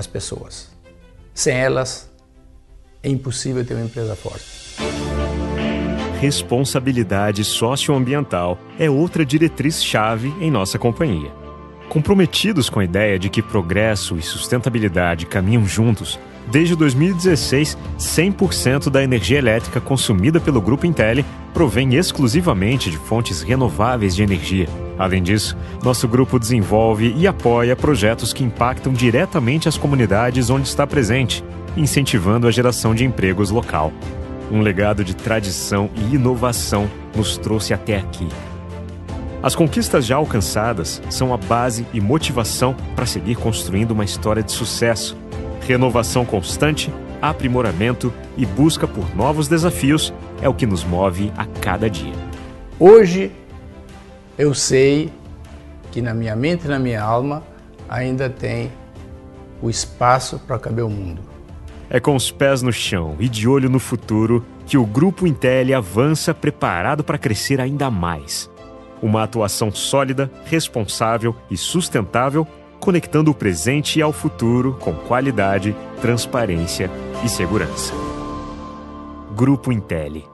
as pessoas. Sem elas, é impossível ter uma empresa forte. Responsabilidade socioambiental é outra diretriz-chave em nossa companhia. Comprometidos com a ideia de que progresso e sustentabilidade caminham juntos, desde 2016, 100% da energia elétrica consumida pelo Grupo Intel provém exclusivamente de fontes renováveis de energia. Além disso, nosso grupo desenvolve e apoia projetos que impactam diretamente as comunidades onde está presente, incentivando a geração de empregos local. Um legado de tradição e inovação nos trouxe até aqui. As conquistas já alcançadas são a base e motivação para seguir construindo uma história de sucesso Renovação constante, aprimoramento e busca por novos desafios é o que nos move a cada dia. Hoje eu sei que na minha mente e na minha alma ainda tem o espaço para caber o mundo. É com os pés no chão e de olho no futuro que o Grupo Intel avança preparado para crescer ainda mais. Uma atuação sólida, responsável e sustentável, conectando o presente ao futuro com qualidade, transparência e segurança. Grupo Intel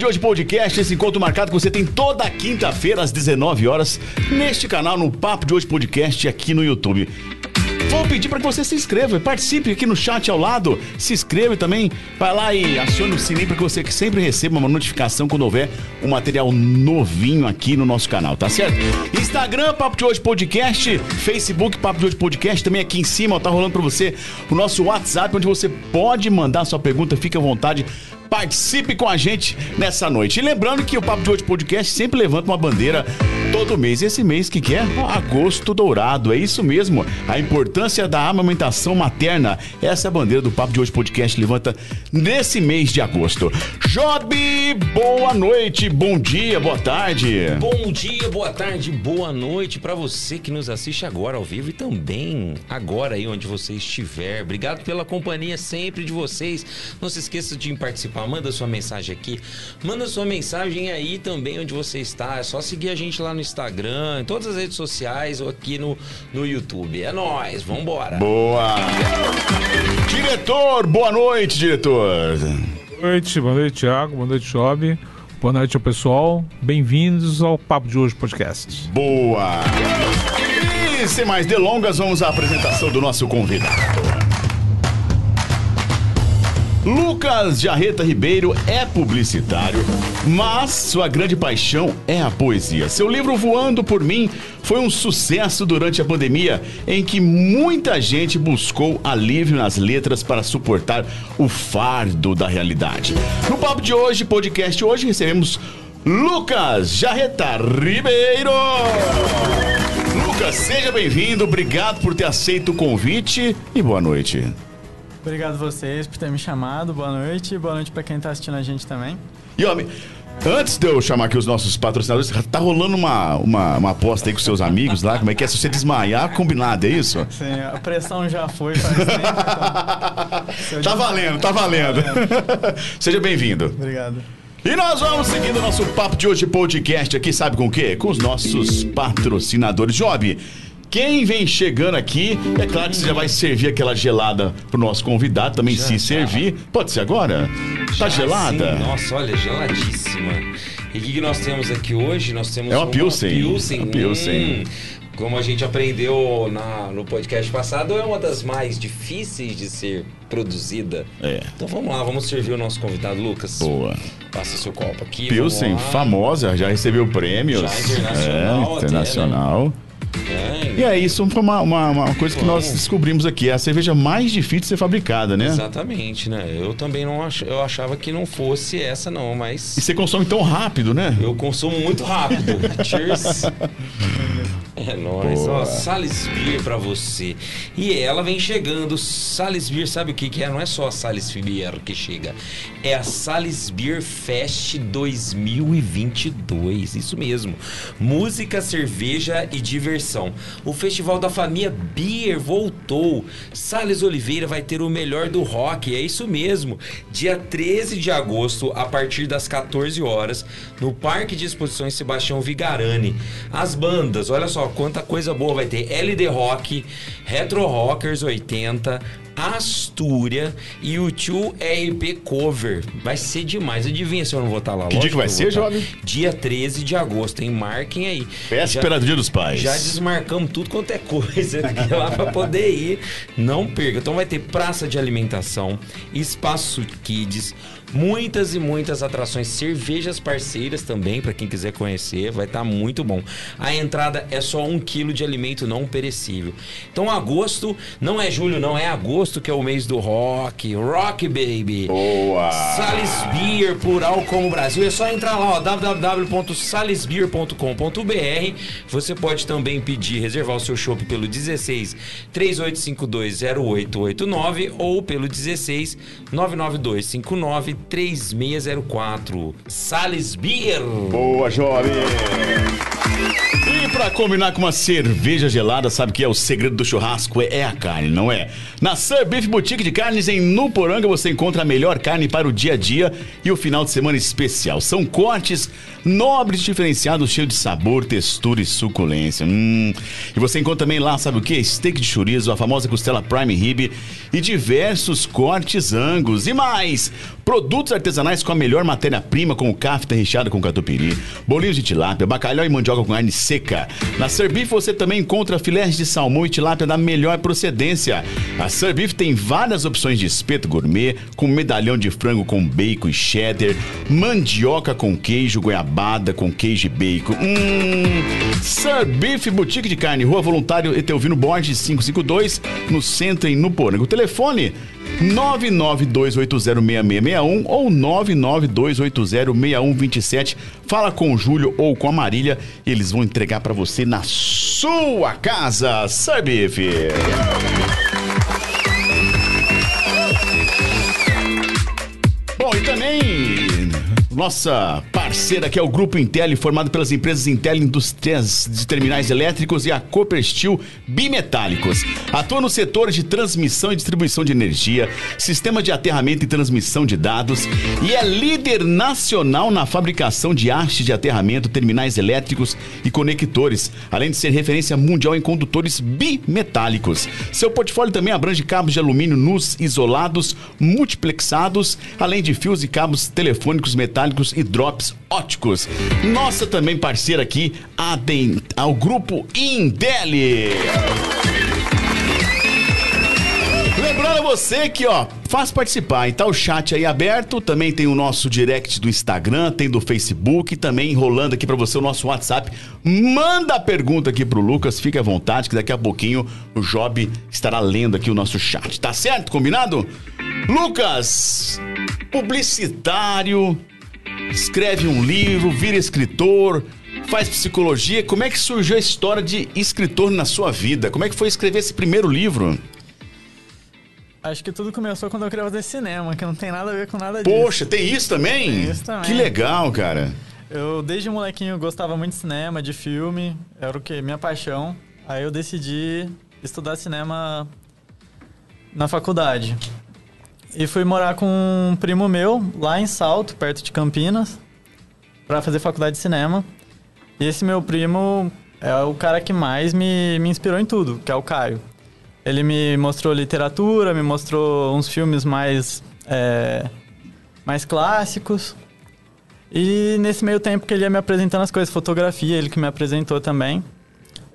de Hoje Podcast, esse encontro marcado que você tem toda quinta-feira às 19 horas neste canal no Papo de Hoje Podcast aqui no YouTube. Vou pedir para que você se inscreva, participe aqui no chat ao lado, se inscreva também, vai lá e acione o sininho para que você sempre receba uma notificação quando houver um material novinho aqui no nosso canal, tá certo? Instagram, Papo de Hoje Podcast, Facebook, Papo de Hoje Podcast, também aqui em cima, ó, tá rolando para você o nosso WhatsApp, onde você pode mandar sua pergunta, fique à vontade Participe com a gente nessa noite. E lembrando que o Papo de Hoje Podcast sempre levanta uma bandeira todo mês. Esse mês que, que é? Agosto Dourado. É isso mesmo. A importância da amamentação materna. Essa é a bandeira do Papo de Hoje Podcast levanta nesse mês de agosto. Job, boa noite, bom dia, boa tarde. Bom dia, boa tarde, boa noite para você que nos assiste agora ao vivo e também agora aí onde você estiver. Obrigado pela companhia sempre de vocês. Não se esqueça de participar, manda sua mensagem aqui. Manda sua mensagem aí também onde você está. É só seguir a gente lá no Instagram, em todas as redes sociais ou aqui no, no YouTube. É nóis, vambora. Boa! Diretor, boa noite, diretor. Boa noite, boa noite, Thiago. Boa noite, Job. Boa noite ao pessoal. Bem-vindos ao Papo de Hoje Podcast. Boa! E sem mais delongas, vamos à apresentação do nosso convidado. Lucas Jarreta Ribeiro é publicitário, mas sua grande paixão é a poesia. Seu livro Voando por Mim foi um sucesso durante a pandemia, em que muita gente buscou alívio nas letras para suportar o fardo da realidade. No papo de hoje, podcast hoje, recebemos Lucas Jarreta Ribeiro. Lucas, seja bem-vindo, obrigado por ter aceito o convite e boa noite. Obrigado vocês por ter me chamado. Boa noite. Boa noite para quem está assistindo a gente também. E homem, antes de eu chamar aqui os nossos patrocinadores, tá rolando uma, uma, uma aposta aí com seus amigos lá. Como é que é? Se você desmaiar, combinado, é isso? Sim, a pressão já foi faz tempo. Então... Tá valendo, tá valendo. Tá valendo. Seja bem-vindo. Obrigado. E nós vamos seguindo o nosso papo de hoje podcast aqui, sabe com o quê? Com os nossos patrocinadores. Job, quem vem chegando aqui, é claro que você já vai servir aquela gelada pro nosso convidado também já, se servir. Pode ser agora? Tá já, tá gelada? Sim. Nossa, olha, geladíssima. E o que, que nós temos aqui hoje? Nós temos É uma Pilsen. Pilsen. Uma Pilsen. Hum, como a gente aprendeu na- no podcast passado, é uma das mais difíceis de ser produzida. É. Então vamos lá, vamos servir o nosso convidado, Lucas. Boa. Passa seu copo aqui. Pilsen, famosa, já recebeu prêmios. Já internacional É, até, internacional. É, E é isso, foi uma, uma, uma coisa que nós descobrimos aqui. É a cerveja mais difícil de ser fabricada, né? Exatamente, né? Eu também não ach... eu achava que não fosse essa não, mas E você consome tão rápido, né? eu consumo muito rápido. Cheers. É nóis. Boa. Ó, Sales Beer pra você. E ela vem chegando. Sales Beer, sabe o que que é? Não é só a Sales Beer que chega. É a Sales Beer Fest 2022. Isso mesmo. Música, cerveja e diversão. O Festival da Família Beer voltou. Sales Oliveira vai ter o melhor do rock. É isso mesmo. Dia 13 de agosto, a partir das 14 horas, no Parque de Exposições Sebastião Vigarani. As bandas, olha só quanta coisa boa vai ter. LD Rock, Retro Rockers 80, Astúria e o Tio RP Cover. Vai ser demais. Adivinha se eu não vou estar lá. Que dia que vai ser, estar. jovem? Dia 13 de agosto, hein? Marquem aí. Véspera do Dia dos Pais. Já desmarcamos tudo quanto é coisa lá para poder ir. Não perca. Então vai ter praça de alimentação, espaço kids, muitas e muitas atrações, cervejas parceiras também para quem quiser conhecer. Vai estar muito bom. A entrada é só um quilo de alimento não perecível. Então agosto não é julho, não é agosto que é o mês do rock, rock baby. Boa! Sales Beer, plural como Brasil. É só entrar lá, ó, www.salesbeer.com.br. Você pode também pedir, reservar o seu chopp pelo 16 3852 0889 ou pelo 16 992 59 3604. Sales Beer. Boa, jovem! E pra combinar com uma cerveja gelada, sabe que é o segredo do churrasco? É a carne, não é? Na Sir Beef Boutique de Carnes em Nuporanga você encontra a melhor carne para o dia a dia e o final de semana especial. São cortes nobres, diferenciados, cheios de sabor, textura e suculência. Hum. E você encontra também lá, sabe o que? Steak de chorizo, a famosa costela prime rib e diversos cortes angus e mais. Produtos artesanais com a melhor matéria-prima, como cafta recheada com catupiry, bolinhos de tilápia, bacalhau e mandioca com carne seca. Na Serbeef você também encontra filés de salmão e tilápia da melhor procedência. A Serbeef tem várias opções de espeto gourmet, com medalhão de frango com bacon e cheddar, mandioca com queijo, goiabada com queijo e bacon. Hum, Serbeef Boutique de Carne, Rua Voluntário Etelvino Borges 552, no centro em Nuporanga. Telefone 992806661 ou 992806127. Fala com o Júlio ou com a Marília, eles vão entregar pra você na sua casa. Sabif. Bom, e também nossa parceira que é o Grupo Intel, formado pelas empresas Intel Indústrias de Terminais Elétricos e a Cooper Steel Bimetálicos. Atua no setor de transmissão e distribuição de energia, sistema de aterramento e transmissão de dados e é líder nacional na fabricação de hastes de aterramento, terminais elétricos e conectores, além de ser referência mundial em condutores bimetálicos. Seu portfólio também abrange cabos de alumínio nus isolados, multiplexados, além de fios e cabos telefônicos metálicos e drops óticos. Nossa também parceira aqui, a Den- ao grupo Intel. Lembrando a você que, ó, faz participar, e tá o chat aí aberto, também tem o nosso direct do Instagram, tem do Facebook, também enrolando aqui pra você o nosso WhatsApp. Manda a pergunta aqui pro Lucas, fique à vontade, que daqui a pouquinho o Job estará lendo aqui o nosso chat. Tá certo? Combinado? Lucas, publicitário, escreve um livro, vira escritor, faz psicologia. Como é que surgiu a história de escritor na sua vida? Como é que foi escrever esse primeiro livro? Acho que tudo começou quando eu queria fazer cinema, que não tem nada a ver com nada disso. Poxa, tem isso também? Tem isso também. Que legal, cara. Eu, desde molequinho, gostava muito de cinema, de filme. Era o que? Minha paixão. Aí eu decidi estudar cinema na faculdade. E fui morar com um primo meu, lá em Salto, perto de Campinas, pra fazer faculdade de cinema. E esse meu primo é o cara que mais me, me inspirou em tudo, que é o Caio. Ele me mostrou literatura, me mostrou uns filmes mais, é, mais clássicos. E nesse meio tempo que ele ia me apresentando as coisas, fotografia, ele que me apresentou também,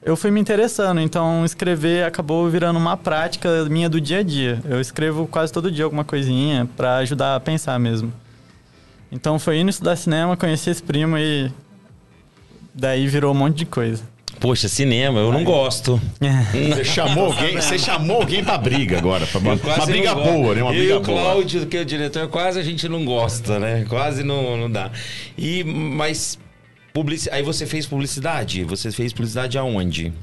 eu fui me interessando. Então, escrever acabou virando uma prática minha do dia a dia. Eu escrevo quase todo dia alguma coisinha para ajudar a pensar mesmo. Então, foi indo estudar cinema, conheci esse primo e daí virou um monte de coisa. Poxa, cinema, eu não gosto. Você chamou alguém, você chamou alguém pra briga agora. Pra uma, uma briga não gosto. boa, né? Uma Eu briga e o boa. Cláudio, que é o diretor, quase a gente não gosta, né? Quase não, não dá. E, mas, publici... aí você fez publicidade? Você fez publicidade aonde?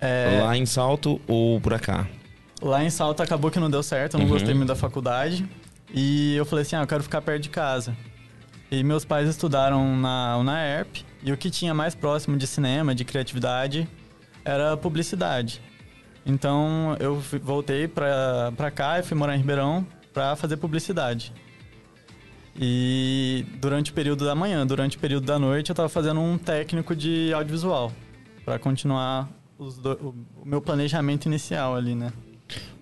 É, Lá em Salto ou por cá? Lá em Salto acabou que não deu certo, eu não Uhum. gostei muito da faculdade. E eu falei assim, ah, eu quero ficar perto de casa. E meus pais estudaram na UNAERP, e o que tinha mais próximo de cinema, de criatividade, era publicidade. Então eu voltei pra, pra cá e fui morar em Ribeirão pra fazer publicidade. E durante o período da manhã, durante o período da noite, eu tava fazendo um técnico de audiovisual pra continuar os do- o, o meu planejamento inicial ali, né?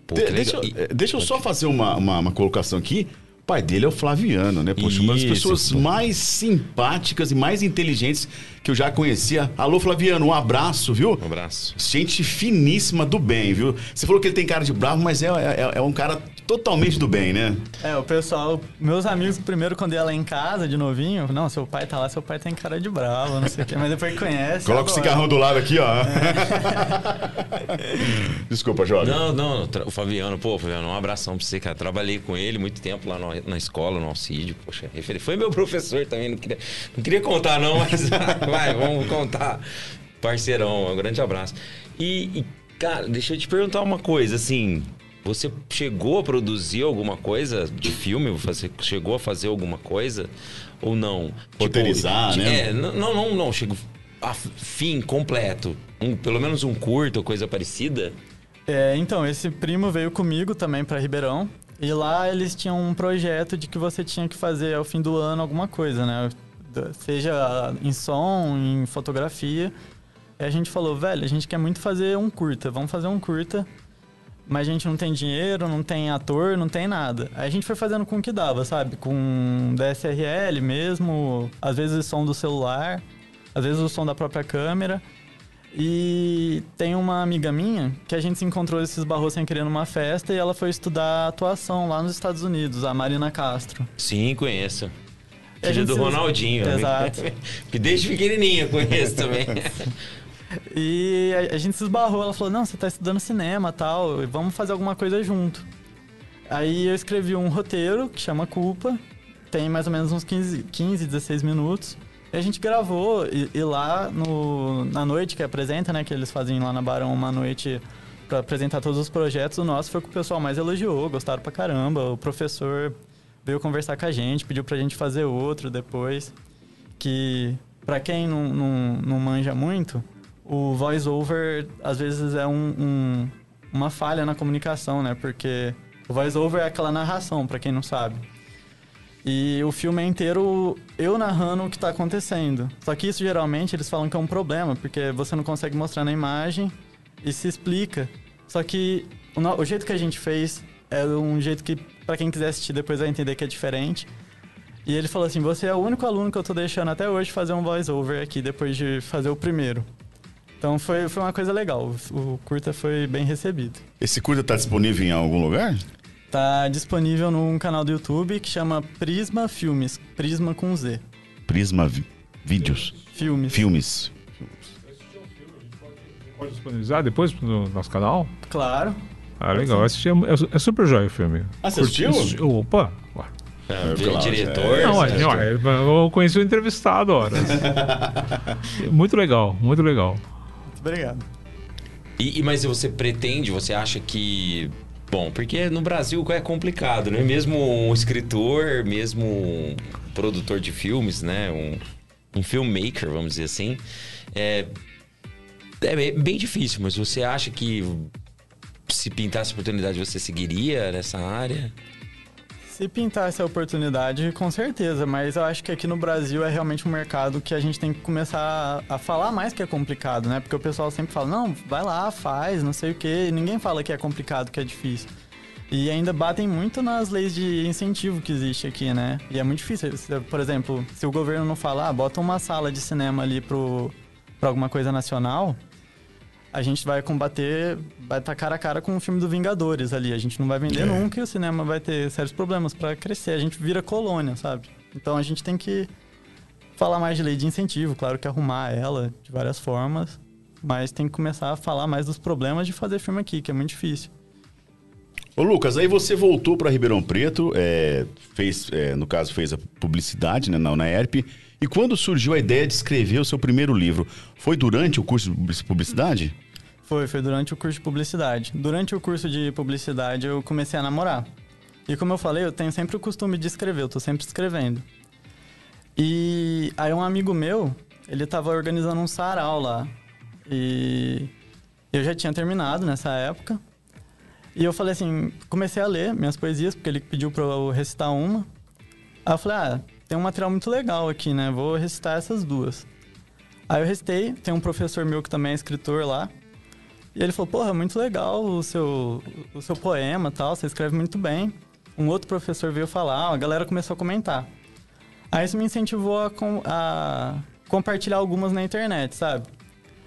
Pô, De- deixa, eu- eh, deixa eu só fazer uma, uma, uma colocação aqui. O pai dele é o Flaviano, né? Poxa, uma das Isso, pessoas pô. mais simpáticas e mais inteligentes que eu já conhecia. Alô, Flaviano, um abraço, viu? Um abraço. Gente finíssima do bem, viu? Você falou que ele tem cara de bravo, mas é, é, é um cara totalmente do bem, né? É, o pessoal, meus amigos, primeiro quando ia lá em casa de novinho, não, seu pai tá lá, seu pai tem cara de bravo, não sei o quê, mas depois conhece. Coloca o cigarrão do lado aqui, ó. Desculpa, Jorge. Não, não, o Fabiano, pô, Fabiano, um abração pra você, cara. Trabalhei com ele muito tempo lá no- na escola, no Alcídio, poxa, referi- foi meu professor também, não queria, não queria contar não, mas vai, vamos contar. Parceirão, um grande abraço. E, e, cara, deixa eu te perguntar uma coisa, assim, você chegou a produzir alguma coisa de filme? Você chegou a fazer alguma coisa ou não? Roteirizar, Tipo, né? É, não, não, não, não, chego a fim completo, um, pelo menos um curto ou coisa parecida. É, então, esse primo veio comigo também pra Ribeirão. E lá eles tinham um projeto de que você tinha que fazer ao fim do ano alguma coisa, né? Seja em som, em fotografia. E a gente falou, velho, a gente quer muito fazer um curta, vamos fazer um curta. Mas a gente não tem dinheiro, não tem ator, não tem nada. Aí a gente foi fazendo com o que dava, sabe? Com DSRL mesmo, às vezes o som do celular, às vezes o som da própria câmera. E tem uma amiga minha que a gente se encontrou esses barros sem querer numa festa e ela foi estudar atuação lá nos Estados Unidos, a Marina Castro. Sim, conheço. Filho do se- Ronaldinho. né? Exato. que desde pequenininho eu conheço também. E a, a gente se esbarrou, ela falou, não, você tá estudando cinema tal, vamos fazer alguma coisa junto. Aí eu escrevi um roteiro que chama Culpa, tem mais ou menos uns 15, 15 16 minutos. E a gente gravou, e, e lá no, na noite que apresenta, né, que eles fazem lá na Barão uma noite pra apresentar todos os projetos, o nosso foi o que o pessoal mais elogiou, gostaram pra caramba. O professor veio conversar com a gente, pediu pra gente fazer outro depois. Que, pra quem não, não, não manja muito, o voice-over às vezes é um, um- uma falha na comunicação, né? Porque o voice-over é aquela narração, pra quem não sabe. E o filme é inteiro eu narrando o que tá acontecendo. Só que isso geralmente eles falam que é um problema, porque você não consegue mostrar na imagem e se explica. Só que o, o jeito que a gente fez é um jeito que, pra quem quiser assistir depois vai entender que é diferente. E ele falou assim: Você é o único aluno que eu tô deixando até hoje fazer um voice-over aqui, depois de fazer o primeiro. Então foi, foi uma coisa legal. O, curta foi bem recebido. Esse curta tá disponível em algum lugar? Tá disponível num canal do YouTube que chama Prisma Filmes. Prisma com Z. Prisma Vi- Vídeos. Filmes. Filmes. Pode disponibilizar depois no nosso canal? Claro. Ah, legal. Assisti, é, é super joia o filme. Curti- assistiu? assisti- Opa! É, claro, diretor. é. Não, é, não, acha é, eu conheci o entrevistado, ora. muito legal, muito legal. Muito obrigado. E, e- mas você pretende, você acha que. Bom, porque no Brasil é complicado, né? Mesmo um escritor, mesmo um produtor de filmes, né? Um, um filmmaker, vamos dizer assim. É, é bem difícil, mas você acha que se pintasse oportunidade você seguiria nessa área? Se pintar essa oportunidade, com certeza, mas eu acho que aqui no Brasil é realmente um mercado que a gente tem que começar a, a falar mais que é complicado, né? Porque o pessoal sempre fala, não, vai lá, faz, não sei o quê, e ninguém fala que é complicado, que é difícil. E ainda batem muito nas leis de incentivo que existe aqui, né? E é muito difícil. Por exemplo, se o governo não falar, ah, bota uma sala de cinema ali pro, pra alguma coisa nacional, a gente vai combater, vai estar cara a cara com o filme do Vingadores ali. A gente não vai vender É. nunca e o cinema vai ter sérios problemas para crescer. A gente vira colônia, sabe? Então a gente tem que falar mais de lei de incentivo, claro que arrumar ela de várias formas, mas tem que começar a falar mais dos problemas de fazer filme aqui, que é muito difícil. Ô Lucas, aí você voltou para Ribeirão Preto, é, fez, é, no caso fez a publicidade né, na UNAERP. E quando surgiu a ideia de escrever o seu primeiro livro? Foi durante o curso de publicidade? Foi, foi durante o curso de publicidade. Durante o curso de publicidade eu comecei a namorar. E como eu falei, eu tenho sempre o costume de escrever, eu tô sempre escrevendo. E aí um amigo meu, ele tava organizando um sarau lá. E eu já tinha terminado nessa época. E eu falei assim, comecei a ler minhas poesias, porque ele pediu pra eu recitar uma. Aí eu falei, ah, tem um material muito legal aqui, né? Vou recitar essas duas. Aí eu recitei, tem um professor meu que também é escritor lá. E ele falou, porra, muito legal o seu, o seu poema tal, você escreve muito bem. Um outro professor veio falar, a galera começou a comentar. Aí isso me incentivou a, a compartilhar algumas na internet, sabe?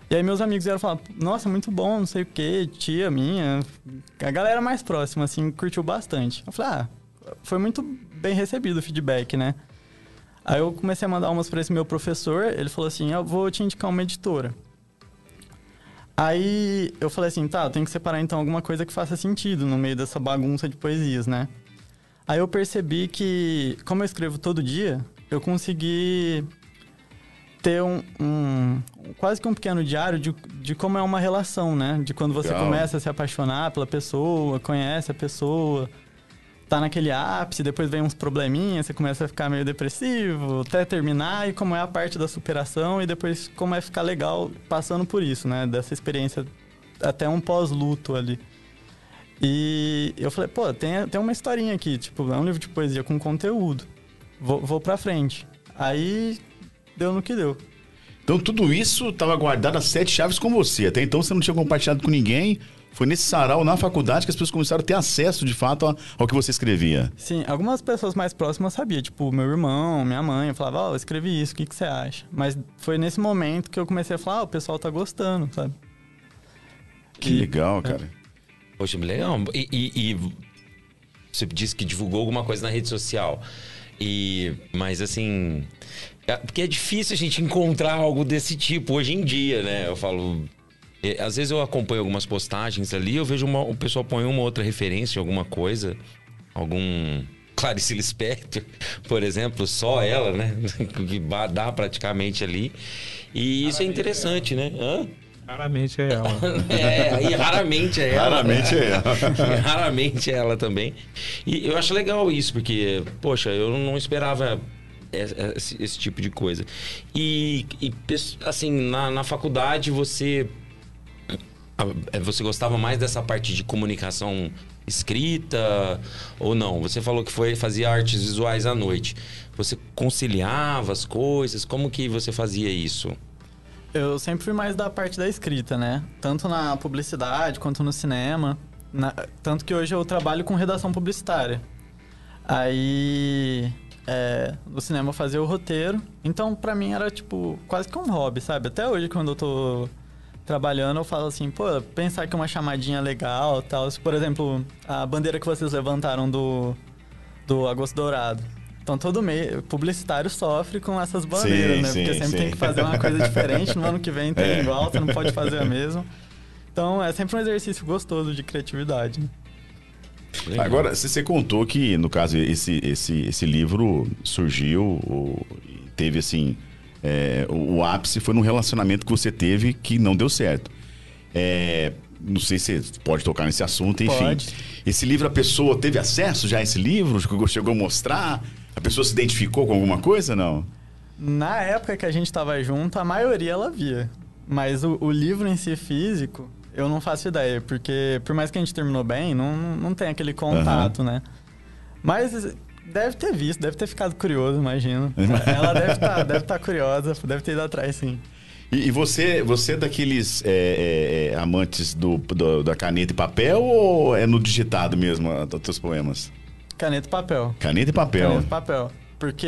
E aí meus amigos vieram falar, nossa, muito bom, não sei o quê, tia minha. A galera mais próxima, assim, curtiu bastante. Eu falei, ah, foi muito bem recebido o feedback, né? Aí eu comecei a mandar umas pra esse meu professor, ele falou assim, eu vou te indicar uma editora. Aí eu falei assim, tá, eu tenho que separar então alguma coisa que faça sentido no meio dessa bagunça de poesias, né? Aí eu percebi que, como eu escrevo todo dia, eu consegui ter um, um- quase que um pequeno diário de, de como é uma relação, né? De quando você Legal. começa a se apaixonar pela pessoa, conhece a pessoa, tá naquele ápice, depois vem uns probleminhas, você começa a ficar meio depressivo, até terminar, e como é a parte da superação, e depois como é ficar legal passando por isso, né? Dessa experiência, até um pós-luto ali. E eu falei, pô, tem, tem uma historinha aqui, tipo, é um livro de poesia com conteúdo. Vou, vou pra frente. Aí deu no que deu. Então tudo isso estava guardado as sete chaves com você. Até então você não tinha compartilhado com ninguém. Foi nesse sarau na faculdade que as pessoas começaram a ter acesso de fato ao que você escrevia. Sim, algumas pessoas mais próximas sabiam, tipo, meu irmão, minha mãe, eu falava, ó, eu escrevi isso, o que, que você acha? Mas foi nesse momento que eu comecei a falar, ah, o pessoal tá gostando, sabe? Que E- legal, cara. Poxa, legal. E, e- e você disse que divulgou alguma coisa na rede social. E, mas assim. é- porque é difícil a gente encontrar algo desse tipo hoje em dia, né? Eu falo. É, às vezes eu acompanho algumas postagens ali, eu vejo uma, o pessoal põe uma outra referência, alguma coisa, algum. Clarice Lispector, por exemplo, só ela, né? Que dá praticamente ali. E isso é interessante, né? Hã? Raramente é ela. É, aí raramente é ela. Raramente é ela. raramente é ela também. E eu acho legal isso, porque, poxa, eu não esperava esse, esse- tipo de coisa. E, e, assim, na, na faculdade você. Ah, Você gostava mais dessa parte de comunicação escrita ou não? Você falou que foi fazia artes visuais à noite. Você conciliava as coisas? Como que você fazia isso? Eu sempre fui mais da parte da escrita, né? Tanto na publicidade quanto no cinema. Na- tanto que hoje eu trabalho com redação publicitária. Aí, é, no cinema eu fazia o roteiro. Então, pra mim era tipo quase que um hobby, sabe? Até hoje, quando eu tô trabalhando, eu falo assim, pô, pensar que uma chamadinha legal tal. Se, Por exemplo, a bandeira que vocês levantaram do, do Agosto Dourado. Então, todo mês, publicitário sofre com essas bandeiras, Sim, né? Porque sim, sempre sim. tem que fazer uma coisa diferente. No ano que vem tem É. igual, você não pode fazer a mesma. Então, é sempre um exercício gostoso de criatividade. né? Legal. Agora, você contou que, no caso, esse, esse, esse livro surgiu, e teve assim. É, o, o ápice foi num relacionamento que você teve que não deu certo. É, não sei se você pode tocar nesse assunto, enfim. Pode. Esse livro, a pessoa teve acesso já a esse livro? Chegou, chegou a mostrar? A pessoa se identificou com alguma coisa, não? Na época que a gente tava junto, a maioria ela via. Mas o, o livro em si físico, eu não faço ideia, porque por mais que a gente terminou bem, não, não tem aquele contato, né? Mas deve ter visto, deve ter ficado curioso, imagino. Ela deve estar deve tá curiosa, deve ter ido atrás, sim. E, e você, você é daqueles é, é, é, amantes do, do- da caneta e papel ou é no digitado mesmo os teus poemas? Caneta e papel. Caneta e papel. Caneta e papel. Porque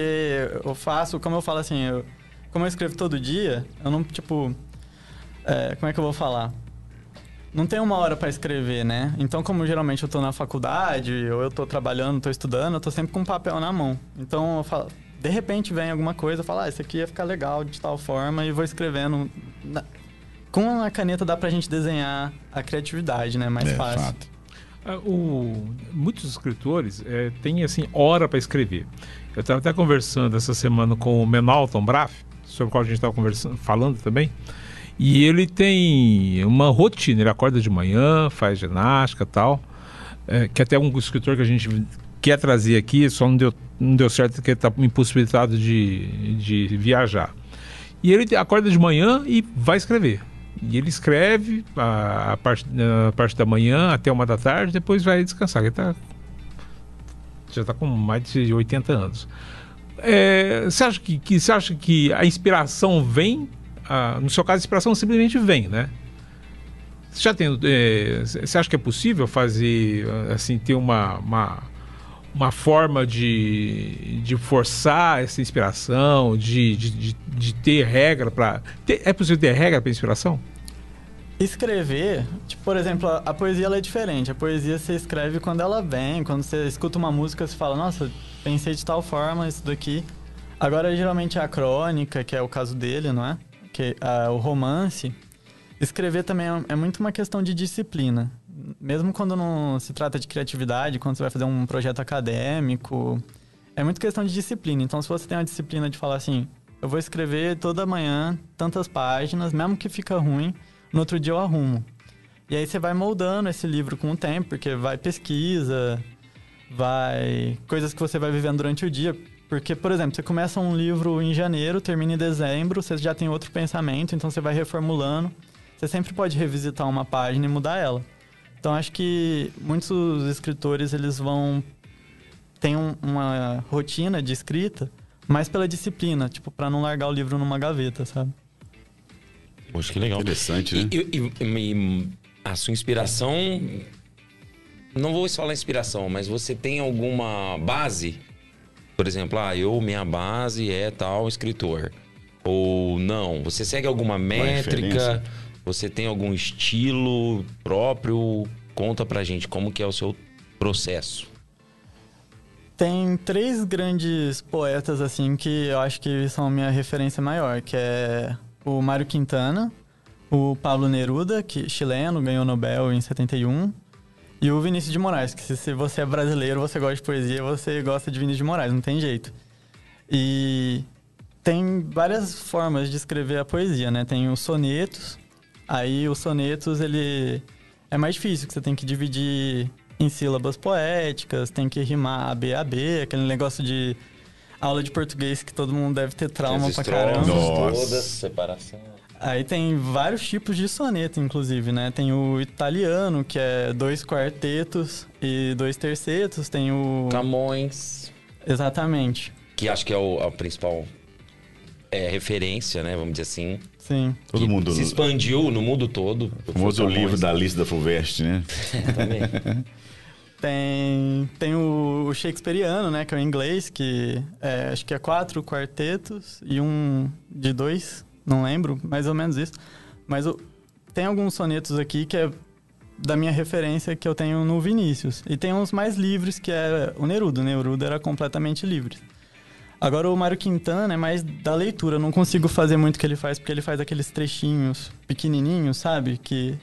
eu faço, como eu falo assim, eu, como eu escrevo todo dia, eu não, tipo. é, como é que eu vou falar? Não tem uma hora pra escrever, né? Então, como geralmente eu tô na faculdade, ou eu tô trabalhando, tô estudando, eu tô sempre com papel na mão. Então, eu falo, de repente vem alguma coisa, eu falo, ah, isso aqui ia ficar legal de tal forma, e vou escrevendo. Na- Com a caneta dá pra gente desenhar a criatividade, né? Mais É, fácil. fato. Ah, o- muitos escritores eh, têm assim hora para escrever. Eu estava até conversando essa semana com o Menalton Braff, sobre o qual a gente estava conversando, falando também. E ele tem uma rotina, ele acorda de manhã, faz ginástica tal. eh, que até um escritor que a gente quer trazer aqui, só não deu, não deu certo porque está impossibilitado de, de viajar. E ele acorda de manhã e vai escrever. E ele escreve a, a parte, a parte da manhã até uma da tarde, depois vai descansar. Ele tá, já está com mais de 80 anos. É, você, acha que, que, você acha que a inspiração vem? Ah, no seu caso, a inspiração simplesmente vem, né? Você já tem. é, você acha que é possível fazer, assim, ter uma, uma, uma forma de, de forçar essa inspiração, de, de, de, de ter regra para. É possível ter regra para inspiração? Escrever, tipo, por exemplo, a, a poesia é diferente. A poesia você escreve quando ela vem, quando você escuta uma música, você fala, nossa, pensei de tal forma isso daqui. Agora, geralmente, a crônica, que é o caso dele, não é? Que ah, o romance. Escrever também é, é muito uma questão de disciplina. Mesmo quando não se trata de criatividade, quando você vai fazer um projeto acadêmico, é muito questão de disciplina. Então, se você tem uma disciplina de falar assim, eu vou escrever toda manhã tantas páginas, mesmo que fica ruim, no outro dia eu arrumo. E aí você vai moldando esse livro com o tempo, porque vai pesquisa, vai coisas que você vai vivendo durante o dia. Porque, por exemplo, você começa um livro em janeiro, termina em dezembro, você já tem outro pensamento, então você vai reformulando. Você sempre pode revisitar uma página e mudar ela. Então acho que muitos escritores eles vão tem um- uma rotina de escrita, mas pela disciplina, tipo, para não largar o livro numa gaveta, sabe? Poxa, que legal. Interessante, né? E, e- e- e a sua inspiração. Não vou falar inspiração, mas você tem alguma base? Por exemplo, ah, eu, minha base é tal escritor. Ou não? Você segue alguma métrica? Você tem algum estilo próprio? Conta pra gente como que é o seu processo. Tem três grandes poetas, assim, que eu acho que são a minha referência maior, que é o Mário Quintana, o Pablo Neruda, que chileno, ganhou o Nobel em 71, e o Vinícius de Moraes, que se, se você é brasileiro, você gosta de poesia, você gosta de Vinícius de Moraes, não tem jeito. E tem várias formas de escrever a poesia, né? Tem os sonetos, aí os sonetos, ele é mais difícil, que você tem que dividir em sílabas poéticas, tem que rimar A, B, A, B, aquele negócio de aula de português que todo mundo deve ter trauma pra caramba. Nossa. Todas, separação. Aí tem vários tipos de soneto, inclusive, né? Tem o italiano, que é dois quartetos e dois tercetos. Tem o... Camões, Exatamente, que acho que é o- a principal é, referência, né? Vamos dizer assim. sim. Todo mundo. Se expandiu no mundo todo. O famoso livro da lista da Fulvestre, né? Também. Tem, tem o, o shakespeariano, né? Que é o inglês, que é, acho que é quatro quartetos e um de dois, não lembro, mais ou menos isso. Mas o- tem alguns sonetos aqui que é da minha referência que eu tenho no Vinícius. E tem uns mais livres, que é o Neruda. O Neruda era completamente livre. Agora o Mário Quintana é mais da leitura. Eu não consigo fazer muito o que ele faz, porque ele faz aqueles trechinhos pequenininhos, sabe? Que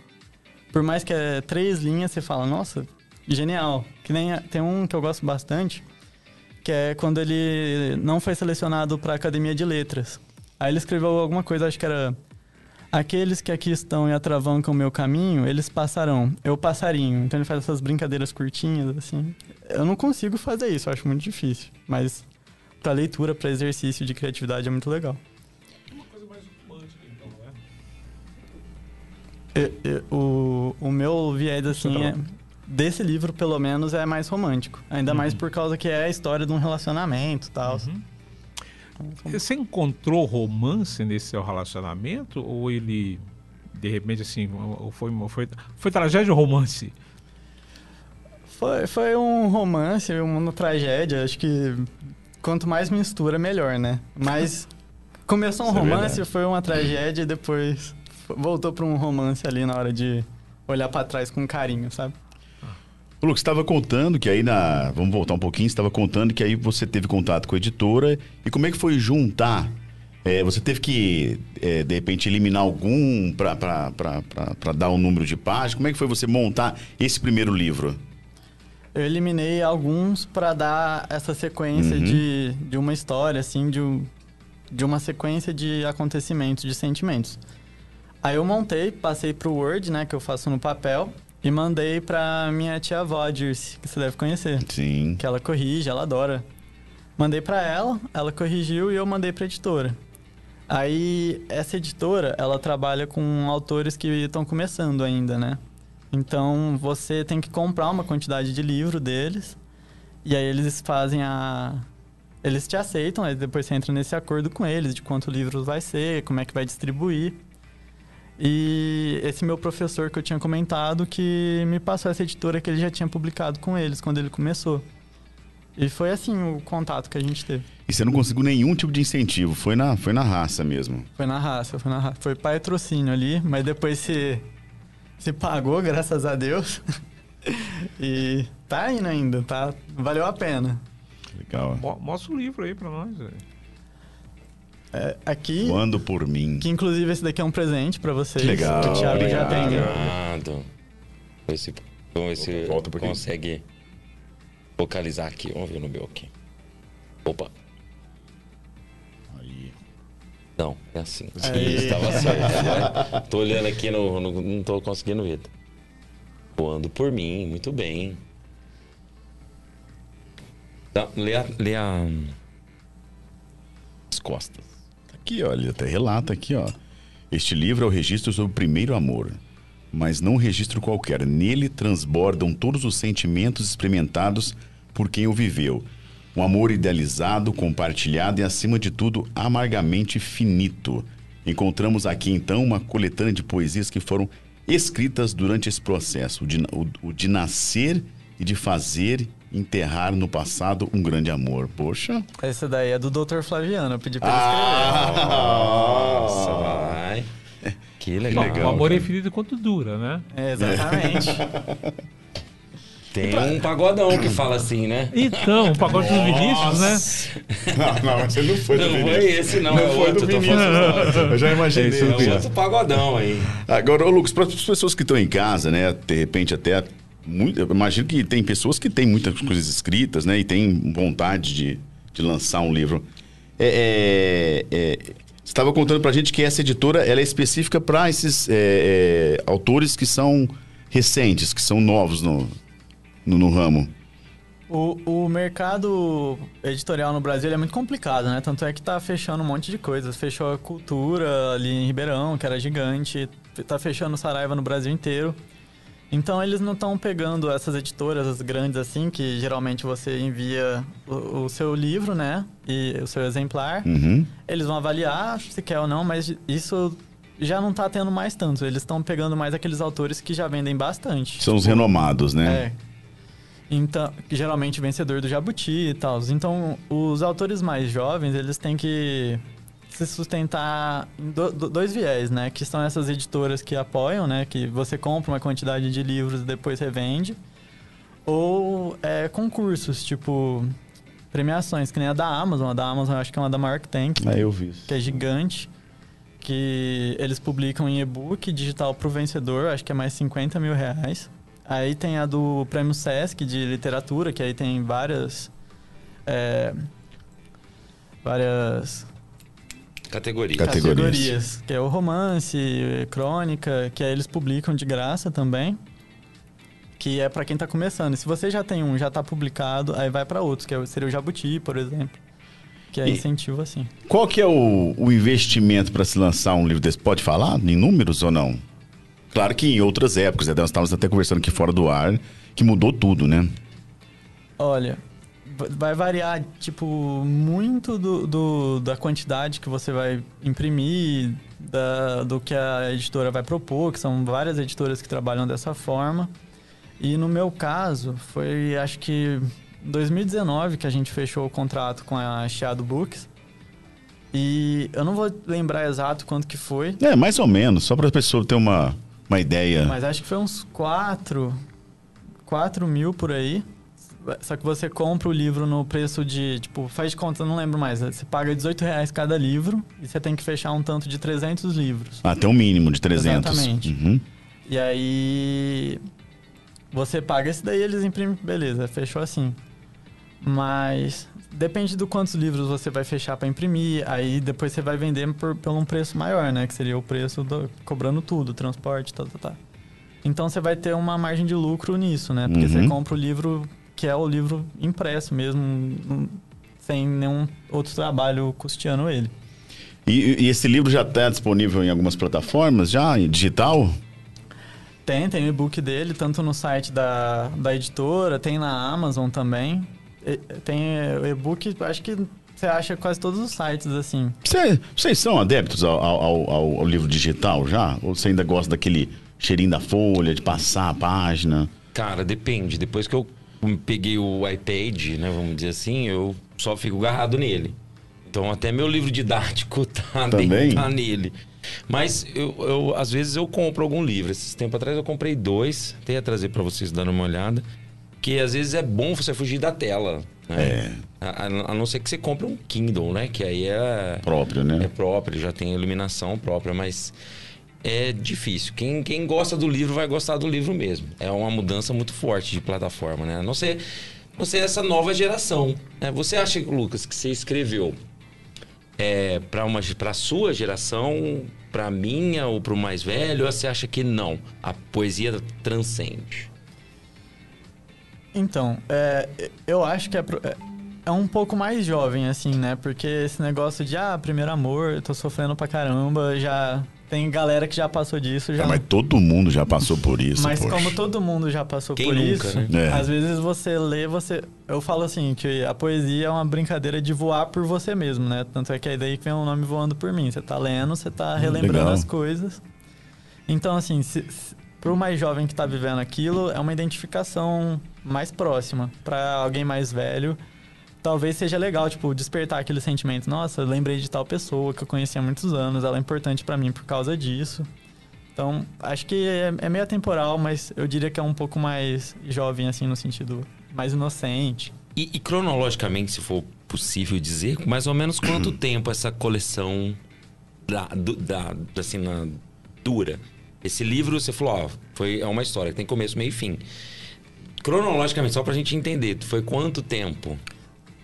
por mais que é três linhas, você fala, nossa, genial. Que nem a- tem um que eu gosto bastante, que é quando ele não foi selecionado para Academia de Letras. Aí ele escreveu alguma coisa, acho que era Aqueles que aqui estão e atravancam o meu caminho, eles passarão. Eu passarinho. Então ele faz essas brincadeiras curtinhas, assim. Eu não consigo fazer isso, eu acho muito difícil. Mas pra leitura, pra exercício de criatividade é muito legal. E- e- o, o meu viés, assim, é, desse livro, pelo menos, é mais romântico. Ainda mais por causa que é a história de um relacionamento e tal. Você encontrou romance nesse seu relacionamento? Ou ele, de repente, assim, foi, foi, foi tragédia ou romance? Foi, foi um romance, uma tragédia. Acho que quanto mais mistura, melhor, né? Mas começou um Isso é romance, verdade. foi uma tragédia e depois voltou para um romance ali na hora de olhar para trás com carinho, sabe? Ô, Lucas, você estava contando que aí na. Vamos voltar um pouquinho, você estava contando que aí você teve contato com a editora. E como é que foi juntar? É, você teve que, é, de repente, eliminar algum para dar um número de páginas? Como é que foi você montar esse primeiro livro? Eu eliminei alguns para dar essa sequência Uhum. de, de uma história, assim, de, de uma sequência de acontecimentos, de sentimentos. Aí eu montei, passei pro Word, né, que eu faço no papel, e mandei pra minha tia-avó, Dirce, que você deve conhecer. Sim. Que ela corrige, ela adora. Mandei pra ela, ela corrigiu e eu mandei pra editora. Aí, essa editora, ela trabalha com autores que estão começando ainda, né? Então, você tem que comprar uma quantidade de livro deles. E aí, eles fazem a... Eles te aceitam, aí depois você entra nesse acordo com eles de quanto livro vai ser, como é que vai distribuir. E esse meu professor que eu tinha comentado que me passou essa editora que ele já tinha publicado com eles quando ele começou. E foi assim o contato que a gente teve. E você não conseguiu nenhum tipo de incentivo, foi na, foi na raça mesmo. Foi na raça, foi na raça. Foi patrocínio ali, mas depois se, se pagou, graças a Deus. e tá indo ainda, tá? Valeu a pena. Legal. Mo- Mostra o livro aí pra nós. velho. É, aqui, Voando por mim. que inclusive esse daqui é um presente pra vocês. Que legal, O Thiago já obrigado. tem. Obrigado. Vamos ver se, vamos ver se Volta um consegue focalizar aqui. Vamos ver no meu aqui. Opa. Aí. Não, é assim. Aí. Isso, estava certo. Agora, tô olhando aqui, no, no- não tô conseguindo ver. Voando por mim, muito bem. Dá, lê, a, lê a- As costas. Aqui, ó, ele até relata aqui, ó. Este livro é o registro sobre o primeiro amor, mas não um registro qualquer. Nele transbordam todos os sentimentos experimentados por quem o viveu. Um amor idealizado, compartilhado e, acima de tudo, amargamente finito. Encontramos aqui, então, uma coletânea de poesias que foram escritas durante esse processo, o de, o- o de nascer e de fazer enterrar no passado um grande amor. Poxa. Esse daí é do Dr. Flaviano, eu pedi pra ele escrever. Ah! Nossa, vai. Que legal. o amor é infinito quanto dura, né? É, exatamente. Tem um pagodão que fala assim, né? Então, o pagode dos Vinícius, né? Não, não, você não foi Não foi esse, não. é foi outro. do Vinícius. Eu já imaginei. Isso, É Vinícius. outro pagodão aí. Agora, ô Lucas, para as pessoas que estão em casa, né, de repente até muito, eu imagino que tem pessoas que têm muitas coisas escritas, né, e têm vontade de, de lançar um livro. É, é, é, você estava contando pra gente que essa editora ela é específica para esses é, é, autores que são recentes, que são novos no, no, no ramo. O, o mercado editorial no Brasil é muito complicado, né? Tanto é que tá fechando um monte de coisas. Fechou a cultura ali em Ribeirão, que era gigante. Tá fechando o Saraiva no Brasil inteiro. Então eles não estão pegando essas editoras as grandes assim, que geralmente você envia o, o seu livro, né? E o seu exemplar. Uhum. Eles vão avaliar se quer ou não, mas isso já não tá tendo mais tanto. Eles estão pegando mais aqueles autores que já vendem bastante. São os renomados, né? É. Então, geralmente vencedor do Jabuti e tal. Então, os autores mais jovens, eles têm que se sustentar em do- do- dois viés, né? Que são essas editoras que apoiam, né? Que você compra uma quantidade de livros e depois revende. Ou é, concursos, tipo premiações, que nem a da Amazon. A da Amazon eu acho que é uma da maior que tem, que É, eu vi isso. que é gigante, que eles publicam em e-book digital pro vencedor, acho que é mais 50 mil reais. Aí tem a do Prêmio Sesc de literatura, que aí tem várias. é, várias Categoria. Categorias. categorias, que é o romance, crônica, que aí eles publicam de graça também. Que é pra quem tá começando. Se você já tem um, já tá publicado, aí vai pra outros, que é- seria o Jabuti, por exemplo. Que é E- incentivo assim. Qual que é o, o investimento para se lançar um livro desse? Pode falar em números ou não? Claro que em outras épocas, né? nós estávamos até conversando aqui fora do ar, que mudou tudo, né? Olha, Vai variar, tipo, muito do, do- da quantidade que você vai imprimir, da- do que a editora vai propor, que são várias editoras que trabalham dessa forma. E no meu caso, foi acho que em 2019 que a gente fechou o contrato com a Chiado Books. E eu não vou lembrar exato quanto que foi, É, mais ou menos, só para a pessoa ter uma, uma ideia. mas acho que foi uns 4, 4 mil por aí. Só que você compra o livro no preço de, tipo, faz de conta, não lembro mais. Você paga 18 reais cada livro e você tem que fechar um tanto de 300 livros. Até um mínimo de 300. Exatamente. Uhum. E aí você paga esse daí eles imprimem, beleza, fechou assim. Mas depende do quantos livros você vai fechar para imprimir, aí depois você vai vender por, por um preço maior, né, que seria o preço do, cobrando tudo, transporte, tá, tá, tá. Então você vai ter uma margem de lucro nisso, né? Porque Uhum. você compra o livro que é o livro impresso mesmo, sem nenhum outro trabalho custeando ele. E, e esse livro já está disponível em algumas plataformas, já em digital? Tem, tem o e-book dele, tanto no site da, da editora, tem na Amazon também. E- Tem o e-book, acho que você acha quase todos os sites, assim. Cê- Vocês são adeptos ao, ao- ao- ao livro digital já? Ou você ainda gosta daquele cheirinho da folha, de passar a página? Cara, depende. Depois que eu peguei o iPad, né, vamos dizer assim, eu só fico agarrado nele. Então até meu livro didático tá, Também? tá nele. Mas eu, eu, às vezes eu compro algum livro. Esses tempos atrás eu comprei dois, até ia trazer para vocês dando uma olhada. Que às vezes é bom você fugir da tela. Né? A, a- a não ser que você compre um Kindle, né? Que aí é Próprio, né? é próprio, já tem iluminação própria, mas é difícil. Quem, quem gosta do livro vai gostar do livro mesmo. É uma mudança muito forte de plataforma, né? A não ser, não ser essa nova geração. Né? Você acha, Lucas, que você escreveu é, para uma para sua geração, para minha ou para o mais velho? Ou você acha que não? A poesia transcende. Então, é, eu acho que é, é- é um pouco mais jovem, assim, né? Porque esse negócio de, ah, primeiro amor, tô sofrendo pra caramba, já... Tem galera que já passou disso, já... Ah, mas todo mundo já passou por isso, Mas poxa. como todo mundo já passou Quem por nunca, isso, né? É. às vezes você lê, você. Eu falo assim, que a poesia é uma brincadeira de voar por você mesmo, né? Tanto é que é daí que vem o nome voando por mim. Você tá lendo, você tá relembrando legal. as coisas. Então, assim, se, se, pro mais jovem que tá vivendo aquilo, é uma identificação mais próxima. Pra alguém mais velho, talvez seja legal, tipo, despertar aquele sentimento. Nossa, eu lembrei de tal pessoa que eu conheci há muitos anos, ela é importante pra mim por causa disso. Então, acho que é, é meio atemporal, mas eu diria que é um pouco mais jovem, assim, no sentido mais inocente. E, e cronologicamente, se for possível dizer, mais ou menos quanto tempo essa coleção da, da, assim, na, dura? Esse livro, você falou, ó, foi, é uma história que tem começo, meio e fim. Cronologicamente, só pra gente entender, foi quanto tempo?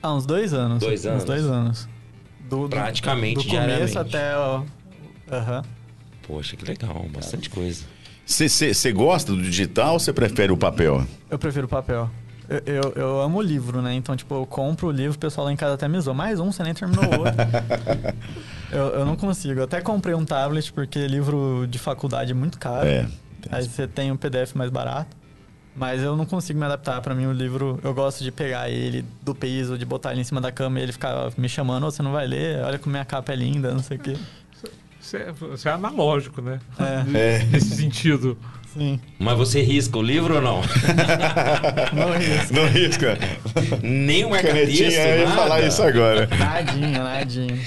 Ah, uns dois anos. Dois anos? Uns dois anos. Do, do- Praticamente do diariamente. começo até... ó, Aham. Poxa, que legal, bastante coisa. Você gosta do digital ou você prefere o papel? Eu prefiro papel. Eu, eu, eu amo livro, né? Então, tipo, eu compro o livro, o pessoal lá em casa até me zoa. Mais um, você nem terminou o outro. eu, eu não consigo. Eu até comprei um tablet, porque livro de faculdade é muito caro. É. Aí você tem um PDF mais barato. Mas eu não consigo me adaptar. Pra mim, o livro, eu gosto de pegar ele do piso, de botar ele em cima da cama e ele ficar me chamando. "Ô, você não vai ler? Olha como minha capa é linda, não sei o quê. Isso é, é analógico, né? É, Nesse sentido. sim. Mas você risca o livro ou não? Não risco. Não risca. Nem o Canetinha, eu ia nada? falar isso agora. Nadinha, nadinha.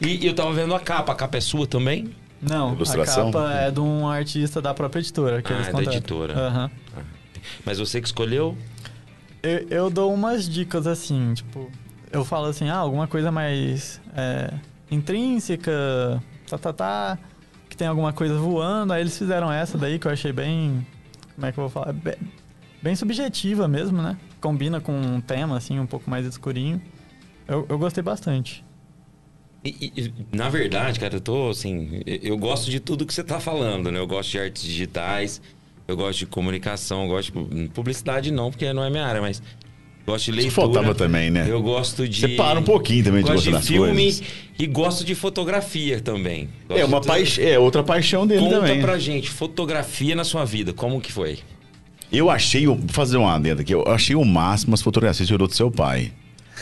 E eu tava vendo a capa. A capa é sua também? Não, Ilustração? a capa é de um artista da própria editora. Que Ah, eles é da editora. Aham. Mas você que escolheu? Eu, eu dou umas dicas assim, tipo, eu falo assim, ah, alguma coisa mais é, intrínseca, tá, tá, tá, que tem alguma coisa voando. Aí eles fizeram essa daí que eu achei bem, como é que eu vou falar? Bem, bem subjetiva mesmo, né? Combina com um tema, assim, um pouco mais escurinho. Eu, eu gostei bastante. E- e- na verdade, cara, eu tô assim. eu- Eu gosto de tudo que você tá falando, né? Eu gosto de artes digitais, eu gosto de comunicação, eu gosto de publicidade, não, porque não é minha área, mas gosto de Isso leitura. faltava também, né? Eu gosto de. Você para um pouquinho também de gostar de das filme coisas. e gosto de fotografia também. Gosto É uma de- paixão, é outra paixão dele Conta também. pra gente, fotografia na sua vida, como que foi? Eu achei, vou fazer uma adenda aqui, eu achei o máximo as fotografias que tirou do seu pai.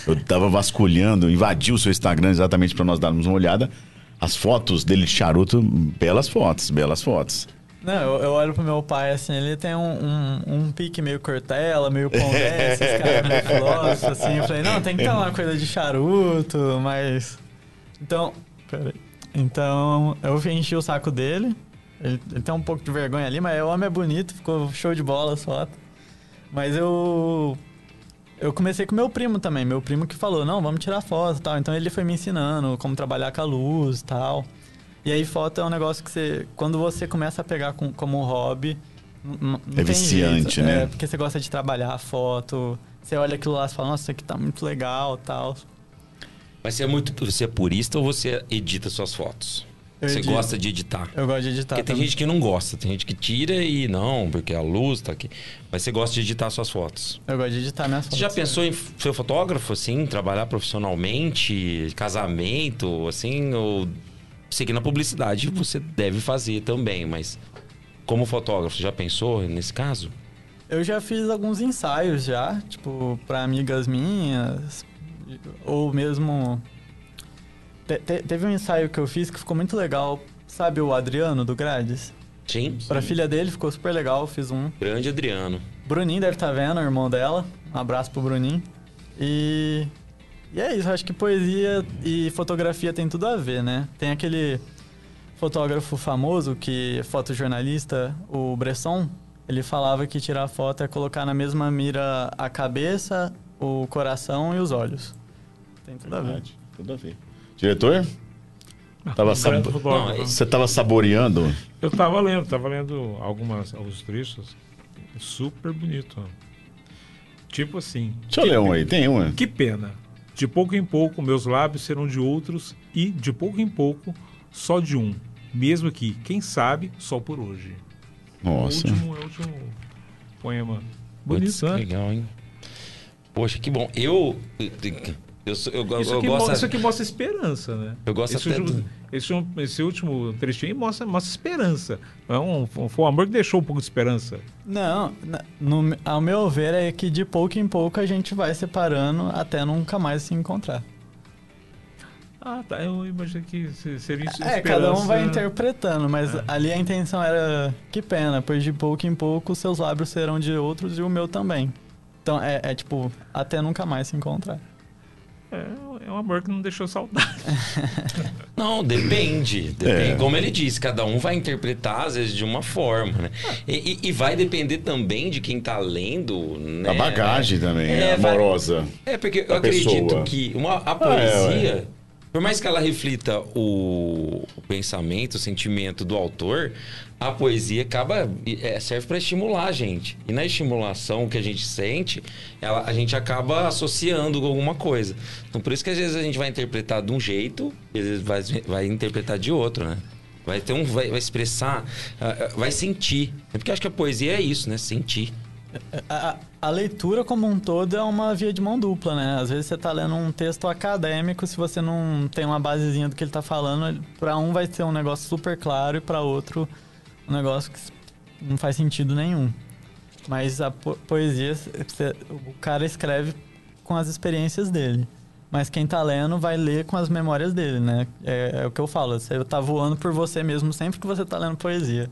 Eu tava vasculhando, invadi o seu Instagram exatamente para nós darmos uma olhada. As fotos dele de charuto, belas fotos, belas fotos. Não, eu, eu olho pro meu pai, assim, ele tem um, um, um pique meio cortella, meio conversa, esse cara meio filósofo, assim. Eu falei, não, tem que ter uma coisa de charuto, mas... Então, peraí. Então, eu enchi o saco dele. Ele, ele tem um pouco de vergonha ali, mas o homem é bonito, ficou show de bola as fotos. Mas eu... Eu comecei com meu primo também, meu primo que falou, não, vamos tirar foto e tal. Então ele foi me ensinando como trabalhar com a luz e tal. E aí foto é um negócio que você, quando você começa a pegar com, como um hobby, É tem viciante, jeito. né? É, porque você gosta de trabalhar a foto, você olha aquilo lá e fala, nossa, isso aqui tá muito legal tal. Mas você é muito. Você é purista ou você edita suas fotos? Eu você edito. gosta de editar? Eu gosto de editar Porque tem também. gente que não gosta, tem gente que tira e não, porque a luz tá aqui. Mas você gosta de editar suas fotos. Eu gosto de editar minhas Você fotos. já pensou em ser fotógrafo, assim, trabalhar profissionalmente, casamento, assim, ou seguir na publicidade? Você deve fazer também, mas como fotógrafo, já pensou nesse caso? Eu já fiz alguns ensaios já, tipo, pra amigas minhas, ou mesmo... Te- te- teve um ensaio que eu fiz que ficou muito legal. Sabe o Adriano do Grades? Sim. Pra filha dele ficou super legal, fiz um. Grande Adriano. Bruninho deve estar vendo, o irmão dela. Um abraço pro Bruninho. E. E é isso, acho que poesia e fotografia tem tudo a ver, né? Tem aquele fotógrafo famoso que é fotojornalista, o Bresson, ele falava que tirar foto é colocar na mesma mira a cabeça, o coração e os olhos. Tem tudo a ver. Verdade, tudo a ver. Diretor? Tava Um sabo- fotógrafo. Não, Você tava saboreando? Eu tava lendo, tava lendo algumas, alguns trechos. Super bonito. ó. Tipo assim. Deixa eu ler um aí, tem uma. Que pena. De pouco em pouco, meus lábios serão de outros e, de pouco em pouco, só de um. Mesmo que, quem sabe, só por hoje. Nossa. O último, é o último poema. Bonito, né? Legal, hein? Poxa, que bom. Eu. Eu, eu, Isso eu aqui, gosto. isso aqui mostra esperança, né? Eu gosto esse, até último, do- esse, esse último trechinho aí mostra, mostra esperança. É um, foi um amor que deixou um pouco de esperança. Não, no, ao meu ver é que de pouco em pouco a gente vai separando até nunca mais se encontrar. Ah, tá. Eu imaginei que se- seria isso. É, cada um vai interpretando, mas ali a intenção era que pena, pois de pouco em pouco seus lábios serão de outros e o meu também. Então é, é tipo, até nunca mais se encontrar. É, é um amor que não deixou saudade. Não, depende. depende. É. Como ele disse, cada um vai interpretar, às vezes, de uma forma, né? E, e- e vai depender também de quem tá lendo, né? A bagagem também, É, vai- amorosa. É, porque eu acredito pessoa. que uma, a é, poesia, por mais que ela reflita o, pensamento, o sentimento do autor, a poesia acaba é, serve para estimular a gente. E na estimulação que a gente sente, ela, a gente acaba associando com alguma coisa. Então por isso que às vezes a gente vai interpretar de um jeito, às vezes vai, vai interpretar de outro, né? Vai ter um, vai, vai expressar, ah, ah, vai sentir. Porque eu acho que a poesia é isso, né? Sentir. A, a leitura como um todo é uma via de mão dupla, né? Às vezes você tá lendo um texto acadêmico, se você não tem uma basezinha do que ele tá falando, para um vai ser um negócio super claro e para outro um negócio que não faz sentido nenhum. Mas a po- poesia, o cara escreve com as experiências dele. Mas quem tá lendo vai ler com as memórias dele, né? É, é o que eu falo, você tá voando por você mesmo sempre que você tá lendo poesia.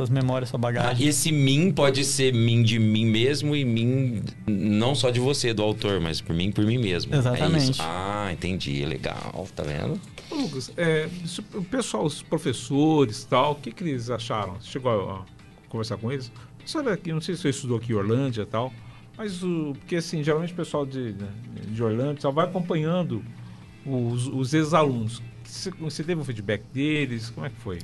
Suas memórias, sua bagagem. e esse mim pode ser mim de mim mesmo e mim não só de você, do autor, mas por mim, por mim mesmo. É Exatamente. isso? ah, entendi. Legal, tá vendo? Ô, Lucas, é, o pessoal, os professores e tal, o que, que eles acharam? Você chegou a, a conversar com eles? Sabe aqui, não sei se você estudou aqui em Orlândia e tal, mas o, porque assim, geralmente o pessoal de, de Orlândia só vai acompanhando os, os ex-alunos. Você, você teve um feedback deles? Como é que foi?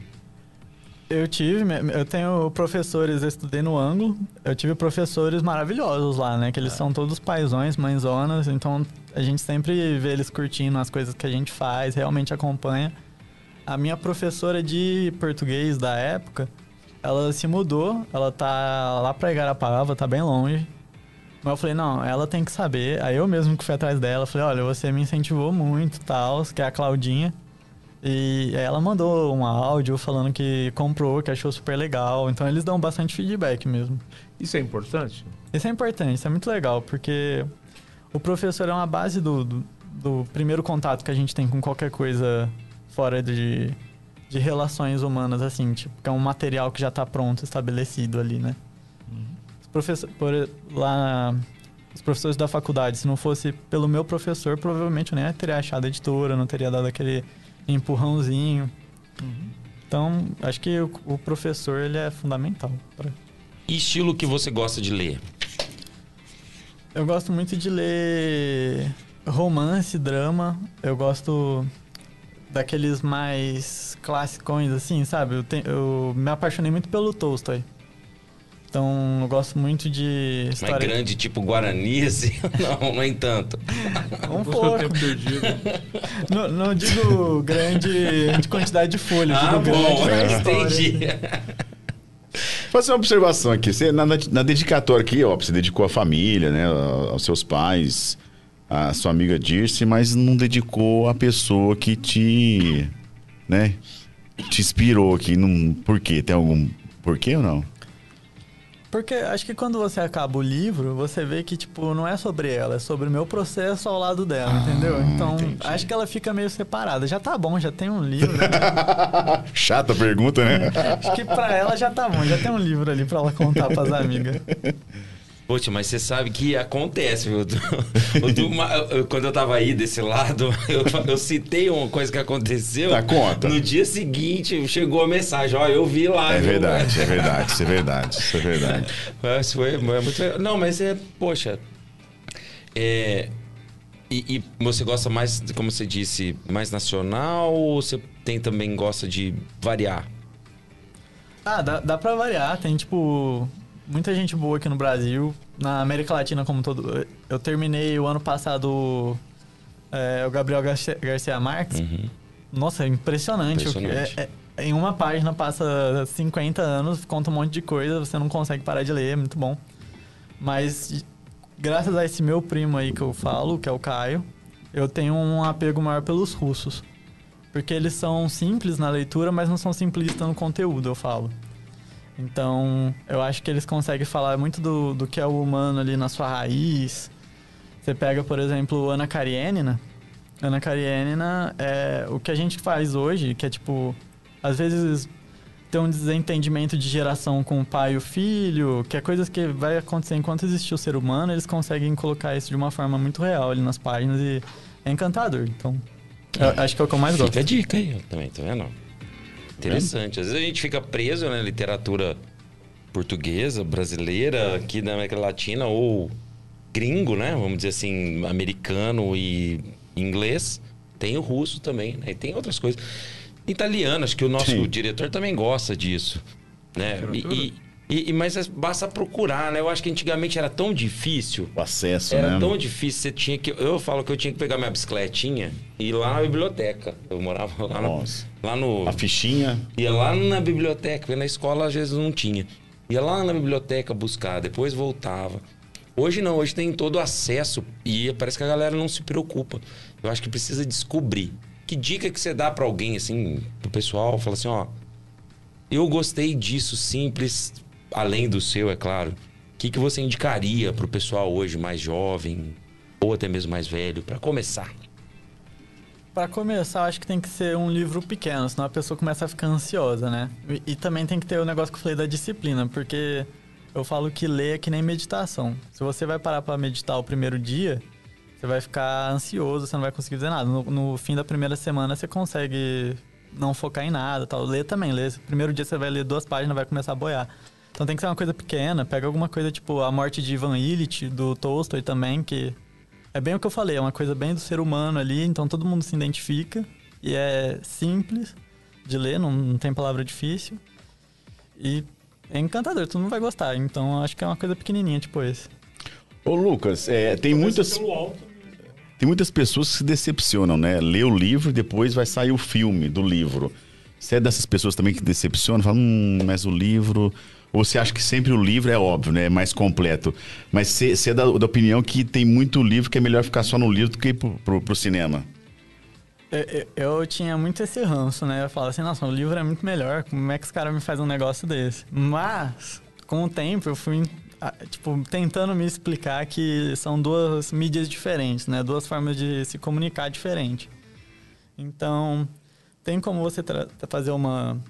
Eu tive, eu tenho professores, eu estudei no ângulo, eu tive professores maravilhosos lá, né? Que eles são todos paisões, mãezonas, então a gente sempre vê eles curtindo as coisas que a gente faz, realmente acompanha. A minha professora de português da época, ela se mudou, ela tá lá pra Igarapava, tá bem longe. Mas eu falei, não, ela tem que saber. Aí eu mesmo que fui atrás dela, falei, olha, você me incentivou muito, tal, que é a Claudinha. E ela mandou um áudio falando que comprou, que achou super legal. Então eles dão bastante feedback mesmo. Isso é importante? Isso é importante, isso é muito legal, porque o professor é uma base do, do, do primeiro contato que a gente tem com qualquer coisa fora de, de relações humanas, assim, tipo, que é um material que já está pronto, estabelecido ali, né? Os professor, por, lá, os professores da faculdade, se não fosse pelo meu professor, provavelmente eu nem teria achado a editora, não teria dado aquele empurrãozinho. Então, acho que o, o professor, ele é fundamental. Pra... E estilo que você gosta de ler? Eu gosto muito de ler romance, drama. Eu gosto daqueles mais classicões, assim, sabe? Eu, te, eu me apaixonei muito pelo Tolstói. Então, eu gosto muito de história... Mais grande, tipo Guarani, assim? não, nem tanto. Um pouco. Tempo perdido. não, não digo grande de quantidade de folhas. Ah, bom, entendi. Fazer uma observação aqui. Você, na, na, dedicatória aqui, ó, você dedicou à família, né? Aos seus pais, a sua amiga Dirce, mas não dedicou a pessoa que te, né? Te inspirou aqui. Não, por quê? Tem algum porquê ou não? Porque acho que quando você acaba o livro, você vê que, tipo, não é sobre ela, é sobre o meu processo ao lado dela, ah, entendeu? Então, entendi. acho que ela fica meio separada. Já tá bom, já tem um livro. Né? Chata pergunta, né? acho que pra ela já tá bom, já tem um livro ali pra ela contar pras amigas. Poxa, mas você sabe que acontece, viu? quando eu tava aí desse lado, eu, eu, citei uma coisa que aconteceu. Tá, conta. No dia seguinte, chegou a mensagem, ó, eu vi lá. É viu? verdade, é verdade, isso é verdade, isso é verdade. Mas foi, muito... Não, mas é, poxa... É, e, e, você gosta mais, como você disse, mais nacional ou você tem também gosta de variar? Ah, dá, dá pra variar. Tem, tipo, muita gente boa aqui no Brasil, na América Latina como todo. Eu terminei o ano passado é, o Gabriel Garcia, Garcia Marques. Uhum. Nossa, é impressionante. impressionante. É, é, em uma página passa 50 anos, conta um monte de coisa, você não consegue parar de ler, é muito bom. Mas graças a esse meu primo aí que eu falo, que é o Caio, eu tenho um apego maior pelos russos. Porque eles são simples na leitura, mas não são simplistas no conteúdo, eu falo. Então, eu acho que eles conseguem falar muito do, do que é o humano ali na sua raiz. Você pega, por exemplo, Ana Karenina. Ana Karenina é o que a gente faz hoje, que é tipo, às vezes tem um desentendimento de geração com o pai e o filho, que é coisas que vai acontecer enquanto existir o ser humano, eles conseguem colocar isso de uma forma muito real ali nas páginas e é encantador. Então, acho que é o que eu mais gosto. Fica a dica aí, também, tá vendo? Interessante. Às vezes a gente fica preso na literatura portuguesa, brasileira, aqui da América Latina, ou gringo, né? Vamos dizer assim, americano e inglês. Tem o russo também, né? E tem outras coisas. Italiano, acho que o nosso Sim. diretor também gosta disso. Né? E, e, e, mas é, basta procurar, né? Eu acho que antigamente era tão difícil. O acesso, era né? tão difícil. Você tinha que. Eu falo que eu tinha que pegar minha bicicletinha e ir lá na biblioteca. Eu morava lá no. Lá no a fichinha. Ia lá na biblioteca, porque na escola às vezes não tinha. Ia lá na biblioteca buscar, depois voltava. Hoje não, hoje tem todo o acesso e parece que a galera não se preocupa. Eu acho que precisa descobrir. Que dica que você dá para alguém, assim, pro pessoal? Fala assim, ó. Eu gostei disso simples, além do seu, é claro, o que, que você indicaria para o pessoal hoje mais jovem ou até mesmo mais velho para começar? Para começar, acho que tem que ser um livro pequeno, senão a pessoa começa a ficar ansiosa, né? E, e, também tem que ter o negócio que eu falei da disciplina, porque eu falo que ler é que nem meditação. Se você vai parar para meditar o primeiro dia, você vai ficar ansioso, você não vai conseguir fazer nada. No, no, fim da primeira semana, você consegue não focar em nada, tal. Ler também, ler. Primeiro dia você vai ler duas páginas, vai começar a boiar. Então tem que ser uma coisa pequena. Pega alguma coisa tipo A Morte de Ivan Illich, do Tolstói também, que é bem o que eu falei, é uma coisa bem do ser humano ali, então todo mundo se identifica. E é simples de ler, não, não tem palavra difícil. E é encantador, todo mundo vai gostar. Então acho que é uma coisa pequenininha, tipo esse. Ô Lucas, é, tem muitas... Tem muitas pessoas que se decepcionam, né? Lê o livro e depois vai sair o filme do livro. Você é dessas pessoas também que decepcionam? Fala, hum, mas o livro ou você acha que sempre o livro é óbvio, né? É mais completo. Mas você é da, da, opinião que tem muito livro que é melhor ficar só no livro do que pro, pro, pro cinema? Eu, eu, eu, tinha muito esse ranço, né? Eu falava assim, nossa, o livro é muito melhor. Como é que os caras me fazem um negócio desse? Mas, com o tempo, eu fui ah, tipo, tentando me explicar que são duas mídias diferentes, né? Duas formas de se comunicar diferente. Então, tem como você fazer uma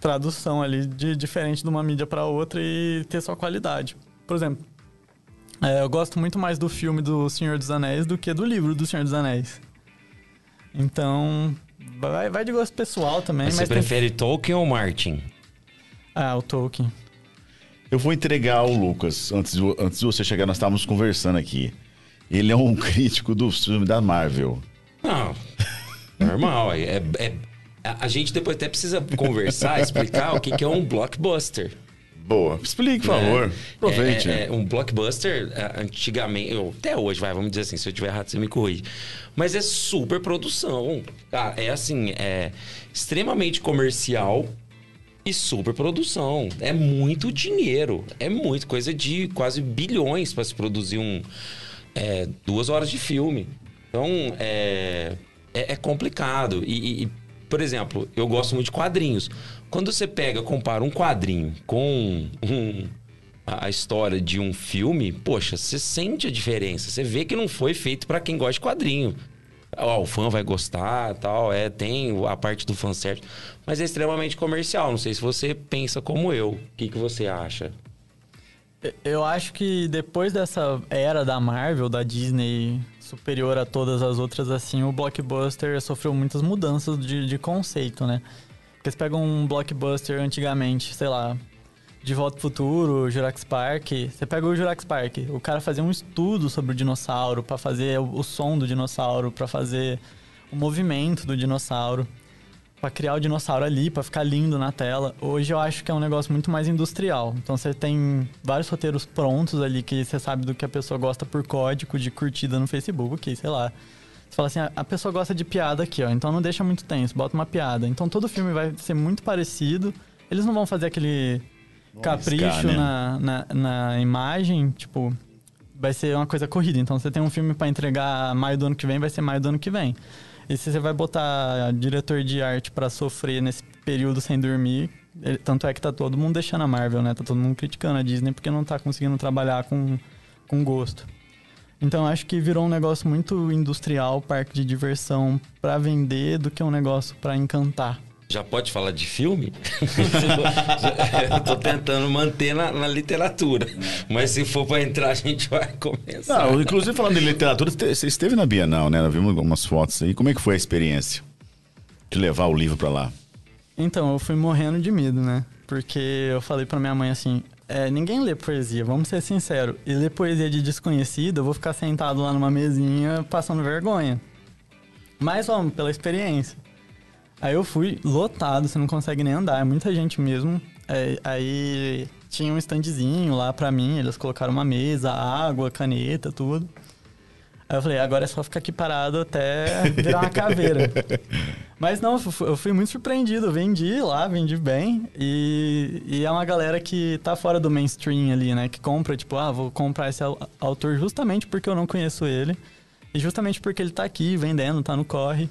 tradução ali de diferente de uma mídia para outra e ter sua qualidade. Por exemplo, é, eu gosto muito mais do filme do Senhor dos Anéis do que do livro do Senhor dos Anéis. Então, vai, vai de gosto pessoal também. Mas, mas você prefere Tolkien ou Martin? Ah, o Tolkien. Eu vou entregar ao Lucas. Antes de, antes de você chegar, nós estávamos conversando aqui. Ele é um crítico do filme da Marvel. Não, normal. É, é, a gente depois até precisa conversar, explicar o que, que é um blockbuster. Boa. Explique, por favor. É, Aproveite. É, é, um blockbuster, antigamente, eu, até hoje, vai, vamos dizer assim, se eu tiver errado, você me corrige. Mas é super produção. Tá? É assim, é extremamente comercial e super produção. É muito dinheiro. É muito, coisa de quase bilhões para se produzir um. É, duas horas de filme. Então, é, é, é complicado. E, e, por exemplo, eu gosto muito de quadrinhos. Quando você pega, compara um quadrinho com um, a história de um filme, poxa, você sente a diferença. Você vê que não foi feito para quem gosta de quadrinho. Ó, o fã vai gostar, tal, é, tem a parte do fanservice, mas é extremamente comercial. Não sei se você pensa como eu. O que, que você acha? Eu acho que depois dessa era da Marvel, da Disney superior a todas as outras, assim, o blockbuster sofreu muitas mudanças de, de conceito, né? Porque você pega um blockbuster antigamente, sei lá, De Volta Futuro, Jurassic Park. Você pega o Jurassic Park, o cara fazia um estudo sobre o dinossauro, para fazer o, o som do dinossauro, para fazer o movimento do dinossauro, para criar o dinossauro ali, para ficar lindo na tela. Hoje eu acho que é um negócio muito mais industrial. Então você tem vários roteiros prontos ali que você sabe do que a pessoa gosta por código de curtida no Facebook, sei lá. Você fala assim, a pessoa gosta de piada aqui, ó, então não deixa muito tenso, bota uma piada. Então todo filme vai ser muito parecido. Eles não vão fazer aquele capricho arriscar, né? na, na, na, imagem, tipo, vai ser uma coisa corrida. Então você tem um filme para entregar maio do ano que vem, vai ser maio do ano que vem. E se você vai botar diretor de arte para sofrer nesse período sem dormir, ele, tanto é que tá todo mundo deixando a Marvel, né? Tá todo mundo criticando a Disney porque não tá conseguindo trabalhar com, com gosto. Então acho que virou um negócio muito industrial, parque de diversão para vender do que um negócio para encantar. Já pode falar de filme? eu tô tentando manter na, na, literatura. Mas se for para entrar, a gente vai começar. Não, inclusive falando de literatura, você esteve na Bienal, né? Nós vimos algumas fotos aí. Como é que foi a experiência de levar o livro para lá? Então, eu fui morrendo de medo, né? Porque eu falei para minha mãe assim: é, ninguém lê poesia, vamos ser sinceros. E ler poesia de desconhecido, eu vou ficar sentado lá numa mesinha passando vergonha. Mas vamos, pela experiência. Aí eu fui lotado, você não consegue nem andar, é muita gente mesmo. É, aí tinha um standzinho lá pra mim, eles colocaram uma mesa, água, caneta, tudo. Aí eu falei, agora é só ficar aqui parado até virar uma caveira. Mas não, eu fui muito surpreendido. Eu vendi lá, vendi bem. E, e, é uma galera que tá fora do mainstream ali, né? Que compra, tipo, ah, vou comprar esse autor justamente porque eu não conheço ele. E justamente porque ele tá aqui vendendo, tá no corre.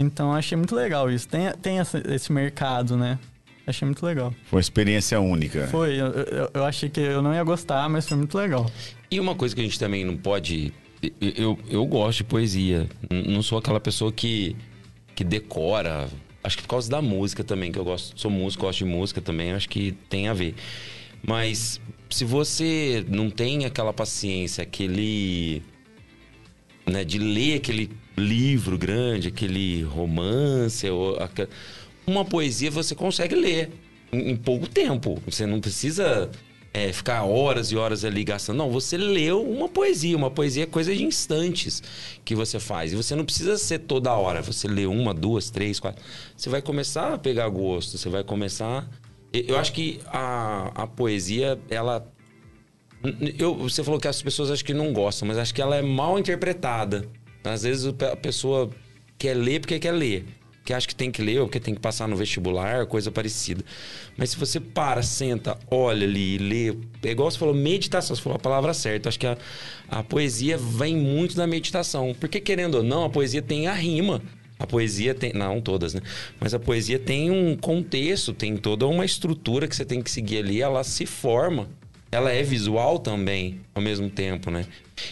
Então achei muito legal isso. Tem, tem esse mercado, né? Achei muito legal. Foi uma experiência única. Foi, eu, eu, eu achei que eu não ia gostar, mas foi muito legal. E uma coisa que a gente também não pode eu, eu gosto de poesia. Não sou aquela pessoa que, que decora. Acho que por causa da música também, que eu gosto, sou músico, gosto de música também, acho que tem a ver. Mas se você não tem aquela paciência, aquele. Né, de ler aquele livro grande, aquele romance, uma poesia você consegue ler em, em pouco tempo. Você não precisa é, ficar horas e horas ali gastando. Não, você leu uma poesia. Uma poesia é coisa de instantes que você faz. E você não precisa ser toda hora. Você lê uma, duas, três, quatro. Você vai começar a pegar gosto. Você vai começar. Eu acho que a, a poesia, ela. Eu, você falou que as pessoas acho que não gostam, mas acho que ela é mal interpretada. Às vezes a pessoa quer ler porque quer ler que acha que tem que ler ou que tem que passar no vestibular, coisa parecida. Mas se você para, senta, olha ali lê, é igual você falou, meditação, você falou a palavra certa. Acho que a, a poesia vem muito da meditação. Porque, querendo ou não, a poesia tem a rima. A poesia tem. Não todas, né? Mas a poesia tem um contexto, tem toda uma estrutura que você tem que seguir ali, ela se forma. Ela é visual também, ao mesmo tempo, né?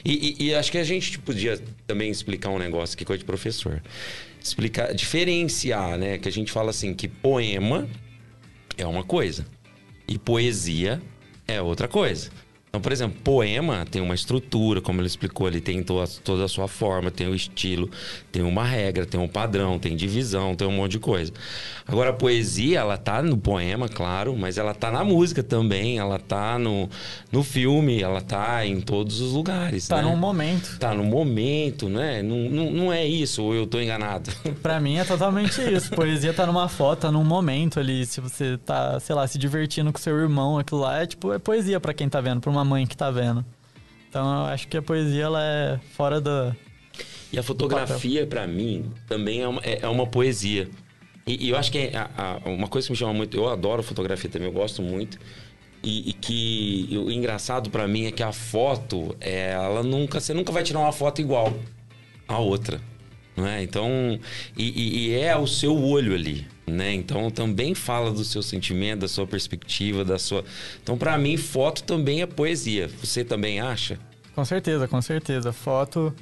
E, e- e acho que a gente podia também explicar um negócio aqui, coisa de professor. Explicar, diferenciar, né? Que a gente fala assim, que poema é uma coisa e poesia é outra coisa. Então, por exemplo, poema tem uma estrutura, como ele explicou ali, tem toda, toda a sua forma, tem o estilo, tem uma regra, tem um padrão, tem divisão, tem um monte de coisa. Agora, a poesia, ela tá no poema, claro, mas ela tá na música também, ela tá no, no filme, ela tá em todos os lugares. Tá né? num momento. Tá no momento, né? Não, não, não é isso, ou eu tô enganado. Pra mim é totalmente isso. Poesia tá numa foto, tá num momento ali. Se você tá, sei lá, se divertindo com seu irmão, aquilo lá é tipo, é poesia pra quem tá vendo, pra uma mãe que tá vendo. Então eu acho que a poesia ela é fora da. E a fotografia, pra mim, também é uma, é, é uma poesia. E, e eu acho que é a- a- uma coisa que me chama muito... Eu adoro fotografia também, eu gosto muito. E, e que o engraçado pra mim é que a foto, ela nunca... Você nunca vai tirar uma foto igual a outra. Não é? Então... E- e é o seu olho ali. Né? Então também fala do seu sentimento, da sua perspectiva, da sua... Então pra mim, foto também é poesia. Você também acha? Com certeza, com certeza. Foto.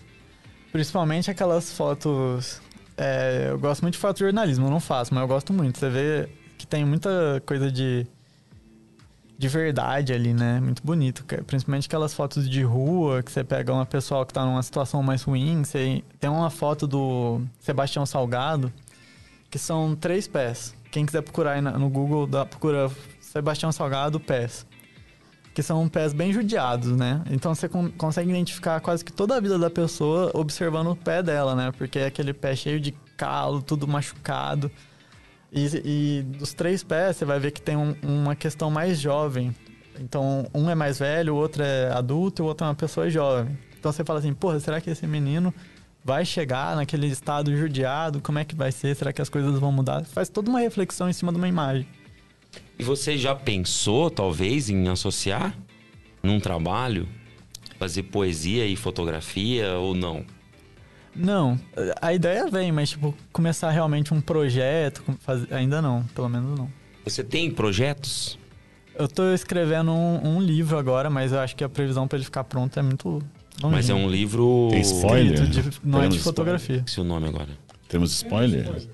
Principalmente aquelas fotos. é, eu gosto muito de foto de jornalismo, eu não faço, mas eu gosto muito. Você vê que tem muita coisa de. de verdade ali, né? Muito bonito. que- Principalmente aquelas fotos de rua, que você pega uma pessoa que tá numa situação mais ruim. Você, tem uma foto do Sebastião Salgado, que são três pés. Quem quiser procurar aí no Google, dá, procura Sebastião Salgado pés que são pés bem judiados, né? Então você con- consegue identificar quase que toda a vida da pessoa observando o pé dela, né? Porque é aquele pé cheio de calo, tudo machucado. E, e dos três pés você vai ver que tem um- uma questão mais jovem. Então um é mais velho, o outro é adulto e o outro é uma pessoa jovem. Então você fala assim, porra, será que esse menino vai chegar naquele estado judiado? Como é que vai ser? Será que as coisas vão mudar? Faz toda uma reflexão em cima de uma imagem. E você já pensou, talvez, em associar num trabalho? Fazer poesia e fotografia ou não? Não, a ideia vem, mas tipo, começar realmente um projeto, ainda não, pelo menos não. Você tem projetos? Eu tô escrevendo um, um livro agora, mas eu acho que a previsão pra ele ficar pronto é muito longínquo. Mas é um livro. Tem spoiler? De- não é de fotografia. Esqueci o nome agora. Temos spoiler?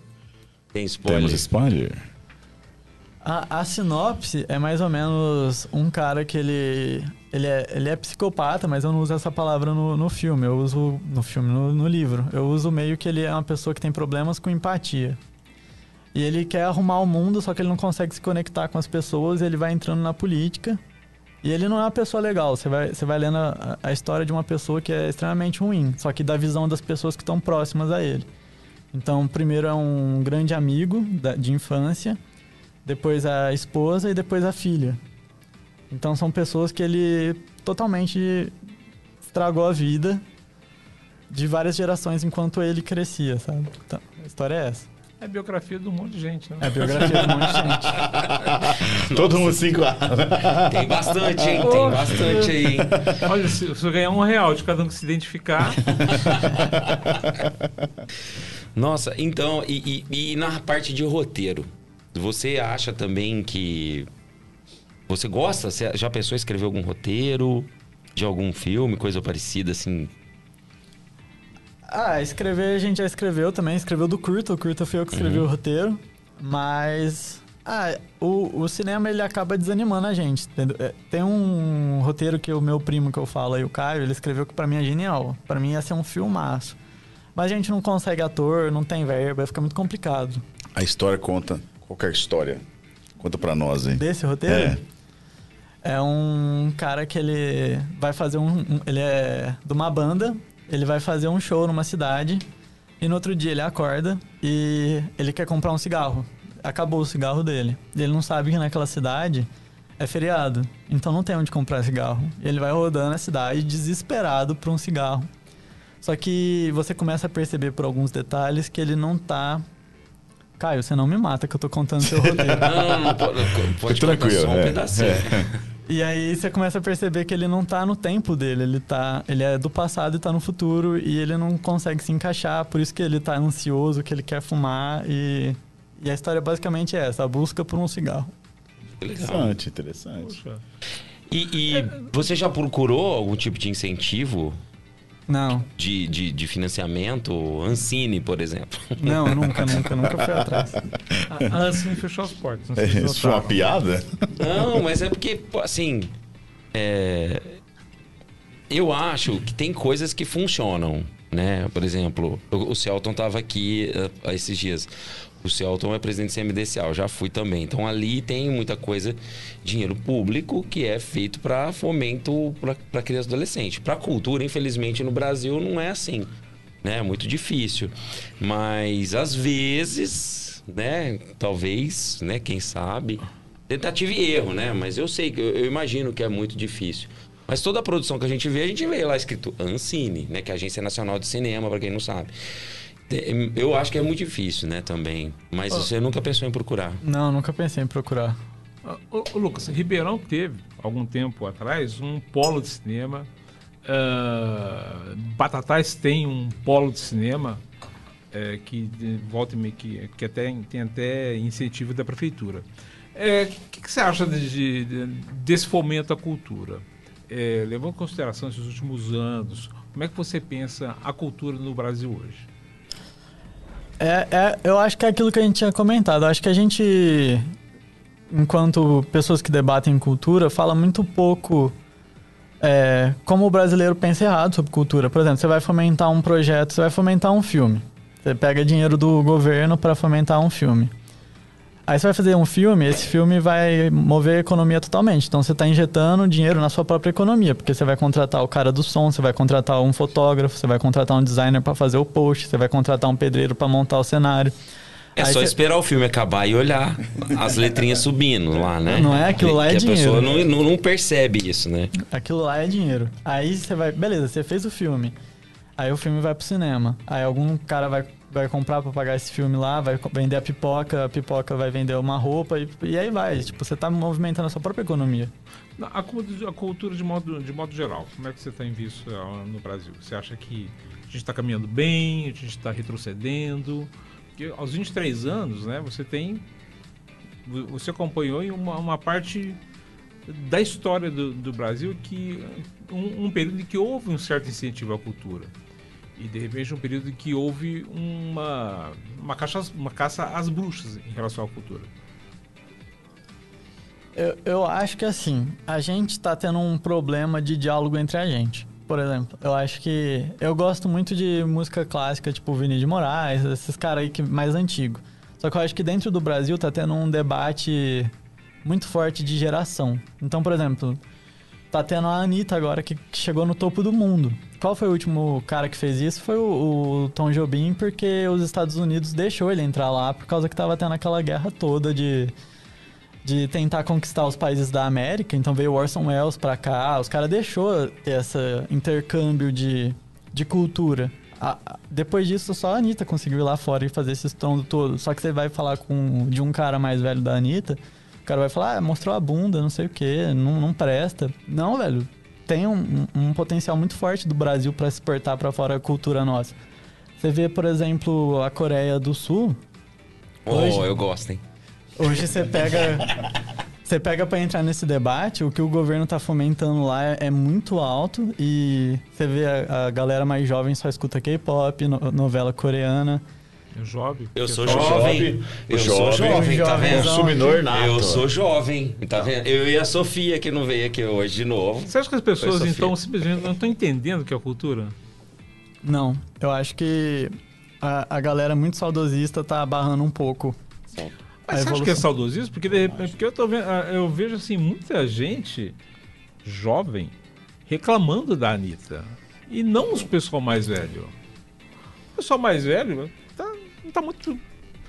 Tem spoiler. Temos spoiler? A, a sinopse é mais ou menos um cara que ele. Ele é, ele é psicopata, mas eu não uso essa palavra no, no filme. Eu uso. No filme, no, no livro. Eu uso meio que ele é uma pessoa que tem problemas com empatia. E ele quer arrumar o mundo, só que ele não consegue se conectar com as pessoas, ele vai entrando na política. E ele não é uma pessoa legal. Você vai, você vai lendo a, a história de uma pessoa que é extremamente ruim, só que da visão das pessoas que estão próximas a ele. Então, primeiro é um grande amigo da- de infância, depois a esposa e depois a filha. Então são pessoas que ele totalmente estragou a vida de várias gerações enquanto ele crescia, sabe? Então, a história é essa. É biografia de um monte de gente, né? É a biografia de um monte de gente. Todo mundo cinco a Tem bastante, hein? Tem bastante aí, hein? Olha, se, se eu ganhar um real de cada um que se identificar, Nossa, então, e, e- e na parte de roteiro? Você acha também que. Você gosta? Você já pensou em escrever algum roteiro de algum filme, coisa parecida, assim? Ah, escrever a gente já escreveu também, escreveu do curto, o curto foi eu que escrevi o roteiro, mas ah, o, o cinema ele acaba desanimando a gente. É, Tem um roteiro que o meu primo que eu falo aí, o Caio, ele escreveu que pra mim é genial. Pra mim ia ser um filmaço. Mas a gente não consegue ator, não tem verba, fica muito complicado. A história conta. Qualquer história. Conta pra nós, hein? Desse roteiro? É um cara que ele vai fazer um, um- Ele é de uma banda, ele vai fazer um show numa cidade e no outro dia ele acorda e ele quer comprar um cigarro. Acabou o cigarro dele. E ele não sabe que naquela cidade é feriado. Então não tem onde comprar cigarro. E ele vai rodando a cidade desesperado por um cigarro. Só que você começa a perceber por alguns detalhes que ele não tá. Caio, você não me mata que eu tô contando seu roteiro. Não, não, não, pode, pode contar Tranquilo, só um é, pedacinho. E aí você começa a perceber que ele não tá no tempo dele, ele tá, ele é do passado e tá no futuro e ele não consegue se encaixar, por isso que ele tá ansioso, que ele quer fumar e e a história basicamente é essa, a busca por um cigarro. Interessante, interessante. E, e você já procurou algum tipo de incentivo Não, de, de, de financiamento? Ancine, por exemplo. não, nunca, nunca, nunca fui atrás. A Ancine fechou as portas. Não sei se É, Isso foi uma notaram. piada? Não, mas é porque, assim. é, Eu acho que tem coisas que funcionam, né? Por exemplo, o Celton tava aqui há esses dias. O Celton é presidente do CMDCA, já fui também. Então ali tem muita coisa, dinheiro público, que é feito para fomento para criança e adolescente. Para cultura, infelizmente, no Brasil não é assim. Né? É muito difícil. Mas às vezes, né? Talvez, né? Quem sabe. Tentativa e erro, né? Mas eu sei, eu, eu imagino que é muito difícil. Mas toda a produção que a gente vê, a gente vê lá escrito Ancine, né? Que é a Agência Nacional de Cinema, para quem não sabe. Te- Eu acho que é muito difícil, né, também. Mas você nunca pensou em procurar. Não, nunca pensei em procurar. Ah, Ô, ô, Lucas, Ribeirão teve, algum tempo atrás, um polo de cinema. Ah, Batatais tem um polo de cinema eh, que volta e que, que até, tem até incentivo da prefeitura. O que, que você acha de- de- desse fomento à cultura? Eh, levando em consideração esses últimos anos, como é que você pensa a cultura no Brasil hoje? É, é, eu acho que é aquilo que a gente tinha comentado. Eu acho que a gente, enquanto pessoas que debatem cultura, fala muito pouco é, como o brasileiro pensa errado sobre cultura. Por exemplo, você vai fomentar um projeto, você vai fomentar um filme. Você pega dinheiro do governo para fomentar um filme. Aí você vai fazer um filme, esse filme vai mover a economia totalmente. Então você está injetando dinheiro na sua própria economia, porque você vai contratar o cara do som, você vai contratar um fotógrafo, você vai contratar um designer para fazer o post, você vai contratar um pedreiro para montar o cenário. É Aí só esperar o filme acabar e olhar as letrinhas subindo lá, né? Não é? Aquilo lá é que a dinheiro. pessoa não, não, não percebe isso, né? Aquilo lá é dinheiro. Aí você vai, beleza, você fez o filme. Aí o filme vai pro cinema. Aí algum cara vai, vai comprar pra pagar esse filme lá, vai vender a pipoca, a pipoca vai vender uma roupa e, e aí vai. Tipo, você tá movimentando a sua própria economia. A, a cultura de modo, de modo geral, como é que você tem visto ela no Brasil? Você acha que a gente está caminhando bem, a gente está retrocedendo? Porque aos 23 anos, né, você tem. vo- Você acompanhou em uma, uma parte da história do, do Brasil que. Um, um período em que houve um certo incentivo à cultura. E de repente um período em que houve uma, uma, caça, uma caça às bruxas em relação à cultura. Eu, eu acho que assim, a gente tá tendo um problema de diálogo entre a gente. Por exemplo, eu acho que. Eu gosto muito de música clássica, tipo Vinícius de Moraes, esses caras aí que mais antigo. Só que eu acho que dentro do Brasil tá tendo um debate muito forte de geração. Então, por exemplo, tá tendo a Anitta agora que, chegou no topo do mundo. Qual foi o último cara que fez isso? Foi o, o Tom Jobim, porque os Estados Unidos deixou ele entrar lá por causa que tava tendo aquela guerra toda de de tentar conquistar os países da América. Então veio o Orson Welles pra cá, os caras deixou ter esse intercâmbio de, de cultura. A- depois disso, só a Anitta conseguiu ir lá fora e fazer esse estrondo todo. Só que você vai falar com de um cara mais velho da Anitta, o cara vai falar, ah, mostrou a bunda, não sei o que, não, não presta. Não, velho, tem um, um- potencial muito forte do Brasil pra exportar pra fora a cultura nossa. Você vê, por exemplo, a Coreia do Sul, Oh, Hoje- eu gosto, hein? Hoje você pega. Você pega pra entrar nesse debate, o que o governo tá fomentando lá é, é muito alto e você vê a, a galera mais jovem só escuta K-pop, no- novela coreana. É jovem. Eu sou jovem. Eu sou jovem. tá vendo? Consumidor nato. Eu sou jovem, tá vendo? Eu e a Sofia, que não veio aqui hoje de novo. Você acha que as pessoas, então, simplesmente não estão entendendo o que é cultura? Não, eu acho que a, a galera muito saudosista tá barrando um pouco. Mas A você acha que é saudosismo? Porque, de repente, porque eu, tô vendo, ah, eu vejo assim, muita gente jovem reclamando da Anitta. E não os pessoal mais velho. O pessoal mais velho não tá muito.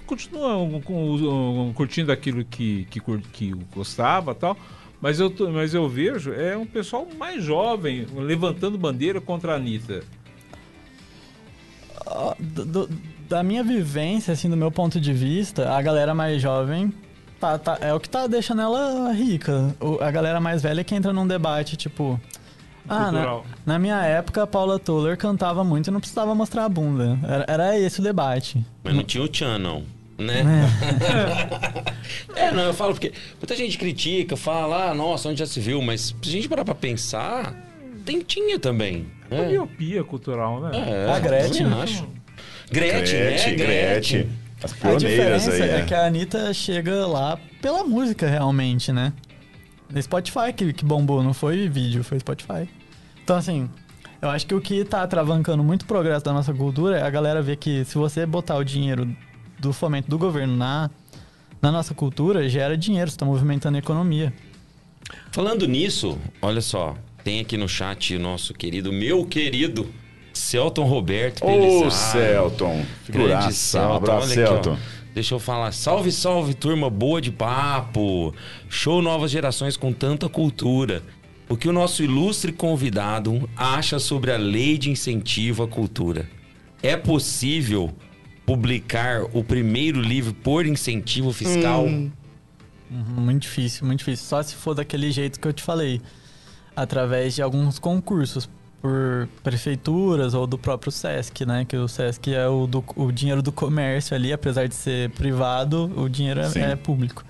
Continua com- curtindo aquilo que, que, que gostava tal. Mas eu, mas eu vejo é um pessoal mais jovem levantando bandeira contra a Anitta. Ó, do- do- da minha vivência, assim, do meu ponto de vista, a galera mais jovem tá, tá- é o que tá deixando ela rica. O- a galera mais velha que entra num debate, tipo. Ah, na, Cultural. na minha época, a Paula Toller cantava muito e não precisava mostrar a bunda. Era, era esse o debate. Mas não tinha o Tchan, não. né? É. não, eu falo porque muita gente critica, fala, ah, nossa, onde já se viu, mas se a gente parar pra pensar, tem, tinha também. É uma né? miopia cultural, né? É, A Gretchen. também acho. Gretchen, Gretchen, né? Gretchen. As A pioneiras diferença aí, é né? que a Anitta chega lá pela música, realmente, né? No Spotify que, que bombou, não foi vídeo, foi Spotify. Então, assim, eu acho que o que tá travancando muito o progresso da nossa cultura é a galera ver que se você botar o dinheiro do fomento do governo na, na nossa cultura, gera dinheiro, você tá movimentando a economia. Falando nisso, olha só, tem aqui no chat o nosso querido, meu querido, Celton Roberto Ô, Pelissaro. Celton. Grande Figuraça. Um abraço, Olha aqui, ó. Celton. Deixa eu falar. Salve, salve, turma boa de papo. Show novas gerações com tanta cultura. O que o nosso ilustre convidado acha sobre a lei de incentivo à cultura? É possível publicar o primeiro livro por incentivo fiscal? Uhum, Muito difícil, muito difícil. Só se for daquele jeito que eu te falei. Através de alguns concursos por prefeituras ou do próprio SESC, né? Que o SESC é o, do- o dinheiro do comércio ali, apesar de ser privado, o dinheiro é, é público.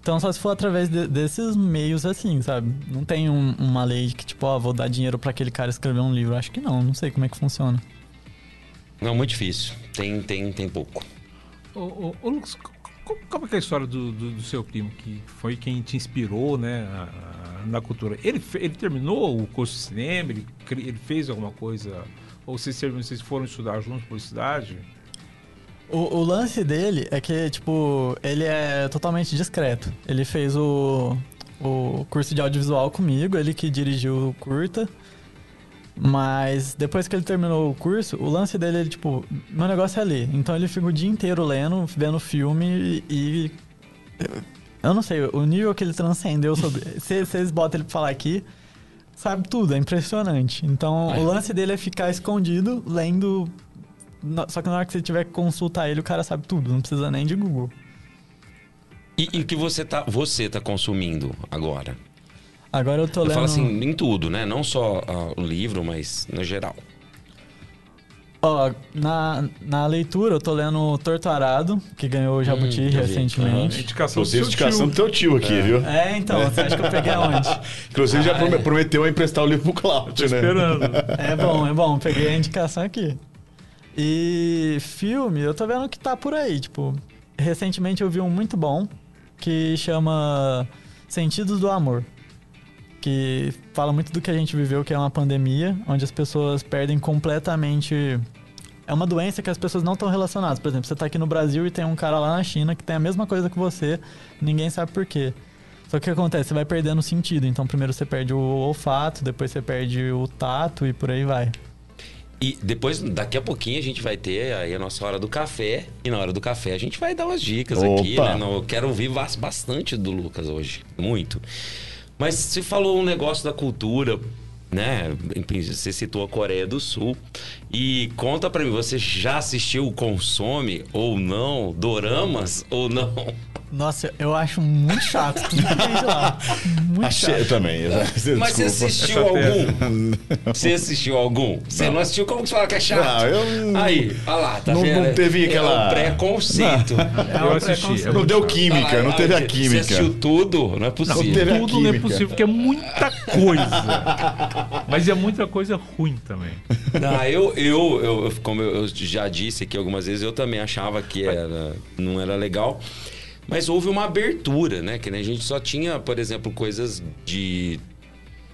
Então só se for através de- desses meios assim, sabe? Não tem um- uma lei que, tipo, ó, vou dar dinheiro pra aquele cara escrever um livro. Acho que não, não sei como é que funciona. Não, muito difícil. Tem, tem, tem pouco. Ô, ô, ô, Lucas, co- co- como é que é a história do, do- do seu primo, que foi quem te inspirou né, a- a- na cultura? Ele, ele terminou o curso de cinema? Ele, ele fez alguma coisa? Ou vocês, vocês foram estudar juntos por cidade? O, o lance dele é que, tipo, ele é totalmente discreto. Ele fez o, o curso de audiovisual comigo, ele que dirigiu o curta. Mas depois que ele terminou o curso, o lance dele, ele, tipo, meu negócio é ler. Então ele fica o dia inteiro lendo, vendo filme e. Eu não sei, o nível que ele transcendeu sobre. vocês botam ele pra falar aqui, sabe tudo, é impressionante. Então o lance dele é ficar escondido, lendo Só que na hora que você tiver que consultar ele, o cara sabe tudo, não precisa nem de Google. E, o que você tá, você tá consumindo agora? Agora eu tô Eu lendo. falo assim, em tudo, né? Não só ah, o livro, mas no geral. Ó, na, na leitura eu tô lendo Torto Arado, que ganhou o Jabuti Hum, recentemente. Indicação Inclusive, do seu indicação do tio. teu tio aqui, viu? É, então, você acha que eu peguei aonde? Inclusive, já Ah, prome- é. prometeu emprestar o livro pro Cláudio, né? Esperando. É bom, é bom, peguei a indicação aqui. E filme, eu tô vendo que tá por aí, tipo, recentemente eu vi um muito bom que chama Sentidos do Amor. Que fala muito do que a gente viveu, que é uma pandemia, onde as pessoas perdem completamente. É uma doença que as pessoas não estão relacionadas. Por exemplo, você tá aqui no Brasil e tem um cara lá na China que tem a mesma coisa que você, ninguém sabe por quê. Só que o que acontece? Você vai perdendo o sentido. Então, primeiro você perde o olfato, depois você perde o tato e por aí vai. E depois, daqui a pouquinho, a gente vai ter aí a nossa hora do café. E na hora do café a gente vai dar umas dicas aqui, Opa! né? Não, Eu quero ouvir bas- bastante do Lucas hoje. Muito. Mas você falou um negócio da cultura, né? Você citou a Coreia do Sul. E conta pra mim, você já assistiu, consome ou não? Doramas ou não? Nossa, eu acho muito chato tudo que tem de lá. Muito Achei eu chato. também. Mas você assistiu algum? Você assistiu algum? Você não. assistiu? Como que você fala que é chato? Não, eu- Aí, olha lá, tá Não- vendo? não teve É aquela- um preconceito. É eu assisti. preconceito. é Não deu química, Ah, não teve a Você química. assistiu tudo? Não é possível. Não teve a Tudo não é possível, porque é muita coisa. Mas é muita coisa ruim também. Não, eu, eu, eu- como eu já disse aqui algumas vezes, eu também achava que era, não era legal. Mas houve uma abertura, né? Que nem a gente só tinha, por exemplo, coisas de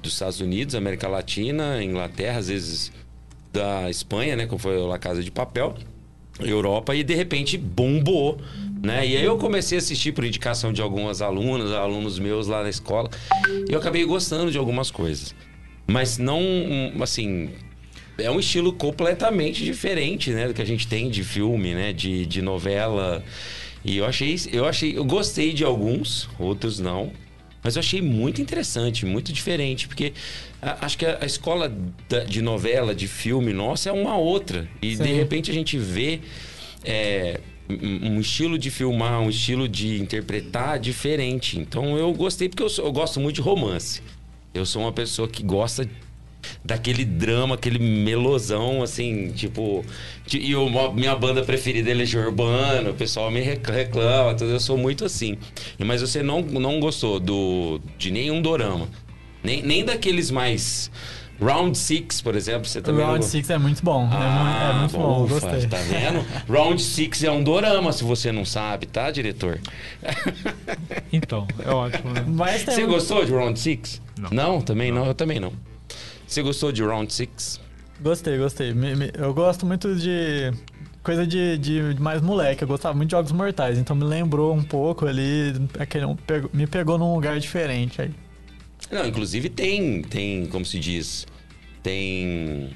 dos Estados Unidos, América Latina, Inglaterra, às vezes da Espanha, né? Como foi a La Casa de Papel, Europa, e de repente bombou, né? E aí eu comecei a assistir por indicação de algumas alunas, alunos meus lá na escola, e eu acabei gostando de algumas coisas. Mas não, um, assim, é um estilo completamente diferente, né, do que a gente tem de filme, né, de, de novela. E eu achei, eu achei, eu gostei de alguns, outros não. Mas eu achei muito interessante, muito diferente, porque a- acho que a, a escola da- de novela, de filme, nossa, é uma outra. E de Sim. repente a gente vê é, um estilo de filmar, um estilo de interpretar diferente. Então eu gostei porque eu, eu gosto muito de romance. Eu sou uma pessoa que gosta daquele drama, aquele melosão, assim, tipo. E o- minha banda preferida é Legião Urbana, o pessoal me rec- reclama, eu sou muito assim. Mas você não, não gostou do, de nenhum dorama. Nem, nem daqueles mais. Round Six, por exemplo, você também não Round gostou? 6 é muito bom. é mu- é, Ah, muito bom, ufa, gostei. Tá vendo? Round Six é um dorama, se você não sabe, tá, diretor? Então, é ótimo, né? Mas Você um- gostou de Round Six? Não. Também não. Eu também não. Você gostou de Round Six? Gostei, gostei. Me- me- eu gosto muito de coisa de, de mais moleque. Eu gostava muito de Jogos Mortais, então me lembrou um pouco ali. Aquele, me pegou num lugar diferente. Aí. Não, inclusive tem, tem, como se diz, tem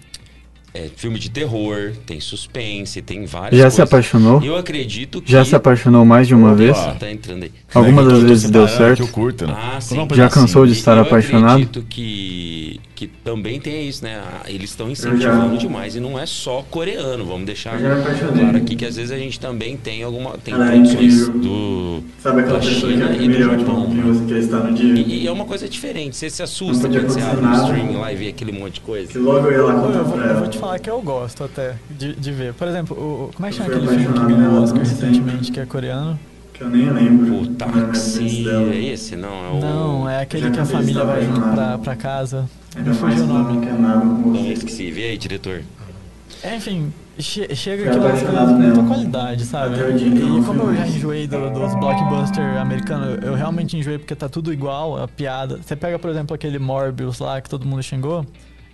é, filme de terror, tem suspense, tem várias Já se coisas. apaixonou? Eu acredito que... Já se apaixonou mais de uma vez? Ah, tá entrando aí. Alguma Eu das tô vezes deu certo? Que eu curto, né? Ah, sim. Já cansou de estar eu apaixonado? acredito que, que também tem isso, né? Ah, Eles estão incentivando demais e não é só coreano. Vamos deixar claro aqui que às vezes a gente também tem alguma tem Ela é produções do Sabe da China e do Japão. né? E, e é uma coisa diferente. Você se assusta quando você abre o stream lá e vê aquele monte de coisa. logo eu ia lá eu, eu vou te falar que eu gosto até de, de ver. Por exemplo, o, como é que chama aquele filme que ganhou o Oscar recentemente, que é coreano? Que eu nem lembro. O táxi é esse? Não, é o. Não, é aquele que a família vai pra, pra casa. Me mais fugiu o não nome. com Não, você. esqueci. Vê aí, diretor. É, Enfim, che- chega aqui coisas de muita qualidade, sabe? E não como eu já enjoei do- dos blockbusters americanos, eu realmente enjoei porque tá tudo igual, a piada. Você pega, por exemplo, aquele Morbius lá que todo mundo xingou,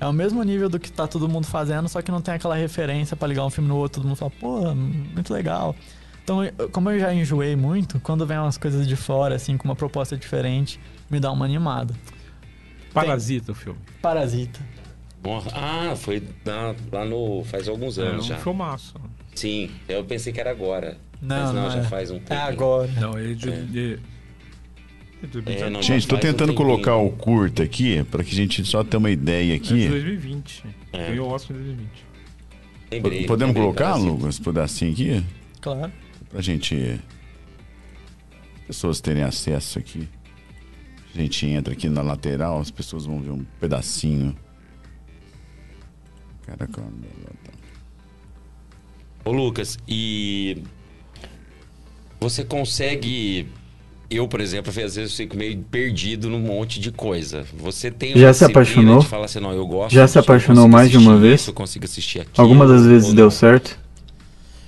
é o mesmo nível do que tá todo mundo fazendo, só que não tem aquela referência pra ligar um filme no outro, todo mundo fala, pô, muito legal. Então, como eu já enjoei muito, quando vem umas coisas de fora, assim, com uma proposta diferente, me dá uma animada. Parasita o filme. Parasita. Bom, Ah, foi lá, lá no. faz alguns É um anos já. filmaço. Sim, eu pensei que era agora. Não, Mas não, não já é. faz um tempo. É agora. Não, ele de 2019. É, não, Gente, um tentando tempinho. colocar o curto aqui, para que a gente só tenha uma ideia É aqui. 2020. É. Ganhou o Oscar em 2020. Lembrei, Podemos colocar, Parasita. Lucas, pedacinho aqui? Claro. Pra gente. As pessoas terem acesso aqui. A gente entra aqui na lateral, as pessoas vão ver um pedacinho. Caraca, Ô Lucas, e você consegue. Eu, por exemplo, às vezes eu fico meio perdido num monte de coisa. Você tem uma Já se apaixonou? De falar assim, não, eu gosto Já se apaixonou mais de uma vez? isso, eu consigo assistir aquilo. Alguma das vezes deu não. certo?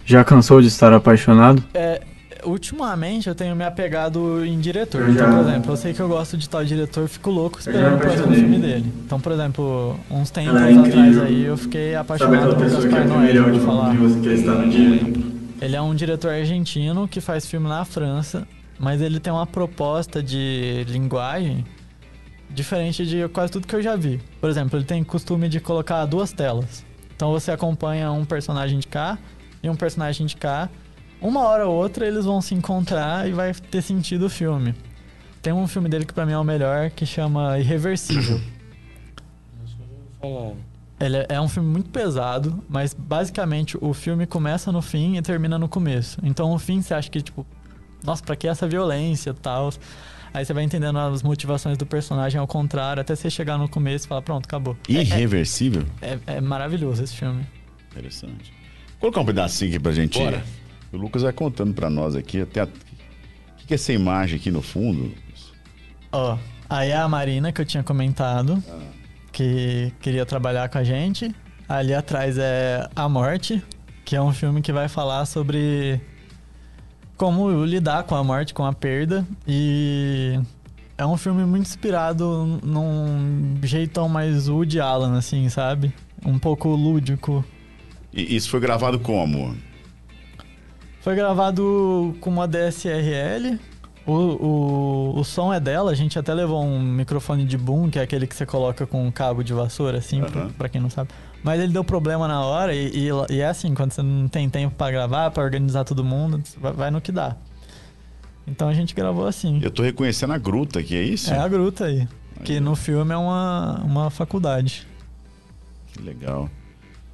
Já cansou de estar apaixonado? É, ultimamente eu tenho me apegado em diretor. Eu já- Então, por exemplo, eu sei que eu gosto de tal diretor, fico louco esperando o próximo filme dele. Então, por exemplo, uns tempos é atrás aí eu fiquei apaixonado por é Gaspar Noé, primeira de onde falar. você quer estar no dia? Ele é um diretor argentino que faz filme na França, mas ele tem uma proposta de linguagem diferente de quase tudo que eu já vi. Por exemplo, ele tem costume de colocar duas telas. Então você acompanha um personagem de cá e um personagem de cá. Uma hora ou outra eles vão se encontrar e vai ter sentido o filme. Tem um filme dele que pra mim é o melhor, que chama Irreversível. Ele é um filme muito pesado, mas basicamente o filme começa no fim e termina no começo. Então o fim você acha que, tipo, nossa, pra que essa violência e tal? Aí você vai entendendo as motivações do personagem ao contrário, até você chegar no começo e falar, pronto, acabou. É- Irreversível? É, é maravilhoso esse filme. Interessante. Vou colocar um pedacinho aqui pra gente. Bora. O Lucas vai contando pra nós aqui até. a- O que que é essa imagem aqui no fundo? Ó, aí é a Marina que eu tinha comentado, que queria trabalhar com a gente. Ali atrás é A Morte, que é um filme que vai falar sobre como lidar com a morte, com a perda. E é um filme muito inspirado num jeitão mais Woody Allen, assim, sabe? Um pouco lúdico. E isso foi gravado como? Foi gravado com uma DSRL. O, o, o som é dela, a gente até levou um microfone de boom, que é aquele que você coloca com um cabo de vassoura, assim, pra, Aham. pra quem não sabe. Mas ele deu problema na hora e, e, e é assim, quando você não tem tempo pra gravar, pra organizar todo mundo, vai, vai no que dá. Então a gente gravou assim. Eu tô reconhecendo a gruta aqui, é isso? É a gruta aí. Que no filme é uma, uma faculdade. Que legal.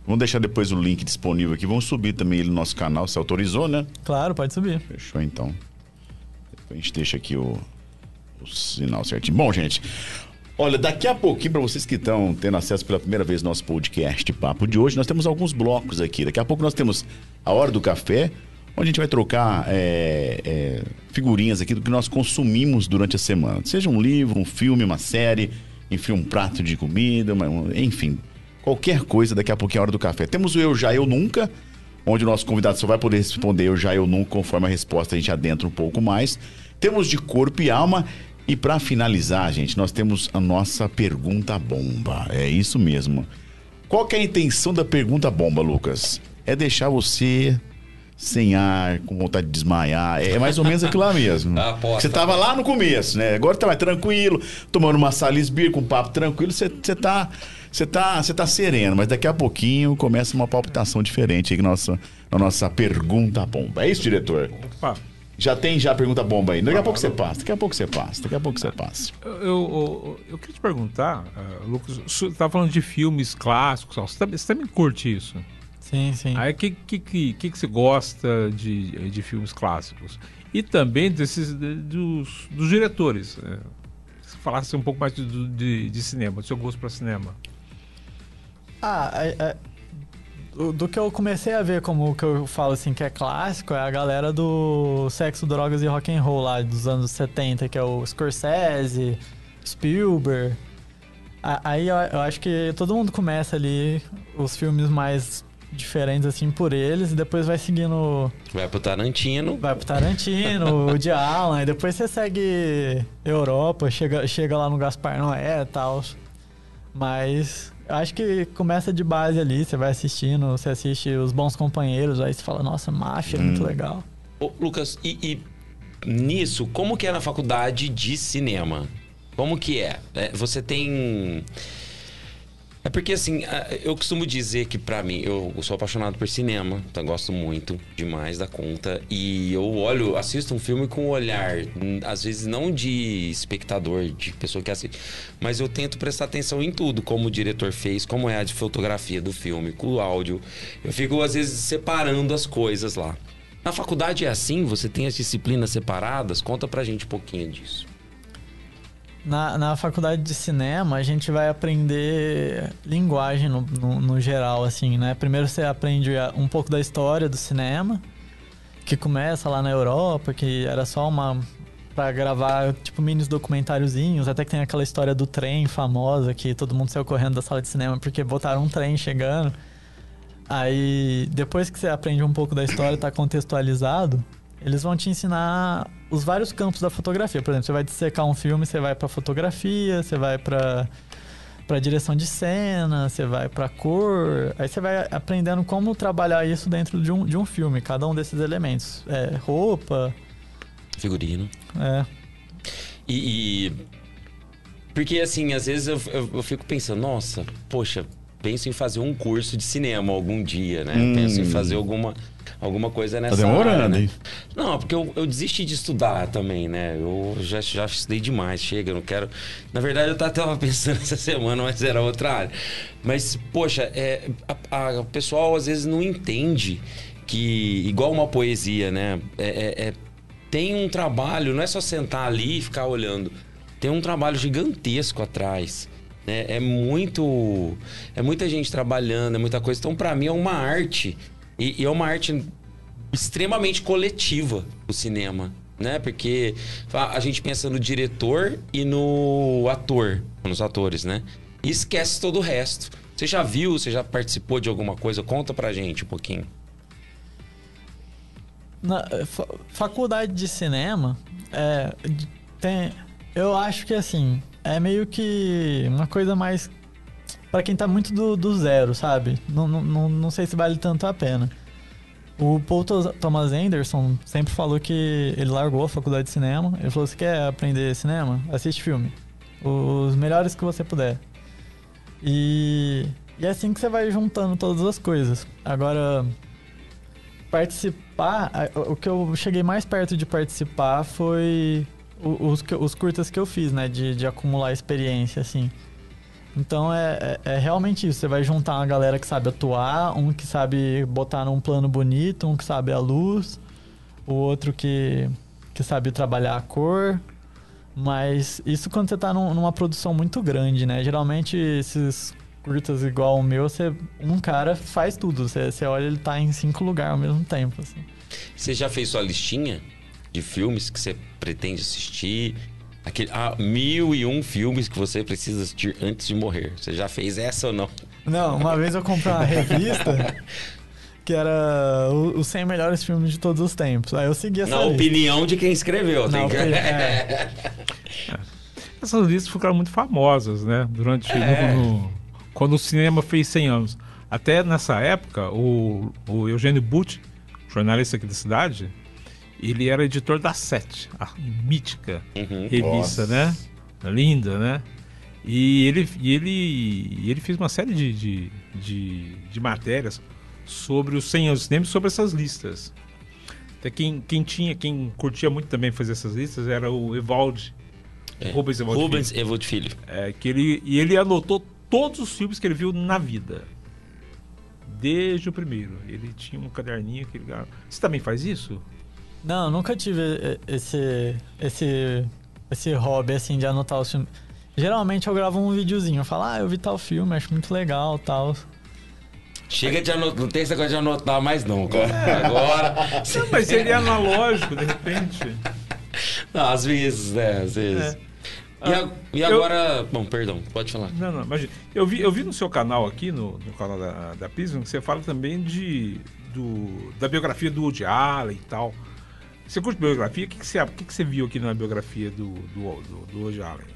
Vamos deixar depois o link disponível aqui. Vamos subir também ele no nosso canal. Você autorizou, né? Claro, pode subir. Fechou então. Depois a gente deixa aqui o, o sinal certinho. Bom, gente. Olha, daqui a pouquinho, para vocês que estão tendo acesso pela primeira vez ao nosso podcast Papo de hoje, nós temos alguns blocos aqui. Daqui a pouco nós temos a Hora do Café, onde a gente vai trocar é, é, figurinhas aqui do que nós consumimos durante a semana. Seja um livro, um filme, uma série, enfim, um prato de comida, uma- um- enfim, qualquer coisa. Daqui a pouquinho é a Hora do Café. Temos o Eu Já, Eu Nunca, onde o nosso convidado só vai poder responder Eu Já, Eu Nunca, conforme a resposta a gente adentra um pouco mais. Temos de Corpo e Alma. E para finalizar, gente, nós temos a nossa pergunta bomba. É isso mesmo. Qual que é a intenção da pergunta bomba, Lucas? É deixar você sem ar, com vontade de desmaiar. É mais ou menos aquilo lá mesmo. Aposta. Você tava lá no começo, né? Agora tá mais tranquilo, tomando uma salisbir com um papo tranquilo, você você tá você tá, você tá sereno, mas daqui a pouquinho começa uma palpitação diferente aí na nossa, na nossa pergunta bomba. É isso, diretor? Opa, Já tem já a pergunta bomba aí. Daqui a pouco você passa, daqui a pouco você passa, daqui a pouco você passa. eu, eu, eu queria te perguntar, ah, Lucas, você tá falando de filmes clássicos, ó, você, também- você também curte isso? Sim, sim. Aí o que, que, que, que você gosta de, de filmes clássicos? E também desses de- dos, dos diretores. é. Se falasse um pouco mais de, de, de cinema, do seu gosto para cinema. Ah, é- é- do, que eu comecei a ver como que eu falo assim que é clássico é a galera do sexo, drogas e rock and roll lá dos anos 70, que é o Scorsese, Spielberg. Aí eu, acho que todo mundo começa ali os filmes mais diferentes assim por eles e depois vai seguindo Vai pro Tarantino. Vai pro Tarantino, o de Alan, e depois você segue Europa, chega, chega lá no Gaspar Noé e tal. Mas acho que começa de base ali, você vai assistindo, você assiste Os Bons Companheiros, aí você fala, nossa, máfia, é muito legal. Ô, Lucas, e, e nisso, como que é na faculdade de cinema? Como que é? É, você tem. É porque assim, eu costumo dizer que pra mim, eu sou apaixonado por cinema, então gosto muito demais da conta. E eu olho, assisto um filme com um olhar, hum, às vezes não de espectador, de pessoa que assiste, mas eu tento prestar atenção em tudo, como o diretor fez, como é a de fotografia do filme, com o áudio. Eu fico, às vezes, separando as coisas lá. Na faculdade é assim? Você tem as disciplinas separadas? Conta pra gente um pouquinho disso. Na, na faculdade de cinema, a gente vai aprender linguagem no, no, no geral, assim, né? Primeiro você aprende um pouco da história do cinema, que começa lá na Europa, que era só uma. pra gravar, tipo, mini documentáriozinhos, até que tem aquela história do trem famosa, que todo mundo saiu correndo da sala de cinema porque botaram um trem chegando. Aí, depois que você aprende um pouco da história, tá contextualizado, eles vão te ensinar os vários campos da fotografia. Por exemplo, você vai dissecar um filme, você vai pra fotografia, você vai pra para direção de cena, você vai pra cor, aí você vai aprendendo como trabalhar isso dentro de um, de um filme, cada um desses elementos. É, roupa, Figurino. é, E, e- Porque, assim, às vezes eu, eu- eu fico pensando, nossa, poxa, penso em fazer um curso de cinema algum dia, né? Penso em fazer alguma, alguma coisa nessa Tá demorando, área, né? hein? Não, porque eu, eu desisti de estudar também, né? Eu já, já estudei demais, chega, eu não quero. Na verdade, eu tava pensando essa semana, mas era outra área. Mas, poxa, é, a- a- o pessoal às vezes não entende que, igual uma poesia, né? É, é- é- tem um trabalho, não é só sentar ali e ficar olhando. Tem um trabalho gigantesco atrás. né? É muito. É muita gente trabalhando, é muita coisa. Então, pra mim, é uma arte. E, e é uma arte extremamente coletiva o cinema, né? Porque a gente pensa no diretor e no ator, nos atores, né? E esquece todo o resto. Você já viu, você já participou de alguma coisa? Conta pra gente um pouquinho. Na fa- faculdade de cinema, é, tem, eu acho que assim, é meio que uma coisa mais Pra quem tá muito do, do zero, sabe? Não, não, não, sei se vale tanto a pena. O Paul Thomas Anderson sempre falou que ele largou a faculdade de cinema. Ele falou: você quer aprender cinema? Assiste filme. Os melhores que você puder. E, e é assim que você vai juntando todas as coisas. Agora, participar, o que eu cheguei mais perto de participar foi os, os curtas que eu fiz, né? De, de acumular experiência, assim. Então é, é, é realmente isso. Você vai juntar uma galera que sabe atuar, um que sabe botar num plano bonito, um que sabe a luz, o outro que, que sabe trabalhar a cor. Mas isso quando você tá num- numa produção muito grande, né? Geralmente esses curtas igual o meu, você, um cara faz tudo. Você, você olha, ele tá em cinco lugares ao mesmo tempo, assim. Você já fez sua listinha de filmes que você pretende assistir? Aquele, ah, mil e um filmes que você precisa assistir antes de morrer. Você já fez essa ou não? Não, uma vez eu comprei uma revista que era os 100 melhores filmes de todos os tempos. Aí eu segui essa Na lista. opinião de quem escreveu. Na tem que- é. Essas listas ficaram muito famosas, né? Durante É. no- no- quando o cinema fez 100 anos. Até nessa época, o, o Eugênio Butti, jornalista aqui da cidade, ele era editor da Sete, a mítica Uhum. revista, Nossa. né? Linda, né? E ele, e ele, ele fez uma série de, de, de, de matérias sobre os 100 anos do cinema sobre essas listas. Até quem, quem tinha, quem curtia muito também fazer essas listas era o Evaldi. É. Rubens Evaldi Rubens Filho. Evald Filho. É, que ele, e ele anotou todos os filmes que ele viu na vida. Desde o primeiro. Ele tinha um caderninho que ele... Você também faz isso? Não, nunca tive esse, esse, esse hobby, assim, de anotar os filmes. Geralmente eu gravo um videozinho, eu falo, ah, eu vi tal filme, acho muito legal, tal. Chega de anotar. Não tem essa coisa de anotar mais, não, cara. Agora. Não, mas é analógico, de repente. Não, às vezes, né? Às vezes. E, a- e eu- agora. Bom, perdão, pode falar. Não, não, imagina. Eu vi, eu vi no seu canal aqui, no, no canal da, da Prism, que você fala também de, do, da biografia do Woody Allen e tal. Você curte biografia? O que, que, você, o que, que você viu aqui na biografia do, do, do, do Woody Allen?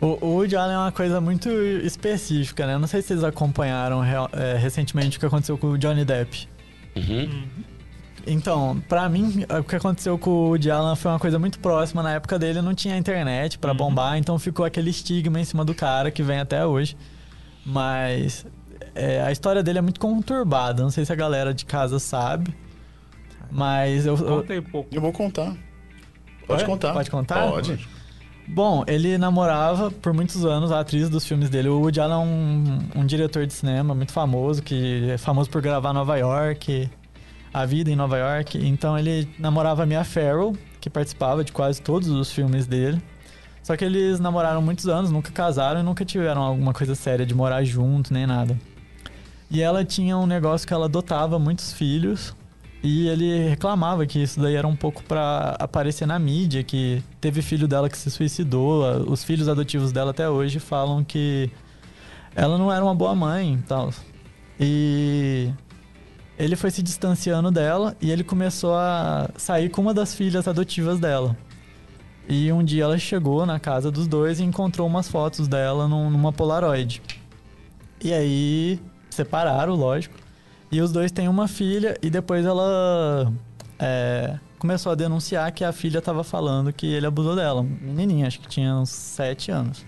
O, o Woody Allen é uma coisa muito específica, né? Não sei se vocês acompanharam real- eh, recentemente o que aconteceu com o Johnny Depp. Uhum. Então, pra mim, o que aconteceu com o Woody Allen foi uma coisa muito próxima. Na época dele não tinha internet pra bombar, então ficou aquele estigma em cima do cara que vem até hoje. Mas é, a história dele é muito conturbada. Não sei se a galera de casa sabe. Mas eu. eu- um pouco. Eu vou contar. Pode Oi? contar. Pode contar? Pode. Bom, ele namorava por muitos anos a atriz dos filmes dele. O Woody Allen é um, um diretor de cinema muito famoso, que é famoso por gravar Nova York, A Vida em Nova York. Então ele namorava a Mia Farrow, que participava de quase todos os filmes dele. Só que eles namoraram muitos anos, nunca casaram e nunca tiveram alguma coisa séria de morar junto, nem nada. E ela tinha um negócio que ela adotava muitos filhos e ele reclamava que isso daí era um pouco pra aparecer na mídia, que teve filho dela que se suicidou, os filhos adotivos dela até hoje falam que ela não era uma boa mãe e tal. E ele foi se distanciando dela e ele começou a sair com uma das filhas adotivas dela. E um dia ela chegou na casa dos dois e encontrou umas fotos dela num- numa Polaroid. E aí separaram, lógico. E os dois têm uma filha e depois ela é, começou a denunciar que a filha estava falando que ele abusou dela. Menininha, acho que tinha uns 7 anos.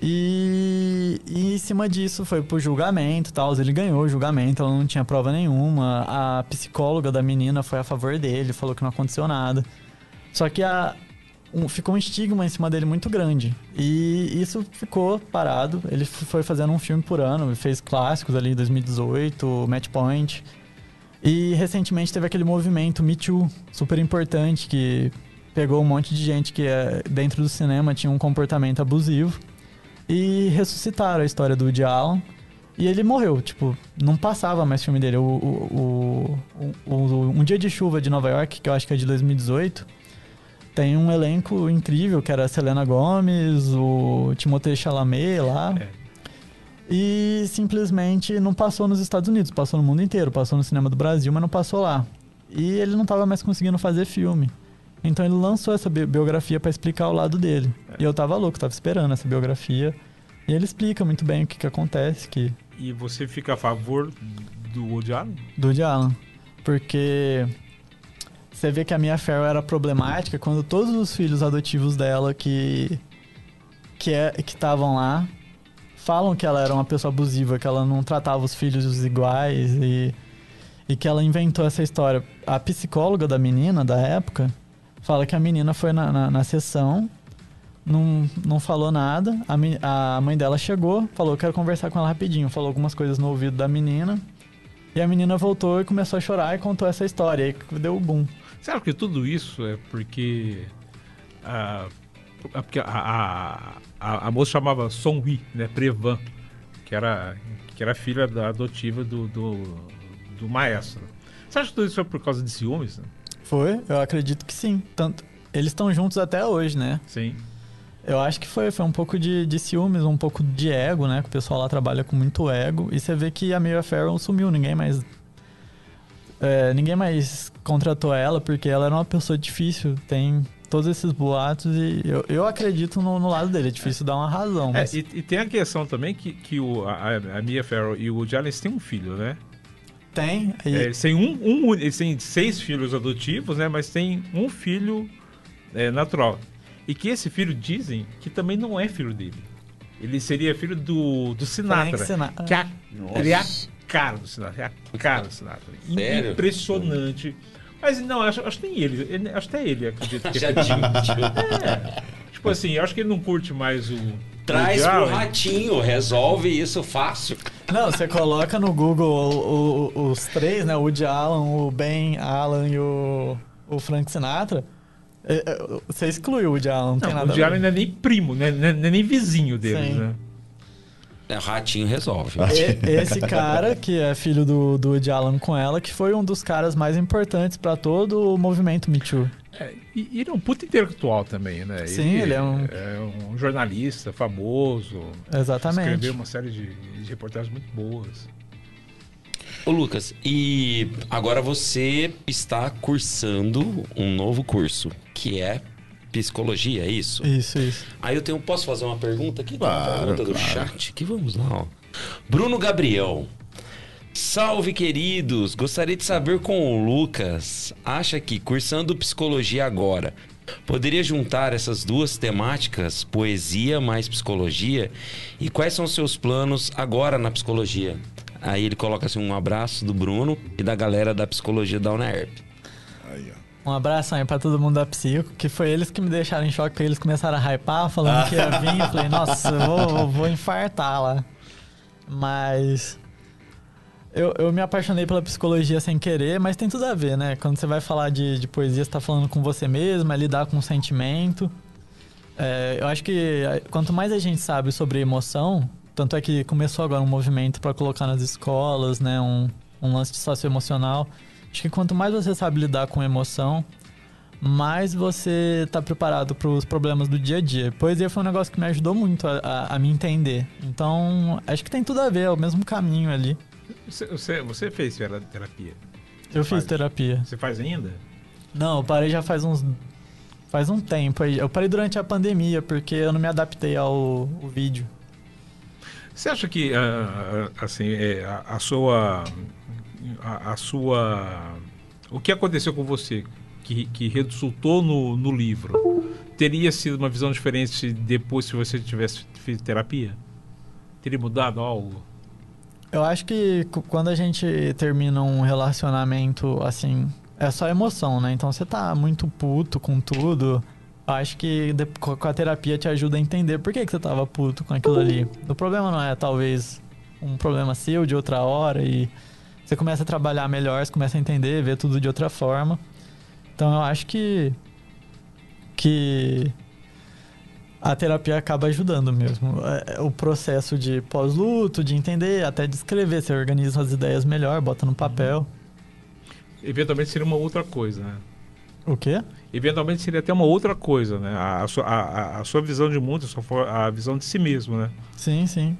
E, e em cima disso foi pro julgamento tal. Ele ganhou o julgamento, ela não tinha prova nenhuma. A psicóloga da menina foi a favor dele, falou que não aconteceu nada. Só que a, um- ficou um estigma em cima dele muito grande. E isso ficou parado. Ele foi fazendo um filme por ano, fez clássicos ali em 2018, Match Point. E recentemente teve aquele movimento Me Too, super importante, que pegou um monte de gente que é, dentro do cinema tinha um comportamento abusivo e ressuscitaram a história do Woody Allen. E ele morreu, tipo, não passava mais filme dele. O, o, o- o- Um Dia de Chuva de Nova York, que eu acho que é de 2018, tem um elenco incrível, que era a Selena Gomez, o Timothée Chalamet lá. É. E simplesmente não passou nos Estados Unidos, passou no mundo inteiro, passou no cinema do Brasil, mas não passou lá. E ele não tava mais conseguindo fazer filme. Então ele lançou essa bi- biografia pra explicar o lado dele. E eu tava louco, tava esperando essa biografia. E ele explica muito bem o que, que acontece que E você fica a favor do Woody Allen? do Woody Allen. Porque você vê que a Mia Farrow era problemática quando todos os filhos adotivos dela que que é estavam lá falam que ela era uma pessoa abusiva, que ela não tratava os filhos iguais e e que ela inventou essa história. A psicóloga da menina da época fala que a menina foi na, na, na sessão, não, não falou nada. A, a mãe dela chegou, falou: Quero conversar com ela rapidinho. Falou algumas coisas no ouvido da menina. E a menina voltou e começou a chorar e contou essa história. Aí deu o boom. Você acha que tudo isso é porque a, a, a, a moça chamava Sonhui, né? Prevan, que era, que era filha da adotiva do, do, do maestro. Você acha que tudo isso foi por causa de ciúmes? né? Foi, eu acredito que sim. Tanto, eles estão juntos até hoje, né? Sim. Eu acho que foi, foi um pouco de, de ciúmes, um pouco de ego, né? Que o pessoal lá trabalha com muito ego. E você vê que a Mia Farrow sumiu, ninguém mais. É, ninguém mais contratou ela porque ela era uma pessoa difícil. Tem todos esses boatos e eu, eu acredito no, no lado dele. É difícil dar uma razão. É, Mas e, e tem a questão também que, que o, a, a Mia Farrow e o Woody Allen eles têm um filho, né? tem. E, É, eles, têm um, um, eles têm seis filhos adotivos, né? Mas tem um filho é, natural. E que esse filho dizem que também não é filho dele. Ele seria filho do, do Sinatra. Frank Sinatra. Que é a, ele é a cara do Sinatra. É a cara do Sinatra. Sério? Impressionante. Mas não, acho, acho que nem ele. ele- Acho que até ele, acredito que Já é. É. Tipo assim, eu acho que ele não curte mais o. Traz o pro ratinho, resolve isso fácil. Não, você coloca no Google o- o- os três, né? O Woody Allen, o Ben Allen e o, o Frank Sinatra. É, é, Você exclui o Woody Allen, não, tem Não, nada o Woody. Allen não é nem primo, né? Não é não é nem vizinho deles, Sim. né? É, o ratinho resolve. E- Esse cara, que é filho do, do Woody Allen com ela, que foi um dos caras mais importantes pra todo o movimento Me Too. É, e ele é um puta intelectual também, né? Sim, ele é um- um jornalista famoso. Exatamente. Escreveu uma série de, de reportagens muito boas. Ô Lucas, e agora você está cursando um novo curso, que é psicologia, é isso? Isso, isso. Aí eu tenho, posso fazer uma pergunta aqui? Claro, pergunta do claro. chat aqui, vamos lá. Ó. Bruno Gabriel. Salve, queridos! Gostaria de saber com o Lucas. Acha que cursando psicologia agora poderia juntar essas duas temáticas, poesia mais psicologia? E quais são seus planos agora na psicologia? Aí ele coloca assim um abraço do Bruno e da galera da psicologia da UNERP. Um abraço aí pra todo mundo da Psico, que foi eles que me deixaram em choque, porque eles começaram a hypar, falando que ia vir. Eu falei, nossa, eu vou, vou infartar lá. Mas. Eu, eu me apaixonei pela psicologia sem querer, mas tem tudo a ver, né? Quando você vai falar de, de poesia, você tá falando com você mesmo, é lidar com o sentimento. É, eu acho que é, quanto mais a gente sabe sobre emoção, tanto é que começou agora um movimento para colocar nas escolas, né? Um, um lance de socioemocional. Acho que quanto mais você sabe lidar com emoção, mais você tá preparado para os problemas do dia a dia. Poesia foi um negócio que me ajudou muito a, a- a me entender. Então, acho que tem tudo a ver, é o mesmo caminho ali. Você, você, você fez tera- terapia? Eu Faz. fiz terapia. Você faz ainda? Não, eu parei já faz uns. Faz um tempo aí. Eu parei durante a pandemia, porque eu não me adaptei ao, ao vídeo. Você acha que ah, ah, assim é, a, a sua a, a sua o que aconteceu com você que, que resultou no, no livro teria sido uma visão diferente depois se você tivesse feito terapia? Teria mudado algo? Eu acho que quando a gente termina um relacionamento assim, é só emoção, né? Então você tá muito puto com tudo. Acho que com a terapia te ajuda a entender por que, que você tava puto com aquilo ali. O problema não é talvez um problema seu de outra hora e você começa a trabalhar melhor, você começa a entender, ver tudo de outra forma. Então eu acho que que a terapia acaba ajudando mesmo. É, O processo de pós-luto, de entender, até de escrever, você organiza as ideias melhor, bota no papel. Eventualmente seria uma outra coisa, né? O quê? Eventualmente seria até uma outra coisa, né? A, a sua, a, a- sua visão de mundo, a, sua, a visão de si mesmo, né? Sim, sim.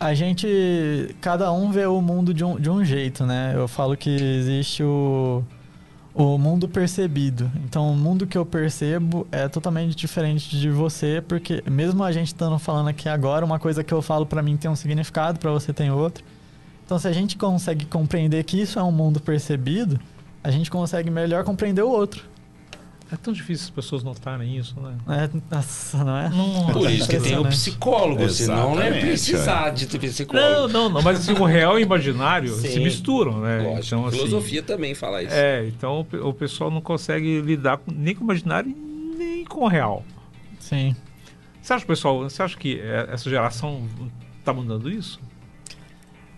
A gente. Cada um vê o mundo de um, de um jeito, né? Eu falo que existe o, o mundo percebido. Então, o mundo que eu percebo é totalmente diferente de você, porque mesmo a gente estando falando aqui agora, uma coisa que eu falo pra mim tem um significado, pra você tem outro. Então, se a gente consegue compreender que isso é um mundo percebido, a gente consegue melhor compreender o outro. É tão difícil as pessoas notarem isso, né? É, nossa, não é? Por isso que tem o psicólogo, senão não é precisar de ter psicólogo. Não, não, não, mas assim, o real e o imaginário Sim. se misturam, né? Lógico, Então, assim, filosofia também fala isso. É, então o o pessoal não consegue lidar com- nem com o imaginário nem com o real. Sim. Você acha, pessoal, você acha que é, essa geração tá mudando isso?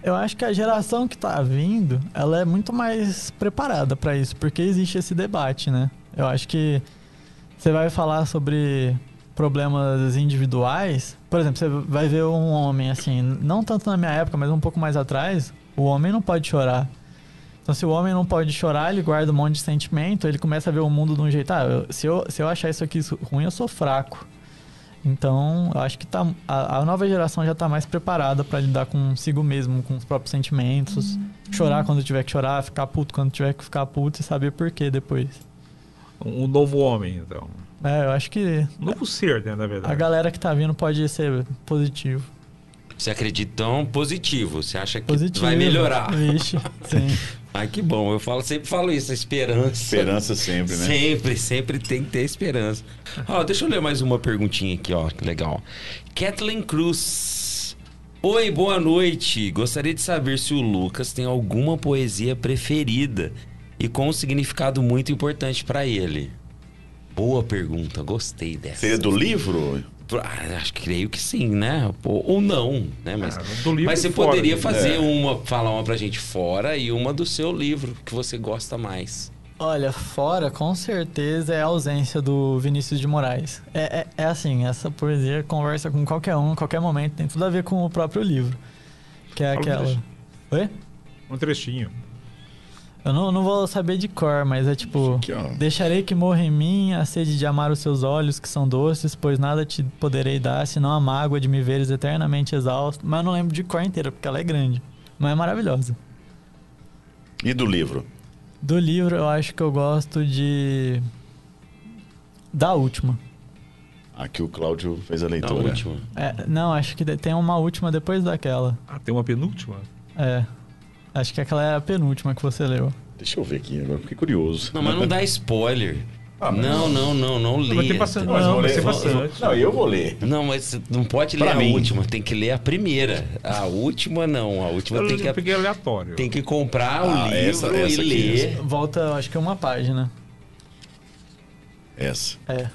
Eu acho que a geração que tá vindo, ela é muito mais preparada pra isso, porque existe esse debate, né? Eu acho que você vai falar sobre problemas individuais, por exemplo, você vai ver um homem assim, não tanto na minha época, mas um pouco mais atrás, o homem não pode chorar. Então, se o homem não pode chorar, ele guarda um monte de sentimento, ele começa a ver o mundo de um jeito. Ah, eu- se, eu, se eu achar isso aqui ruim, eu sou fraco. Então, eu acho que tá, a, a nova geração já tá mais preparada para lidar consigo mesmo, com os próprios sentimentos. Chorar quando tiver que chorar, ficar puto quando tiver que ficar puto e saber por quê depois. Um novo homem, então. É, eu acho que Um novo ser, né, na verdade. a galera que tá vindo pode ser positivo. Você acredita tão positivo? Você acha que Positivo. vai melhorar? Vixe, sim. Ai, que bom. Eu falo, sempre falo isso, a esperança. Esperança sempre, né? Sempre, sempre tem que ter esperança. Ó, deixa eu ler mais uma perguntinha aqui, ó. Que legal. Kathleen Cruz. Oi, boa noite. Gostaria de saber se o Lucas tem alguma poesia preferida e com um significado muito importante pra ele. Boa pergunta, gostei dessa. Seria do livro? Ah, acho que creio que sim, né? Ou não, né? Mas, Ah, do livro mas você fora, poderia né? fazer É. uma, falar uma pra gente fora e uma do seu livro que você gosta mais. Olha, fora, com certeza, é a ausência do Vinícius de Moraes. É, é, é assim, essa poesia conversa com qualquer um, em qualquer momento, tem tudo a ver com o próprio livro. Que é Fala um aquela. trechinho. Oi? Um trechinho. Eu não, não vou saber de cor, mas é tipo. Aqui. Deixarei que morra em mim a sede de amar os seus olhos, que são doces, pois nada te poderei dar, senão a mágoa de me veres eternamente exausto. Mas eu não lembro de cor inteira, porque ela é grande. Mas é maravilhosa. E do livro? Do livro, eu acho que eu gosto de. Da última. Aqui o Cláudio fez a leitura. última. É, não, acho que tem uma última depois daquela. Ah, tem uma penúltima? É. Acho que aquela é a penúltima que você leu. Deixa eu ver aqui, agora fiquei curioso. Não, mas não dá spoiler. Ah, mas- não, não, não, não Vai ter leia. bastante. Não, Mas não, bastante. Não, eu vou ler. Não, mas você não pode Pra ler a mim. última, tem que ler a primeira. A última não, a última Eu tem que, peguei aleatório. tem que comprar o Ah, livro essa- essa e aqui, ler. Volta, acho que uma página. Essa. É.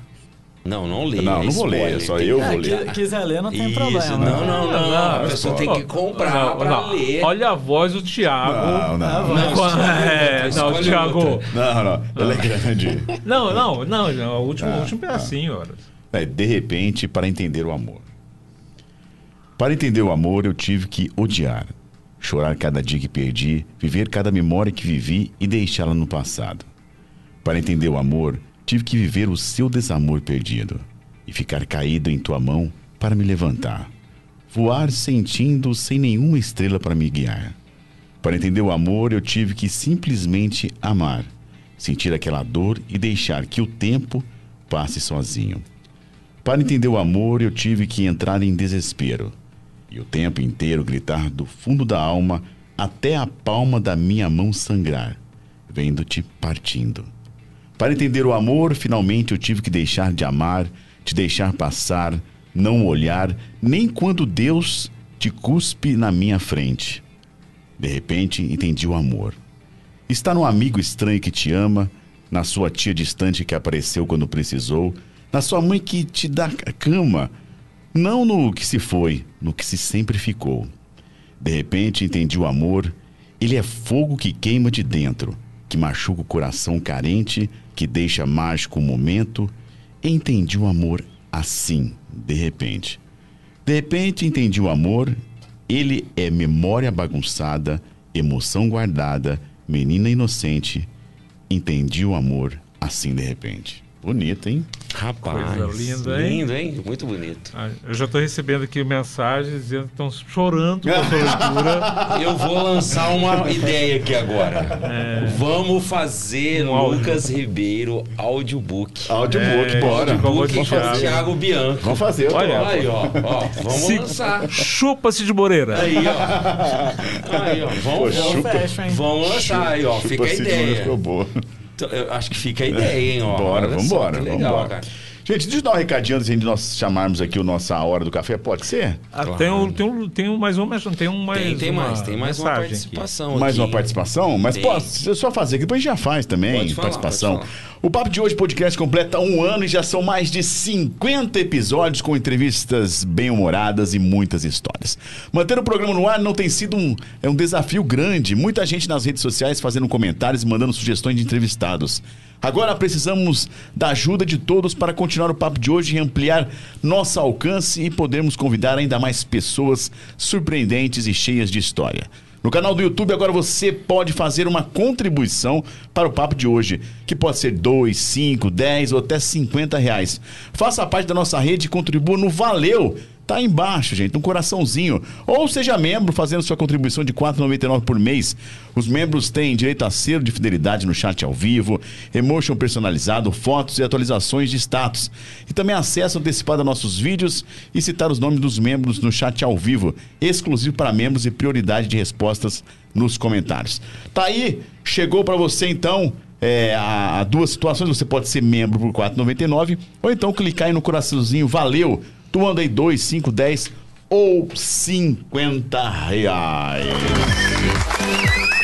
Não, não lê. Não, é não vou ler, só eu vou É, ler. qui- quiser ler, não tem Isso, problema. não, não, não. A pessoa tem que comprar Não, pra não. ler. Olha a voz do Thiago. Não, não. Não, é, não, Thiago. Não, não. Ela é grande. Não, não, não. O último, Ah, o último pedacinho, ora. É, de repente, para entender o amor. Para entender o amor, eu tive que odiar. Chorar cada dia que perdi, viver cada memória que vivi e deixá-la no passado. Para entender o amor, tive que viver o seu desamor perdido e ficar caído em tua mão para me levantar. Voar sentindo sem nenhuma estrela para me guiar. Para entender o amor, eu tive que simplesmente amar, sentir aquela dor e deixar que o tempo passe sozinho. Para entender o amor, eu tive que entrar em desespero e o tempo inteiro gritar do fundo da alma até a palma da minha mão sangrar, vendo-te partindo. Para entender o amor, finalmente eu tive que deixar de amar, te deixar passar, não olhar, nem quando Deus te cuspe na minha frente. De repente, entendi o amor. Está no amigo estranho que te ama, na sua tia distante que apareceu quando precisou, na sua mãe que te dá cama, não no que se foi, no que se sempre ficou. De repente entendi o amor, ele é fogo que queima de dentro, que machuca o coração carente, que deixa mágico o momento. Entendi o amor assim, de repente. De repente entendi o amor, ele é memória bagunçada, emoção guardada, menina inocente. Entendi o amor assim de repente. Bonito, hein? Rapaz, Coisa linda, hein? lindo, hein? Muito bonito. Ah, Eu já estou recebendo aqui mensagens dizendo que estão chorando com a sua leitura. Eu vou lançar uma ideia aqui agora. Vamos fazer Um áudio. Lucas Ribeiro audiobook. Audiobook, É, bora. tipo, Book Vamos com fazer. Thiago Bianco. Vamos fazer, tô Olha. Aí, ó, ó, vamos Se- lançar. Chupa-se de Moreira. Aí, ó. Aí, ó. Vamos, Pô, vamos, chupa. Vamos lançar aí, ó. Fica a ideia. Ficou boa. Então, eu acho que fica a ideia, hein, ó. Bora, Olha vambora, só, que legal, vambora. cara. Gente, deixa eu dar um recadinho antes de nós chamarmos aqui o nossa hora do café, pode ser? Ah, Claro. tem, um, tem, um, tem um mais um, mas tem um mais. Tem, tem uma mais, tem mais uma mensagem aqui. participação Mais aqui. uma participação? Mas Tem. posso só fazer, que depois já faz também Pode falar, participação. pode falar. O Papo de Hoje Podcast completa um ano e já são mais de 50 episódios com entrevistas bem-humoradas e muitas histórias. Manter o programa no ar não tem sido um, é um desafio grande. Muita gente nas redes sociais fazendo comentários e mandando sugestões de entrevistados. Agora precisamos da ajuda de todos para continuar o papo de hoje e ampliar nosso alcance e podermos convidar ainda mais pessoas surpreendentes e cheias de história. No canal do YouTube agora você pode fazer uma contribuição para o papo de hoje, que pode ser 2, 5, 10 ou até 50 reais. Faça parte da nossa rede e contribua no Valeu tá embaixo, gente, um coraçãozinho. Ou seja membro, fazendo sua contribuição de R$ 4,99 por mês. Os membros têm direito a selo de fidelidade no chat ao vivo, emotion personalizado, fotos e atualizações de status. E também acesso antecipado a nossos vídeos e citar os nomes dos membros no chat ao vivo, exclusivo para membros e prioridade de respostas nos comentários. Tá aí, chegou para você então é, a, duas situações. Você pode ser membro por R$ 4,99 ou então clicar aí no coraçãozinho Valeu Tu manda aí 2, 5, 10 ou 50 reais.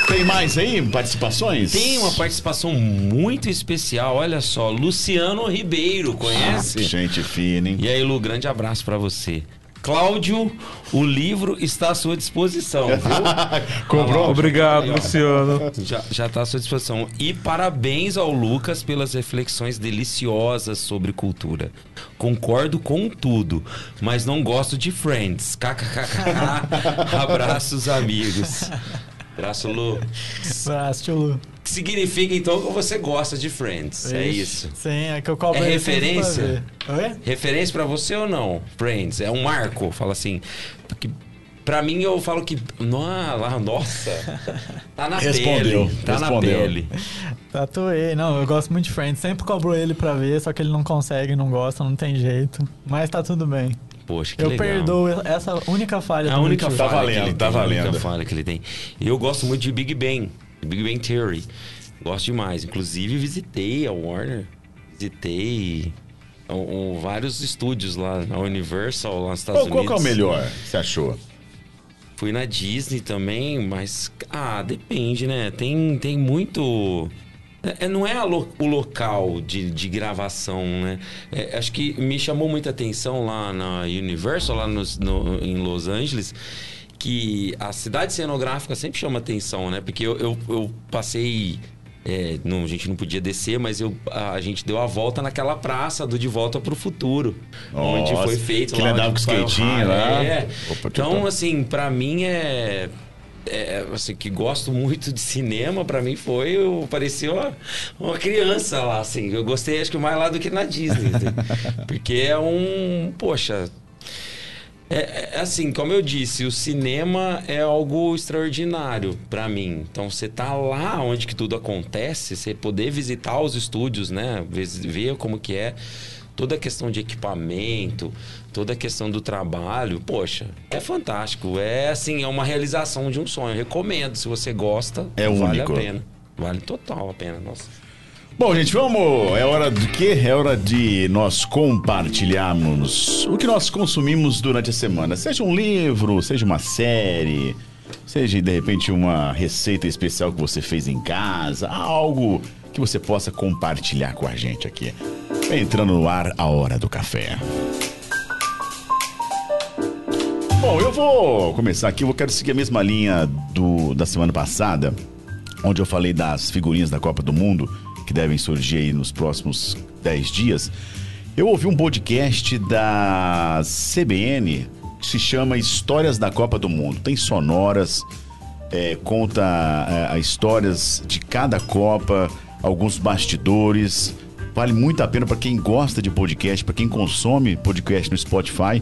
Tem mais aí participações? Tem uma participação muito especial, olha só, Luciano Ribeiro, conhece? Ah, gente fina, hein? E aí, Lu, grande abraço para você. Cláudio, o livro está à sua disposição, viu? Comprou? Obrigado, Luciano. Já está à sua disposição. E parabéns ao Lucas pelas reflexões deliciosas sobre cultura. Concordo com tudo, mas não gosto de Friends. KKKK. Abraços, amigos. Abraço, Lu. Abraço, tio Lu. Que significa então que você gosta de Friends. Ixi, é isso. Sim, é que eu cobro É referência? Oi? Referência para você ou não? Friends. É um marco, fala assim. Porque Pra mim, eu falo que. Nossa, nossa tá na Respondeu. pele. Tá Respondeu. na pele. Tatuei. Não, eu gosto muito de Friends. Sempre cobro ele pra ver, só que ele não consegue, não gosta, não tem jeito. Mas tá tudo bem. Poxa, que eu legal. perdoo essa única falha A única YouTube. Tá falha valendo, que ele tá tem, a valendo. única falha que ele tem. Eu gosto muito de Big Bang, Big Bang Theory. Gosto demais. Inclusive, visitei a Warner, visitei um, um, vários estúdios lá na Universal, lá nos Estados Qual, qual Unidos. que é o melhor, você achou? Fui na Disney também, mas. Ah, depende, né? Tem, tem muito. É, não é lo- o local de, de gravação, né? É, acho que me chamou muita atenção lá na Universal, lá nos- no- em Los Angeles, que a cidade cenográfica sempre chama atenção, né? Porque eu, eu, eu passei. é, não, a gente não podia descer, mas eu, a, gente deu a volta naquela praça do De Volta para o Futuro. onde Nossa, foi feito que lá. ele andava onde com skatinho lá. É. Opa, que então, top. assim, pra mim é. É, assim, que gosto muito de cinema, pra mim foi. Eu parecia uma, uma criança lá, assim. Eu gostei, acho que mais lá do que na Disney. assim. porque é um. Poxa. É, é assim, como eu disse, o cinema é algo extraordinário pra mim. Então, você tá lá onde que tudo acontece, você poder visitar os estúdios, né? Ver, ver como que é toda a questão de equipamento, toda a questão do trabalho, poxa, é fantástico. É assim, é uma realização de um sonho. Eu recomendo, se você gosta, É vale único. a pena. Vale total a pena, nossa. Bom, gente, vamos. É hora do quê? É hora de nós compartilharmos o que nós consumimos durante a semana. Seja um livro, seja uma série, seja de repente uma receita especial que você fez em casa, algo que você possa compartilhar com a gente aqui. Entrando no ar a hora do café. Bom, eu vou começar aqui. Eu quero seguir a mesma linha do, da semana passada, onde eu falei das figurinhas da Copa do Mundo, que devem surgir aí nos próximos 10 dias. Eu ouvi um podcast da CBN que se chama Histórias da Copa do Mundo. Tem sonoras, é, conta é, as histórias de cada Copa, alguns bastidores. Vale muito a pena para quem gosta de podcast, para quem consome podcast no Spotify.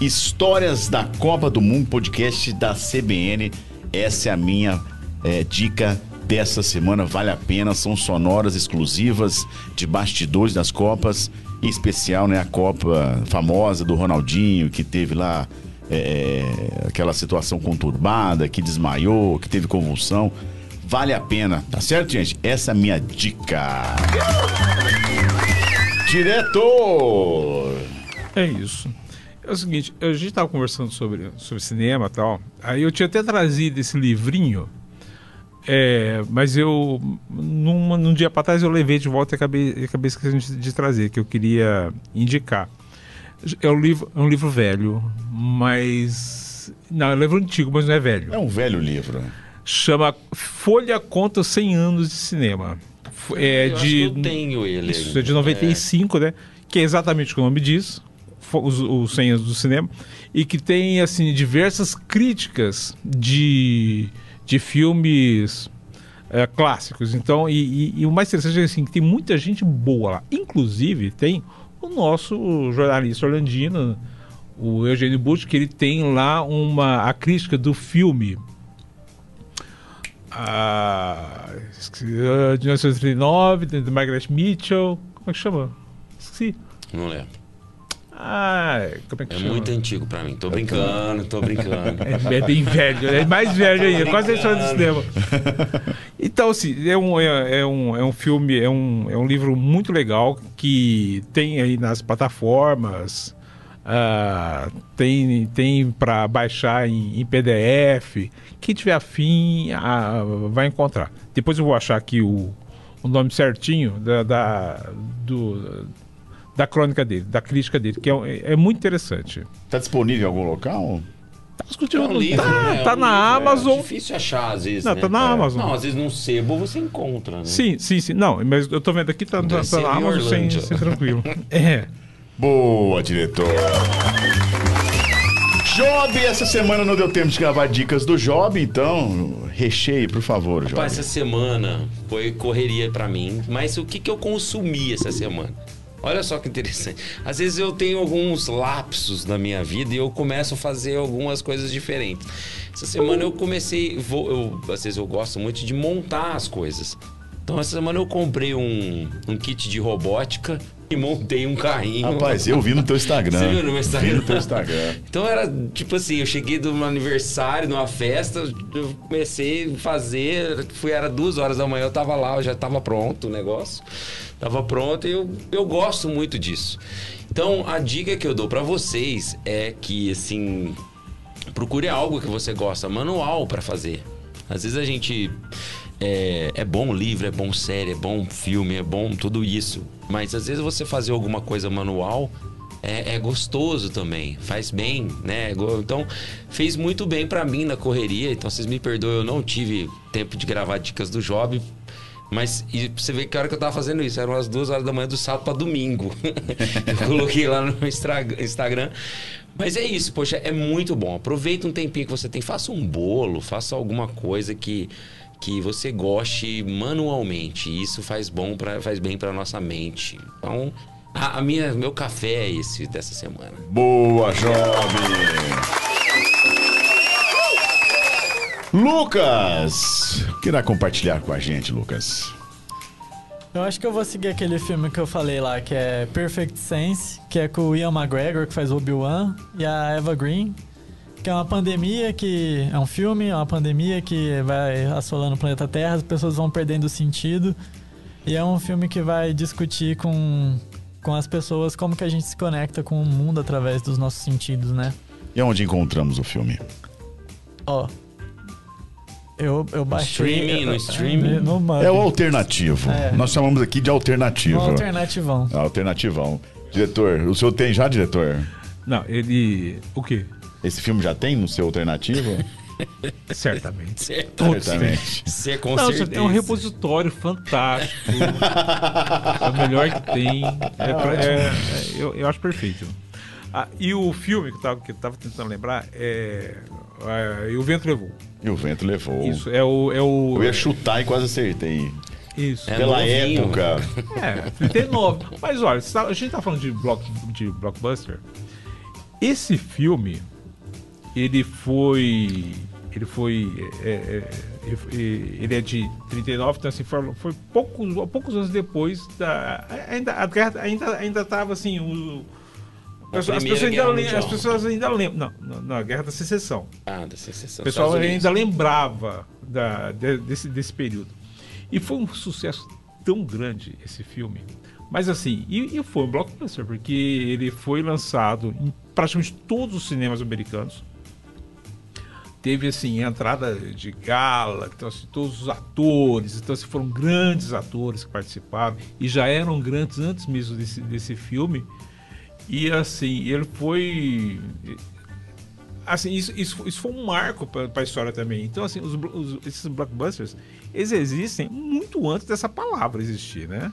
Histórias da Copa do Mundo, podcast da CBN. Essa é a minha é, dica dessa semana. Vale a pena, são sonoras exclusivas de bastidores das Copas, em especial né, a Copa famosa do Ronaldinho, que teve lá é, aquela situação conturbada, que desmaiou, que teve convulsão. Vale a pena, tá certo, gente? Essa é a minha dica. Diretor! É isso. É o seguinte, a gente estava conversando sobre, sobre cinema e tal. Aí eu tinha até trazido esse livrinho, é, mas eu, numa, num dia para trás, eu levei de volta e acabei, acabei esquecendo de, de trazer, que eu queria indicar. É um livro, é um livro velho, mas. Não, é um livro antigo, mas não é velho É um velho livro. Chama Folha conta os 100 anos de cinema. É Eu de, eu tenho ele. Isso, é de 95, né? Que é exatamente o que o nome diz, os, os senhas do cinema, e que tem, assim, diversas críticas de, de filmes é, clássicos. Então, e, e- e o mais interessante é assim, que tem muita gente boa lá. Inclusive, tem o nosso jornalista orlandino, o Eugênio Bush, que ele tem lá uma, a crítica do filme ah, ah, de 1939, de Margaret Mitchell. Como é que chama? Esqueci. Não lembro. Ah, como é que É chama? muito antigo pra mim. Tô brincando, tô brincando. É, é bem velho, é mais velho ainda, quase a história do cinema. Então, assim, é um, é, é um, é um filme, é um, é um livro muito legal que tem aí nas plataformas, ah, tem, tem para baixar em, em PDF. Quem tiver afim ah, vai encontrar. Depois eu vou achar aqui o, o nome certinho da, da, do, da crônica dele, da crítica dele, que é, é muito interessante. Tá disponível em algum local? Tá discutindo, É um livro, tá, né? tá É um na livro, É Amazon. difícil achar, às vezes. Não, né? tá na É. Amazon. Não, às vezes num sebo você encontra, né? Sim, sim, sim. Não, mas eu tô vendo aqui, tá, tá, tá na Amazon sem, sem tranquilo. É. Boa, diretor. Job, essa semana não deu tempo de gravar dicas do Job, então recheie, por favor, Job. Rapaz, essa semana foi correria pra mim, mas o que, que eu consumi essa semana? Olha só que interessante. Às vezes eu tenho alguns lapsos na minha vida e eu começo a fazer algumas coisas diferentes. Essa semana eu comecei, vou, eu, às vezes eu gosto muito de montar as coisas. Então essa semana eu comprei um, um kit de robótica e montei um carrinho. Rapaz, eu vi no teu Instagram. Você viu no meu Instagram? Vi no teu Instagram. Então era tipo assim, eu cheguei de um aniversário, numa festa, eu comecei a fazer, fui, era duas horas da manhã, eu tava lá, eu já tava pronto o negócio. Tava pronto e eu, eu gosto muito disso. Então a dica que eu dou pra vocês é que assim, procure algo que você gosta, manual pra fazer. Às vezes a gente é, é bom livro, é bom série, é bom filme, é bom tudo isso. Mas às vezes você fazer alguma coisa manual é, é gostoso também, faz bem, né? Go- Então fez muito bem pra mim na correria. Então vocês me perdoem, eu não tive tempo de gravar dicas do Job. Mas você vê que a hora que eu tava fazendo isso, eram as duas horas da manhã do sábado pra domingo. eu coloquei lá no Instagram. Mas é isso, poxa, é muito bom. Aproveita um tempinho que você tem, faça um bolo, faça alguma coisa que, que você goste manualmente. Isso faz bom para faz bem para nossa mente. Então, a, a minha meu café é esse dessa semana. Boa, Job. Lucas, o que irá compartilhar com a gente, Lucas? Eu acho que eu vou seguir aquele filme que eu falei lá, que é Perfect Sense, que é com o Ian McGregor, que faz o Obi-Wan, e a Eva Green, que é uma pandemia que... É um filme, é uma pandemia que vai assolando o planeta Terra, as pessoas vão perdendo o sentido. E é um filme que vai discutir com, com as pessoas como que a gente se conecta com o mundo através dos nossos sentidos, né? E onde encontramos o filme? Ó... Eu, eu baixei... streaming, no streaming? No. É o alternativo. É. Nós chamamos aqui de alternativo. Alternativão. Alternativão. Diretor, o senhor tem já, diretor? Não, ele. O quê? Esse filme já tem no seu alternativo? Certamente. Certamente. Você com Não, certeza. é um repositório fantástico. é o melhor que tem. É é- é- eu, eu acho perfeito. Ah, e o filme que eu tava, que eu tava tentando lembrar é. é e o vento levou. E o vento levou. Isso, é o. É o Eu ia chutar e quase acertei. Isso. É Pela novinho. época. É, 39. Mas olha, tá- a gente tá falando de, block, de blockbuster. Esse filme, ele foi. Ele foi. é, é, ele foi- ele é de 39, então assim, foi, foi poucos, poucos anos depois da. Ainda, a guerra ainda, ainda tava assim. O, as, pessoas ainda, Guerra lem- Mundial. as pessoas ainda lembram. Não, não, não, a Guerra da Secessão. Ah, da sensação. O pessoal ainda lembrava da- de- desse, desse período. E foi um sucesso tão grande esse filme. Mas assim, e, e foi um blockbuster, porque ele foi lançado em praticamente todos os cinemas americanos. Teve assim, entrada de gala, então assim, todos os atores, então assim, foram grandes atores que participaram e já eram grandes antes mesmo desse, desse filme. E assim, ele foi assim, isso, isso, isso foi um marco para a história também. Então, assim, os, os- esses blockbusters, eles existem muito antes dessa palavra existir, né?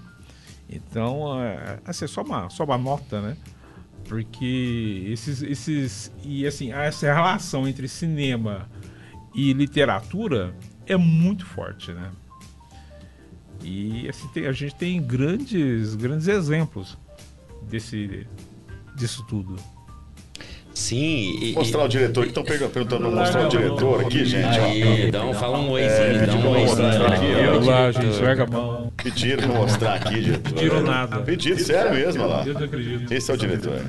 Então, é, assim, é só uma, só uma nota, né? Porque esses, esses. E assim, essa relação entre cinema e literatura é muito forte, né? E assim, tem- a gente tem grandes, grandes exemplos desse, disso tudo. Sim. E, Mostrar o diretor. Estão perguntando pra mostrar o diretor aqui, gente. ó. Aí, dá um, fala um oizinho, dá pediu um oizinho. Olá, gente, a mão. Pediram pra mostrar aqui, diretor. Pediram nada. Pediram, sério mesmo, olha lá. Eu não acredito. Esse é o diretor.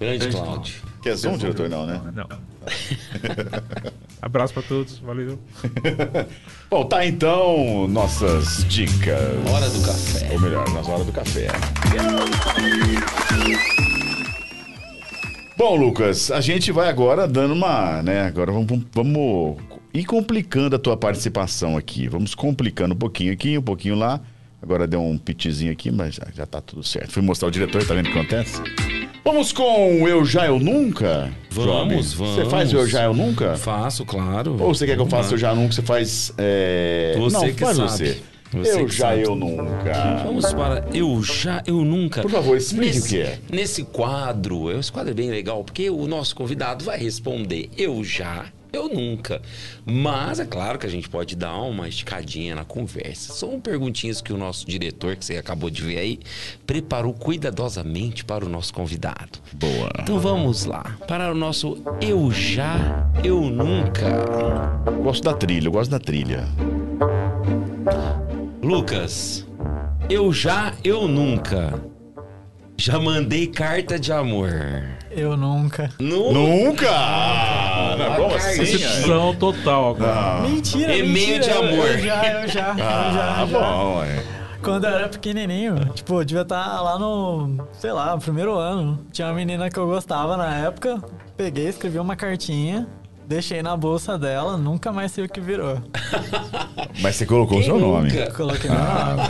Grande Cláudio. Quer zoom, diretor? Não, né? Não. Abraço pra todos, valeu. Bom, tá então nossas dicas. Hora do café. Ou melhor, nas horas do café. Bom, Lucas, a gente vai agora dando uma, né? Agora vamos, vamos ir complicando a tua participação aqui. Vamos complicando um pouquinho aqui, um pouquinho lá. Agora deu um pitizinho aqui, mas já, já tá tudo certo. Fui mostrar o diretor, tá vendo o que acontece? Vamos com o Eu Já Eu Nunca? Vamos, Job? vamos. Você faz o Eu Já Eu Nunca? Faço, claro. Ou você quer que eu faça o Eu. Já Nunca? Você faz. É... Você Não, que faz sabe. você. Você eu Já sabe. Eu Nunca. Vamos para Eu Já, Eu Nunca. Por favor, explique nesse, o que é. Nesse quadro, esse quadro é bem legal, porque o nosso convidado vai responder Eu Já, Eu Nunca. Mas é claro que a gente pode dar uma esticadinha na conversa. São perguntinhas que o nosso diretor, que você acabou de ver aí, preparou cuidadosamente para o nosso convidado. Boa. Então vamos lá, para o nosso Eu Já, Eu Nunca. Gosto da trilha, eu gosto da trilha. Lucas, eu já, eu nunca. Já mandei carta de amor. Eu nunca. No... Nunca! Não, como Uma assim? Decepção total agora. Mentira, E-mail mentira. de amor. Eu já, eu já, eu já, Ah, eu já. bom, é. Quando eu era pequenininho, tipo, eu devia estar lá no, sei lá, no primeiro ano. Tinha uma menina que eu gostava na época. Peguei, escrevi uma cartinha, deixei na bolsa dela, nunca mais sei o que virou. Mas você colocou o Quem seu nome. nunca? Coloquei meu nome.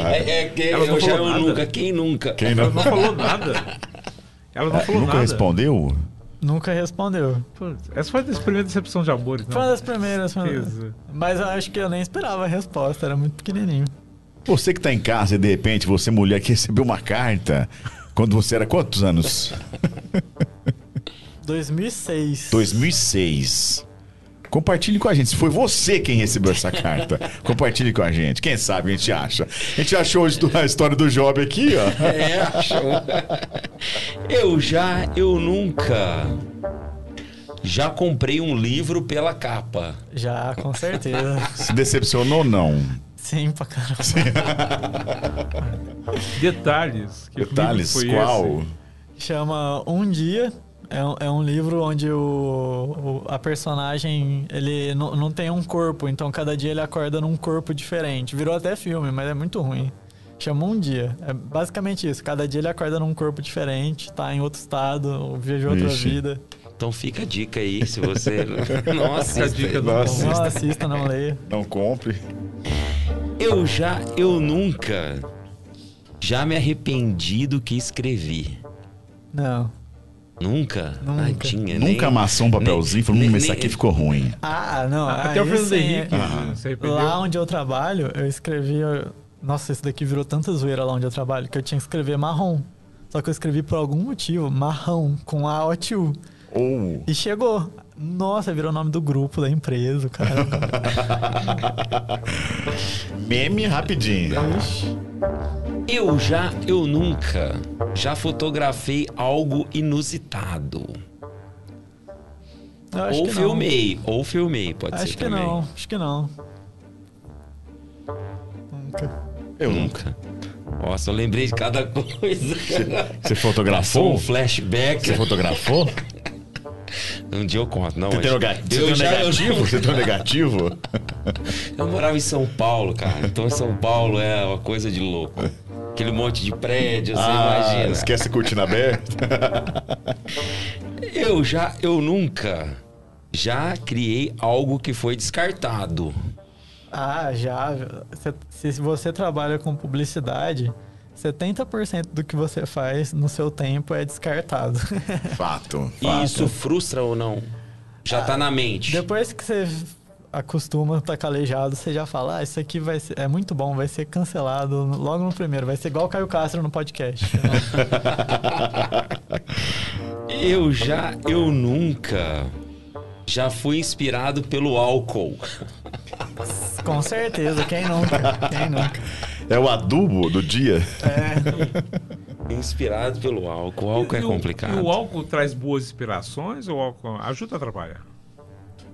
É, é, que Ela não eu já, falou eu nada. nunca. Quem nunca? Quem Ela não? não falou nada. Ela não falou Nunca nada. respondeu? Nunca respondeu. Putz, Essa foi a primeira decepção de amor, então. Foi uma das primeiras. foi uma-. Mas eu acho que eu nem esperava a resposta, era muito pequenininho. Você que tá em casa e de repente você, mulher, que recebeu uma carta quando você era quantos anos? 2006. 2006. Compartilhe com a gente. Se foi você quem recebeu essa carta, compartilhe com a gente. Quem sabe a gente acha. A gente achou a história do Job aqui, ó. É, achou. Eu já, eu nunca. Já comprei um livro pela capa. Já, com certeza. Se decepcionou ou não? Sim, pra caramba. Detalhes. Que Detalhes, foi qual? esse? Chama Um Dia. É um, é um livro onde o, o- a personagem ele não, não tem um corpo, então cada dia ele acorda num corpo diferente. Virou até filme, mas é muito ruim. Chama Um Dia. É basicamente isso. Cada dia ele acorda num corpo diferente, tá em outro estado, vive outra Vixe. vida. Então fica a dica aí, se você não Essa assiste. dica do Nossa. Não assista, não leia. Não compre. Eu já, eu nunca. Já me arrependi do que escrevi. Não. Nunca? Nunca. Tadinha, Nunca nem- amassou um papelzinho e falou, hum, esse aqui ficou ruim. Ah, não. Até o Fernando Henrique arrependeu. Lá onde eu trabalho, eu escrevi. Nossa, isso daqui virou tanta zoeira lá onde eu trabalho que eu tinha que escrever marrom. Só que eu escrevi por algum motivo marrom com A. Ou. E chegou. Nossa, virou o nome do grupo da empresa, cara. Meme rapidinho. Eu já, eu nunca. Já fotografei algo inusitado. Eu acho ou que não. filmei, ou filmei, pode Acho ser que também. não, acho que não. Nunca. Eu Nunca. Nossa, eu lembrei de cada coisa. Você Passou fotografou? um flashback. Você fotografou? Um dia eu conto. Não, Você tem, nega- você tem eu um já, eu, negativo? Você tem um negativo? eu morava em São Paulo, cara. Então São Paulo é uma coisa de louco. Aquele monte de prédio, você Ah, imagina. esquece a cortina aberta. Eu já, eu nunca já criei algo que foi descartado. Ah, já. Se se você trabalha com publicidade, 70% do que você faz no seu tempo é descartado. Fato. E isso frustra ou não? Já tá na mente. Depois que você acostuma estar calejado, você já fala, ah, isso aqui vai ser, é muito bom, vai ser cancelado logo no primeiro, vai ser igual o Caio Castro no podcast. Eu já, eu nunca já fui inspirado pelo álcool. Com certeza, quem nunca? Quem nunca? É o adubo do dia? É, Inspirado pelo álcool. O álcool é E o- complicado. E o álcool traz boas inspirações ou o álcool ajuda ou atrapalha?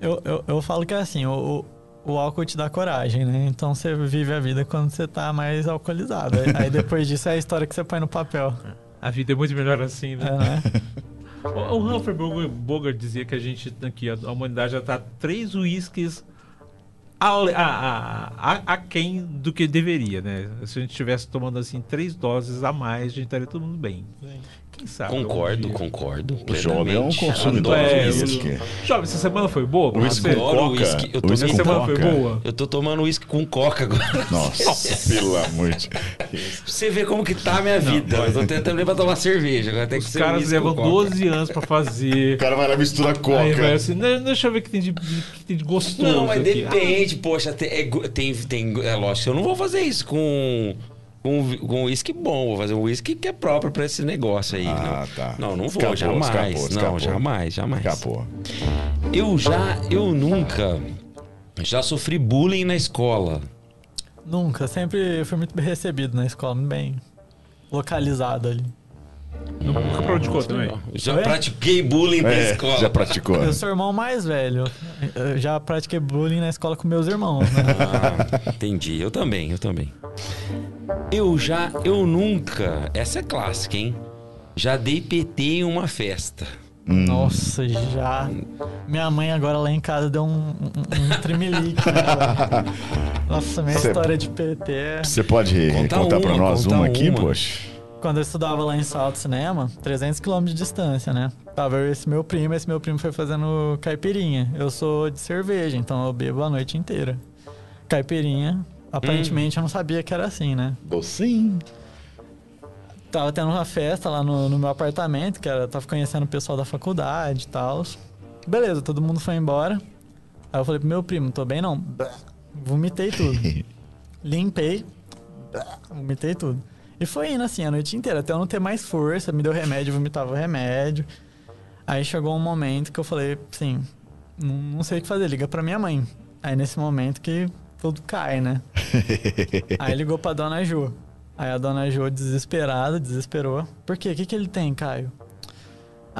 eu, eu, eu falo que é assim, o, o, o álcool te dá coragem, né? Então você vive a vida quando você tá mais alcoolizado. Aí, depois disso é a história que você põe no papel. A vida é muito melhor assim, né? É, né? O o Humphrey Bogart- dizia que a gente aqui, a, a humanidade já está três uísques ale- a, a, a, aquém do que deveria, né? Se a gente estivesse tomando assim três doses a mais, a gente estaria todo mundo bem. Quem sabe? Concordo, concordo. O jovem é um consumidor É, de uísque. Jovem, essa semana foi boa pra Uísque com coca. uísque. Eu tô Essa com semana foi coca. boa? Eu tô tomando uísque com coca agora. Nossa, pelo amor de Você vê como que tá a minha vida. eu tô tentando nem pra tomar cerveja. Agora tem que Os ser caras levam com coca. 12 anos pra fazer. O cara vai lá e mistura coca. Aí vai assim, "Não, deixa eu ver o que tem de, que tem de gostoso. Não, mas aqui." depende, poxa, tem, é, tem, tem, é lógico, eu não vou fazer isso com com com uísque bom, vou fazer um uísque que é próprio pra esse negócio aí. Ah, não. tá. Não, não vou, Escapou, jamais. escapou, escapou. Não, jamais, jamais. Escapou. Eu já, eu nunca já sofri bullying na escola. Nunca, sempre fui muito bem recebido na escola, muito bem localizado ali. Nunca praticou também. Já Oi? pratiquei bullying na É, escola. já praticou. Eu sou o irmão mais velho. Eu já pratiquei bullying na escola com meus irmãos, né? Ah, entendi. Eu também, eu também. Eu já, eu nunca. Essa é clássica, hein? Já dei PT em uma festa. Nossa, já. Minha mãe agora lá em casa deu um, um, um tremelique, né? Nossa, minha Cê- história de PT é... Você pode Conta contar pra uma, nós conta uma aqui, uma. poxa? Quando eu estudava lá em Salto Cinema, 300 km de distância, né? Tava eu esse meu primo, esse meu primo foi fazendo caipirinha. Eu sou de cerveja, então eu bebo a noite inteira. Caipirinha, aparentemente eu não sabia que era assim, né? Docinho. Tava tendo uma festa lá no, no meu apartamento, que era, tava conhecendo o pessoal da faculdade e tal. Beleza, todo mundo foi embora. Aí eu falei pro meu primo, tô bem não? Vomitei tudo. Limpei. Vomitei tudo. E foi indo assim a noite inteira, até eu não ter mais força, me deu remédio, vomitava o remédio. Aí chegou um momento que eu falei, assim, não, não sei o que fazer, liga pra minha mãe. Aí nesse momento que tudo cai, né? Aí ligou pra dona Jo. Aí a dona Jo, desesperada, desesperou. Por quê? O que, que ele tem, Caio?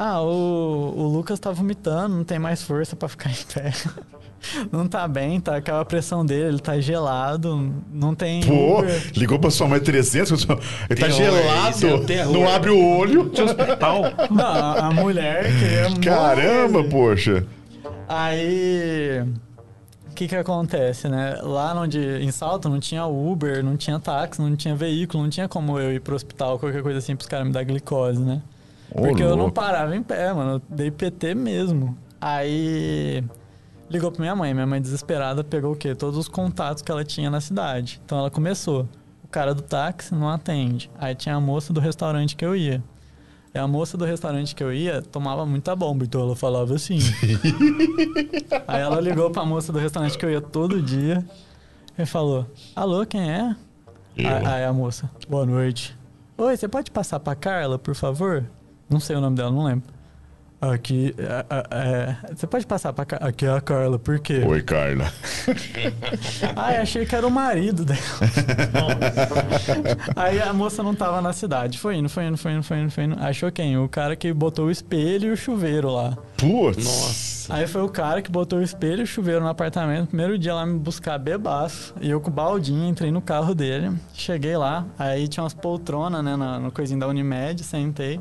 Ah, o, o Lucas tá vomitando, não tem mais força pra ficar em pé. Não tá bem, tá aquela pressão dele, ele tá gelado, não tem. Pô, Uber. ligou pra sua mãe 300, ele tá Terror, gelado, é não abre o olho. Tal. Não, a a mulher queria morrer. Caramba, poxa. Aí. O que que acontece, né? Lá onde, em Salto não tinha Uber, não tinha táxi, não tinha veículo, não tinha como eu ir pro hospital, qualquer coisa assim, pros caras me dar glicose, né? Ô, Porque eu não louco. parava em pé, mano. Eu dei PT mesmo. Aí. Ligou pra minha mãe. Minha mãe, desesperada, pegou o quê? Todos os contatos que ela tinha na cidade. Então ela começou. O cara do táxi não atende. Aí tinha a moça do restaurante que eu ia. E a moça do restaurante que eu ia tomava muita bomba, então ela falava assim. Aí ela ligou pra moça do restaurante que eu ia todo dia e falou: Alô, quem é? Eu. A- Aí a moça, boa noite. Oi, você pode passar pra Carla, por favor? Não sei o nome dela, não lembro. Aqui, é, é, é, você pode passar pra Carla? Aqui é a Carla, por quê? Oi, Carla. Ai, achei que era o marido dela. Aí a moça não tava na cidade. Foi indo, foi indo, foi indo, foi indo, foi indo. Achou quem? O cara que botou o espelho e o chuveiro lá. Putz. Nossa. Aí foi o cara que botou o espelho e o chuveiro no apartamento. Primeiro dia lá me buscar bebaço. E eu com o baldinho entrei no carro dele. Cheguei lá. Aí tinha umas poltronas, né? Na, no coisinho da Unimed. Sentei.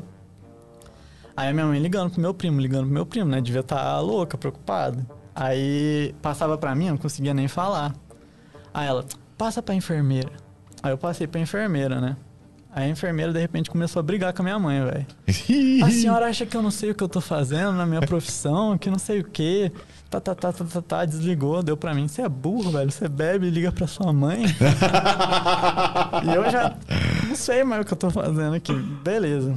Aí a minha mãe ligando pro meu primo, ligando pro meu primo, né? Devia estar louca, preocupada. Aí passava pra mim, eu não conseguia nem falar. Aí ela, passa pra enfermeira. Aí eu passei pra enfermeira, né? Aí a enfermeira, de repente, começou a brigar com a minha mãe, velho. A senhora acha que eu não sei o que eu tô fazendo na minha profissão, que não sei o quê. Tá, tá, tá, tá, tá, tá, desligou, deu pra mim. Você é burro, velho. Você bebe e liga pra sua mãe. e eu já não sei mais o que eu tô fazendo aqui. Beleza.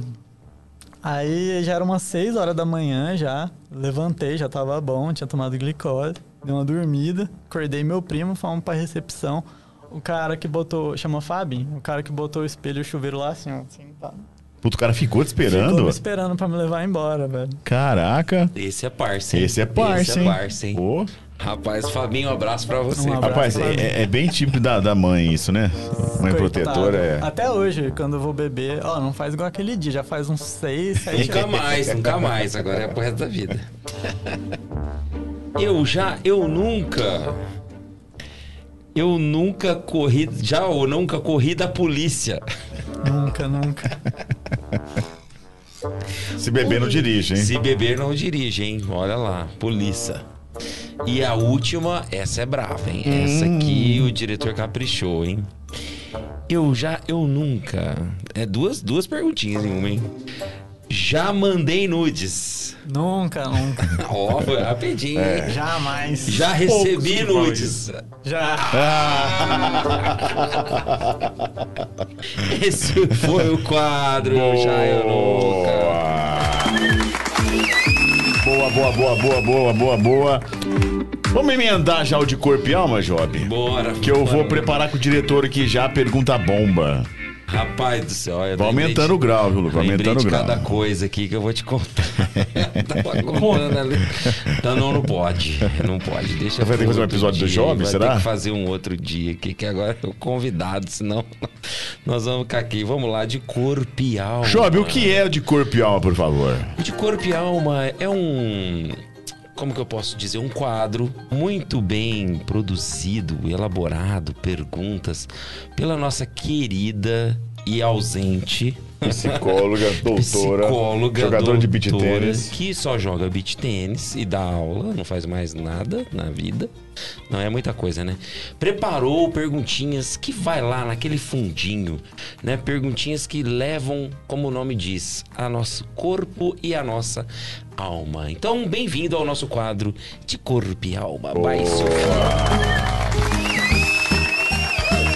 Aí já era umas 6 horas da manhã já. Levantei, já tava bom, tinha tomado glicose. Dei uma dormida. Acordei meu primo, fomos pra recepção. O cara que botou. Chama Fabinho? O cara que botou o espelho e o chuveiro lá assim, ó. Assim, tá. Puto, o cara ficou te Ficou esperando? me esperando pra me levar embora, velho. Caraca. Esse é parça, hein? Esse é parça, Esse é hein? parça, hein? Pô. Rapaz, Fabinho, um abraço pra você. Um abraço. Rapaz, Fabinho. é, é bem típico da, da mãe isso, né? Mãe Coitado. protetora é. Até hoje, quando eu vou beber, ó, não faz igual aquele dia, já faz uns 6, 7 Nunca mais, nunca mais. Agora é pro resto da vida. Eu já, eu nunca. Eu nunca corri. Já ou nunca corri da polícia. Nunca, nunca. Se beber, não dirige, hein? Se beber, não dirige, hein? Olha lá, polícia. E a última, essa é brava, hein? Essa aqui o diretor caprichou, hein? Eu já, eu nunca. É duas, duas perguntinhas em uma, hein? Já mandei nudes. Nunca, nunca. Ó, foi rapidinho, hein? Jamais. Já recebi falam nudes. Já. Esse foi o quadro. Já eu nunca. Boa, boa, boa, boa, boa, boa, boa. Vamos emendar já o de corpo e alma, Job? Bora. Que eu vou bora. preparar com o diretor aqui já a pergunta bomba. Rapaz do céu. eu Vai aumentando de- o grau, viu? Vai aumentando o grau. cada coisa aqui que eu vou te contar. Tava contando ali. Não, não, não pode. Não pode. Deixa Vai ter que fazer um episódio do dia. Job, Vai será? ter que fazer um outro dia aqui, que agora é o convidado, senão nós vamos ficar aqui. Vamos lá, de corpo e alma. Job, o que é de corpo e alma, por favor? De Corpo e Alma é um. Como que eu posso dizer? Um quadro muito bem produzido, elaborado, perguntas pela nossa querida e ausente Psicóloga, doutora, psicóloga, jogador de beat doutora, tênis. que só joga beat tênis e dá aula, não faz mais nada na vida. Não é muita coisa, né? Preparou perguntinhas que vai lá naquele fundinho, né? Perguntinhas que levam, como o nome diz, a nosso corpo e a nossa alma. Então, bem-vindo ao nosso quadro de corpo e alma. Vai, Sofia.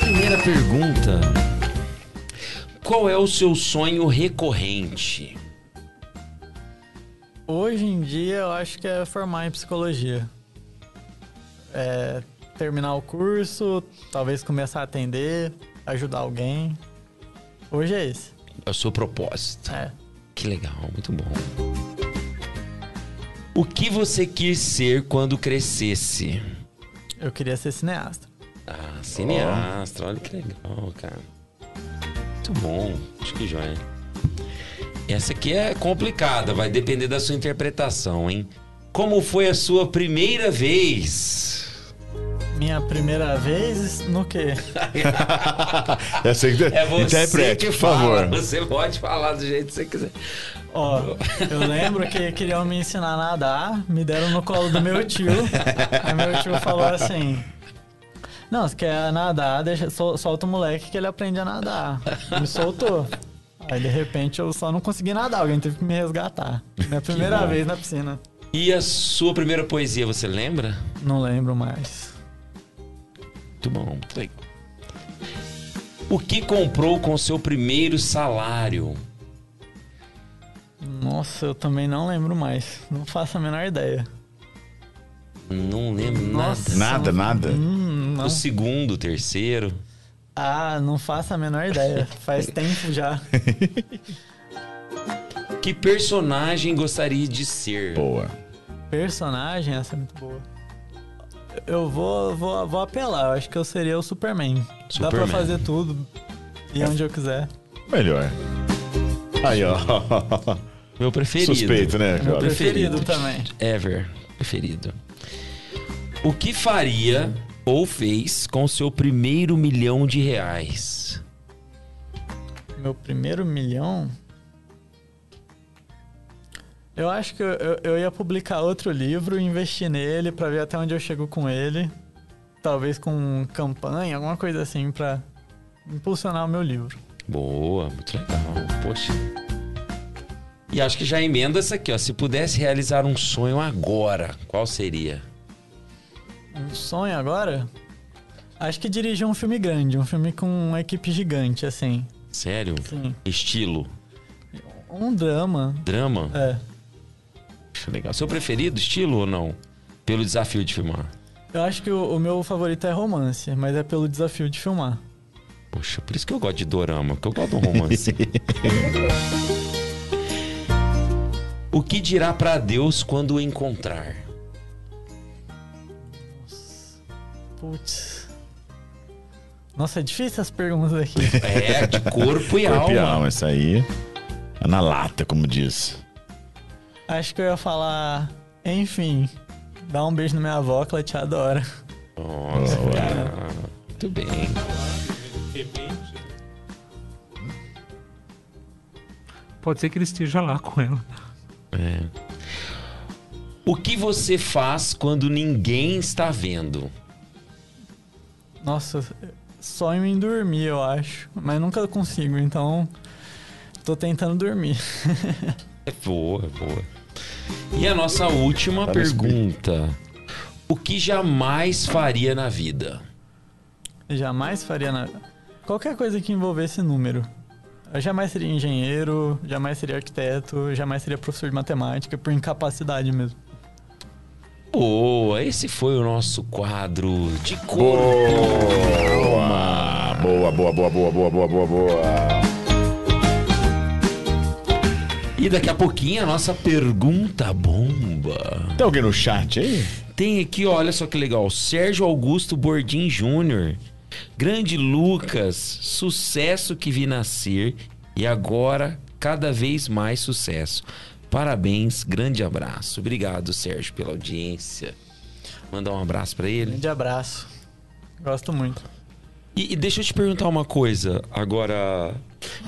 Primeira pergunta. Qual é o seu sonho recorrente? Hoje em dia eu acho que é formar em psicologia. É, terminar o curso, talvez começar a atender, ajudar alguém. Hoje é esse. É o seu propósito. É. Que legal, muito bom. O que você quis ser quando crescesse? Eu queria ser cineasta. Ah, cineasta, olha que legal, cara. Muito bom, acho que joia. Essa aqui é complicada, vai depender da sua interpretação, hein? Como foi a sua primeira vez? Minha primeira vez no quê? Essa aí, É você interprete, que por fala, favor. você pode falar do jeito que você quiser. Ó, eu lembro que queriam me ensinar a nadar, me deram no colo do meu tio. Aí meu tio falou assim: Não, você quer nadar, deixa, sol- solta o moleque que ele aprende a nadar. Me soltou. Aí de repente eu só não consegui nadar, alguém teve que me resgatar. Minha primeira vez na piscina. E a sua primeira poesia, você lembra? Não lembro mais. Muito bom. O que comprou com seu primeiro salário? Nossa, eu também não lembro mais. Não faço a menor ideia. Não lembro Nossa. Nada, nada. Hum, nada. Não. O segundo, o terceiro. Ah, não faço a menor ideia. Faz tempo já. Que personagem gostaria de ser? Boa. Personagem, essa é muito boa. Eu vou, vou, vou apelar, eu acho que eu seria o Superman. Dá pra Superman. fazer tudo e onde eu quiser. Melhor. Aí, ó. Meu preferido. Suspeito, né, Meu preferido também. Ever. Preferido. O que faria ou fez com seu primeiro milhão de reais? Meu primeiro milhão. Eu acho que eu, eu, eu ia publicar outro livro, investir nele pra ver até onde eu chego com ele. Talvez com campanha, alguma coisa assim pra impulsionar o meu livro. Boa, muito legal. Poxa. E acho que já emenda essa aqui, ó. Se pudesse realizar um sonho agora, qual seria? Um sonho agora? Acho que dirigir um filme grande, um filme com uma equipe gigante, assim. Sério? Sim. Estilo. Um drama. Drama? É. Acho legal. Seu preferido, estilo ou não? Pelo desafio de filmar. Eu acho que o, o meu favorito é romance, mas é pelo desafio de filmar. Poxa, por isso que eu gosto de dorama, porque eu gosto de um romance. o que dirá pra Deus quando o encontrar? Putz. Nossa, é difícil as perguntas aqui. É, de corpo e Corpo e alma. alma, isso aí. É na lata, como diz. Acho que eu ia falar, enfim, dá um beijo na minha avó que ela te adora. Nossa, cara. Muito bem. Pode ser que ele esteja lá com ela. É. O que você faz quando ninguém está vendo? Nossa, sonho em dormir, eu acho. Mas nunca consigo, então tô tentando dormir. É boa, é boa. E a nossa última Tá pergunta. O que jamais faria na vida? jamais faria nada. Qualquer coisa que envolvesse número. Eu jamais seria engenheiro, jamais seria arquiteto, jamais seria professor de matemática, por incapacidade mesmo. Boa, esse foi o nosso quadro de corpo. Boa! Boa, boa, boa, boa, boa, boa, boa, boa. E daqui a pouquinho a nossa pergunta bomba. Tem alguém no chat aí? Tem aqui, olha só que legal, Sérgio Augusto Bordim Júnior. Grande Lucas, sucesso que vi nascer e agora cada vez mais sucesso. Parabéns, grande abraço. Obrigado, Sérgio, pela audiência. Mandar um abraço pra ele. Grande abraço. Gosto muito. E, e deixa eu te perguntar uma coisa agora.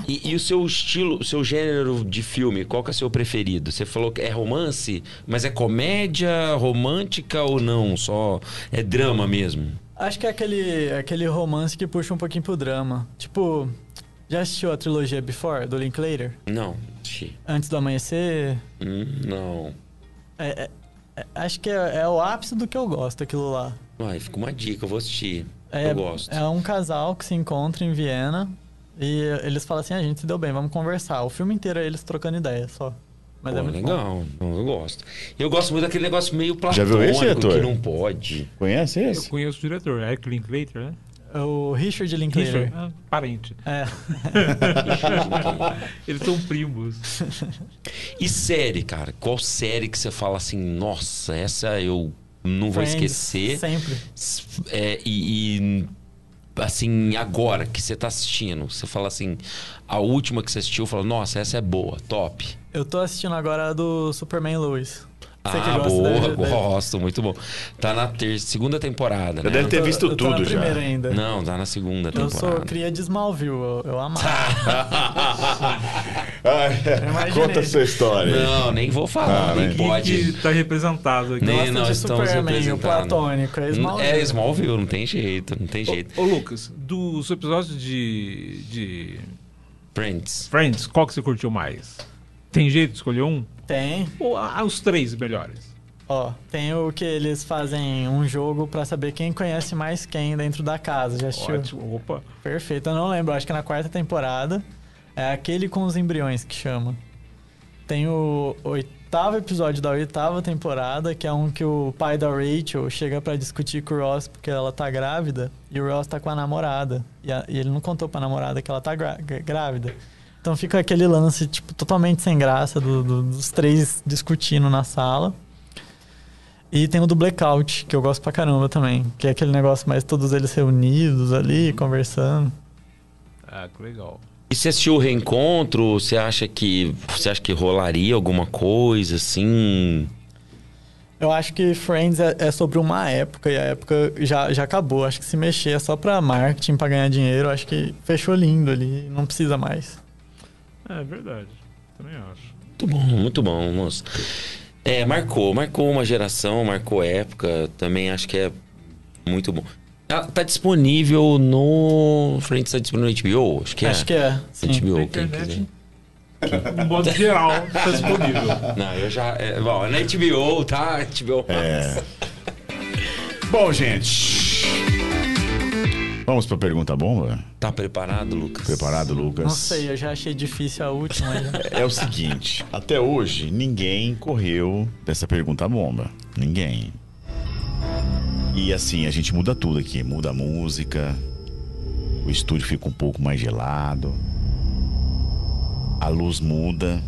E, e o seu estilo, o seu gênero de filme, qual que é o seu preferido? Você falou que é romance, mas é comédia romântica ou não? Só é drama mesmo? Acho que é aquele, aquele romance que puxa um pouquinho pro drama. Tipo, já assistiu a trilogia Before, do Linklater? Não. Xi. Antes do Amanhecer? Hum, não. É- é- é- acho que é, é o ápice do que eu gosto, aquilo lá. Vai, fica uma dica, eu vou assistir. É, eu gosto. é um casal que se encontra em Viena e eles falam assim: a gente se deu bem, vamos conversar. O filme inteiro é eles trocando ideia só. Mas Pô, é muito bom. legal, Não, eu gosto. Eu gosto muito daquele negócio meio Já viu esse, platônico diretor? que não pode. Conhece Eu esse? conheço o diretor, Eric Linklater, né? É O Richard Linklater. Richard, ah, parente. É. Eles são primos. E série, cara? Qual série que você fala assim, nossa, essa eu não vou Friends, esquecer? Sempre. É, e, e, assim, agora que você tá assistindo, você fala assim, a última que você assistiu, fala, nossa, essa é boa, top. Eu tô assistindo agora a do Superman Lois. Ah, boa, da- da- gosto, muito bom. Tá na ter segunda temporada, né? deve ter Eu tô- visto eu tô tudo na já. primeira ainda. Não, tá na segunda Eu temporada. sou cria de Smallville, eu, eu amava. Ai, conta a sua história. Não, nem vou falar, Ah, nem né? pode. Que tá representado aqui. Nem- de estamos Superman, o representando. platônico, é Smallville. É Smallville, não tem jeito, não tem jeito. Ô, ô, Lucas, dos episódios de, de Friends. Friends, qual que você curtiu mais? Tem jeito de escolher um? Tem. Ou ah, os três melhores? Ó, tem o que eles fazem um jogo pra saber quem conhece mais quem dentro da casa. Já assistiu? Ótimo. Opa. Perfeito. Eu não lembro, acho que é na quarta temporada. É aquele com os embriões que chama. Tem o oitavo episódio da oitava temporada, que é um que o pai da Rachel chega pra discutir com o Ross porque ela tá grávida e o Ross tá com a namorada. E, a- e ele não contou pra namorada que ela tá grávida. Então fica aquele lance, tipo, totalmente sem graça do- do- dos três discutindo na sala. E tem o do Blackout, que eu gosto pra caramba também. Que é aquele negócio mais todos eles reunidos ali, conversando. Ah, que legal. E você assistiu o reencontro? Você acha que você acha que rolaria alguma coisa assim? Eu acho que Friends é, é sobre uma época e a época já, já acabou. Acho que se mexer é só pra marketing, pra ganhar dinheiro. Acho que fechou lindo ali, não precisa mais. É verdade. Também acho. Muito bom, muito bom, moço. É, marcou, marcou uma geração, marcou época. Também acho que é muito bom. Tá, tá disponível no. Friends tá disponível no HBO? Acho que é. Acho que é. Sim. HBO, quem quiser. No modo geral, tá disponível. Não, eu já. É, bom, é na HBO, tá? HBO. É. Bom, gente. Vamos pra pergunta bomba? Tá preparado, Lucas? Preparado, Lucas? Não sei, eu já achei difícil a última. já. É o seguinte, até hoje ninguém correu dessa pergunta bomba. Ninguém. E assim, a gente muda tudo aqui, muda a música, o estúdio fica um pouco mais gelado, a luz muda.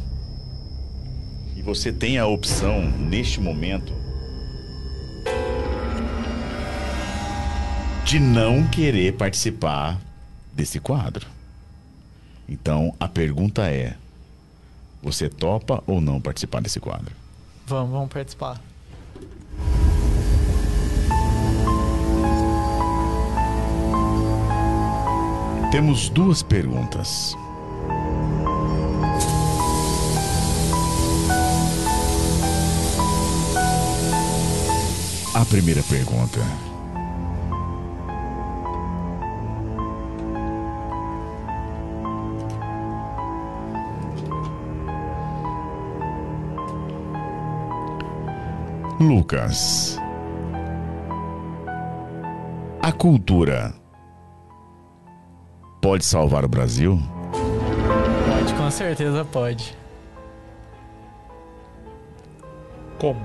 E você tem a opção, neste momento, de não querer participar desse quadro. Então a pergunta é: você topa ou não participar desse quadro? Vamos, vamos participar. Temos duas perguntas. A primeira pergunta. Lucas. A cultura pode salvar o Brasil? Pode, com certeza pode. Como?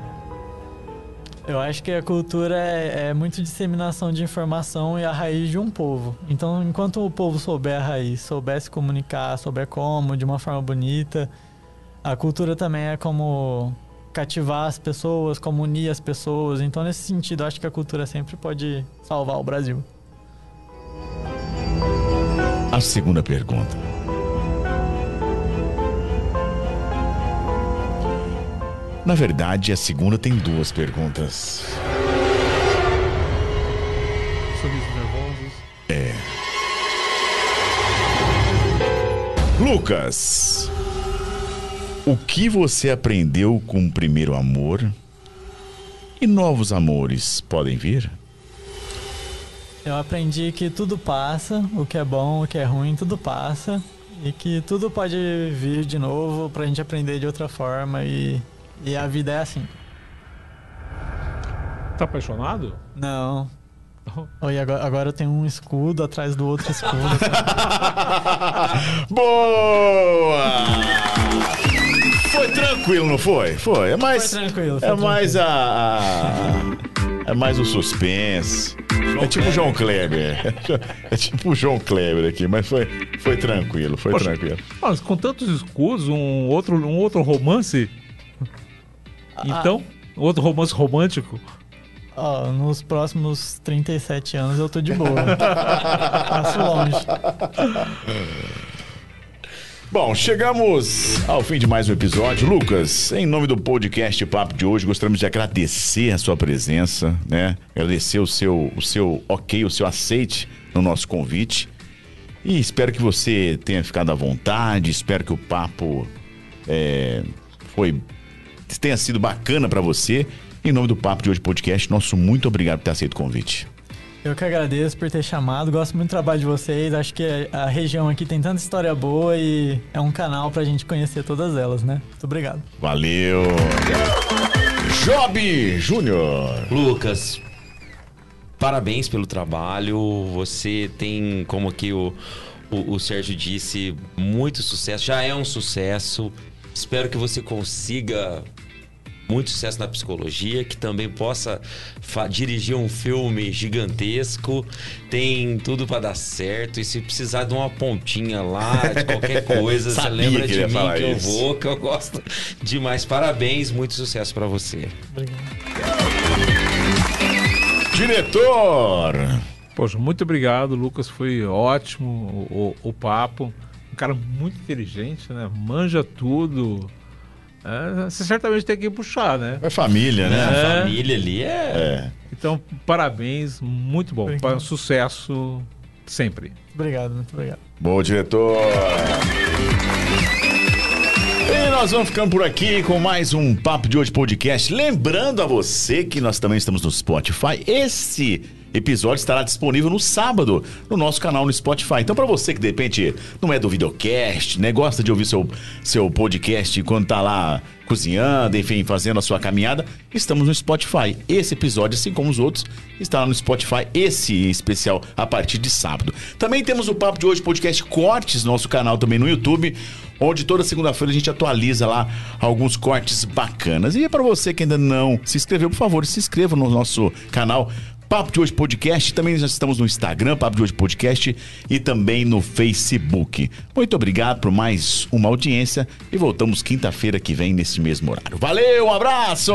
Eu acho que a cultura é, é muito disseminação de informação e a raiz de um povo. Então, enquanto o povo souber a raiz, souber se comunicar, souber como, de uma forma bonita, a cultura também é como cativar as pessoas, como unir as pessoas. Então, nesse sentido, eu acho que a cultura sempre pode salvar o Brasil. A segunda pergunta. Na verdade, a segunda tem duas perguntas. Sorrisos nervosos. Lucas, o que você aprendeu com o primeiro amor? E novos amores podem vir? Eu aprendi que tudo passa, o que é bom, o que é ruim, tudo passa. E que tudo pode vir de novo pra gente aprender de outra forma e, e a vida é assim. Tá apaixonado? Não. Oi, agora, agora eu tenho um escudo atrás do outro escudo. Boa! Foi tranquilo, não foi? Foi. É mais. Foi tranquilo, foi é mais a, a- É mais o suspense. é tipo o João Kleber. É tipo o João Kleber aqui, mas foi, foi tranquilo, foi Poxa. tranquilo. Mas com tantos escudos, um outro, um outro romance. Então, outro romance romântico. Ó, nos próximos 37 anos eu tô de boa. Passo longe. Bom, chegamos ao fim de mais um episódio. Lucas, em nome do podcast Papo de hoje, gostaríamos de agradecer a sua presença, né? Agradecer o seu, o seu ok, o seu aceite no nosso convite. E espero que você tenha ficado à vontade, espero que o papo é, foi tenha sido bacana para você. Em nome do Papo de hoje podcast, nosso muito obrigado por ter aceito o convite. Eu que agradeço por ter chamado, gosto muito do trabalho de vocês. Acho que a região aqui tem tanta história boa e é um canal pra gente conhecer todas elas, né? Muito obrigado. Valeu! Job Júnior! Lucas, parabéns pelo trabalho. Você tem, como aqui o, o, o Sérgio disse, muito sucesso. Já é um sucesso. Espero que você consiga muito sucesso na psicologia, que também possa dirigir um filme gigantesco. Tem tudo pra dar certo. E se precisar de uma pontinha lá, de qualquer coisa, você lembra de mim que eu isso. vou, que eu gosto demais. Parabéns, muito sucesso pra você. Obrigado. Diretor! Poxa, muito obrigado, Lucas. Foi ótimo o, o- o papo. Um cara muito inteligente, né? Manja tudo. É, você certamente tem que puxar, né? É família, né? A É. família ali é. É. Então, parabéns, muito bom. Obrigado. Sucesso sempre. Obrigado, muito obrigado. Bom, diretor. E nós vamos ficando por aqui com mais um Papo de Hoje Podcast. Lembrando a você que nós também estamos no Spotify. Esse episódio estará disponível no sábado no nosso canal no Spotify. Então, para você que de repente não é do videocast, né, gosta de ouvir seu, seu podcast quando tá lá cozinhando, enfim, fazendo a sua caminhada, estamos no Spotify. Esse episódio, assim como os outros, está no Spotify, esse especial, a partir de sábado. Também temos o Papo de Hoje Podcast Cortes, nosso canal também no YouTube, onde toda segunda-feira a gente atualiza lá alguns cortes bacanas. E para você que ainda não se inscreveu, por favor, se inscreva no nosso canal Papo de Hoje Podcast, também nós estamos no Instagram, Papo de Hoje Podcast e também no Facebook. Muito obrigado por mais uma audiência e voltamos quinta-feira que vem nesse mesmo horário. Valeu, um abraço!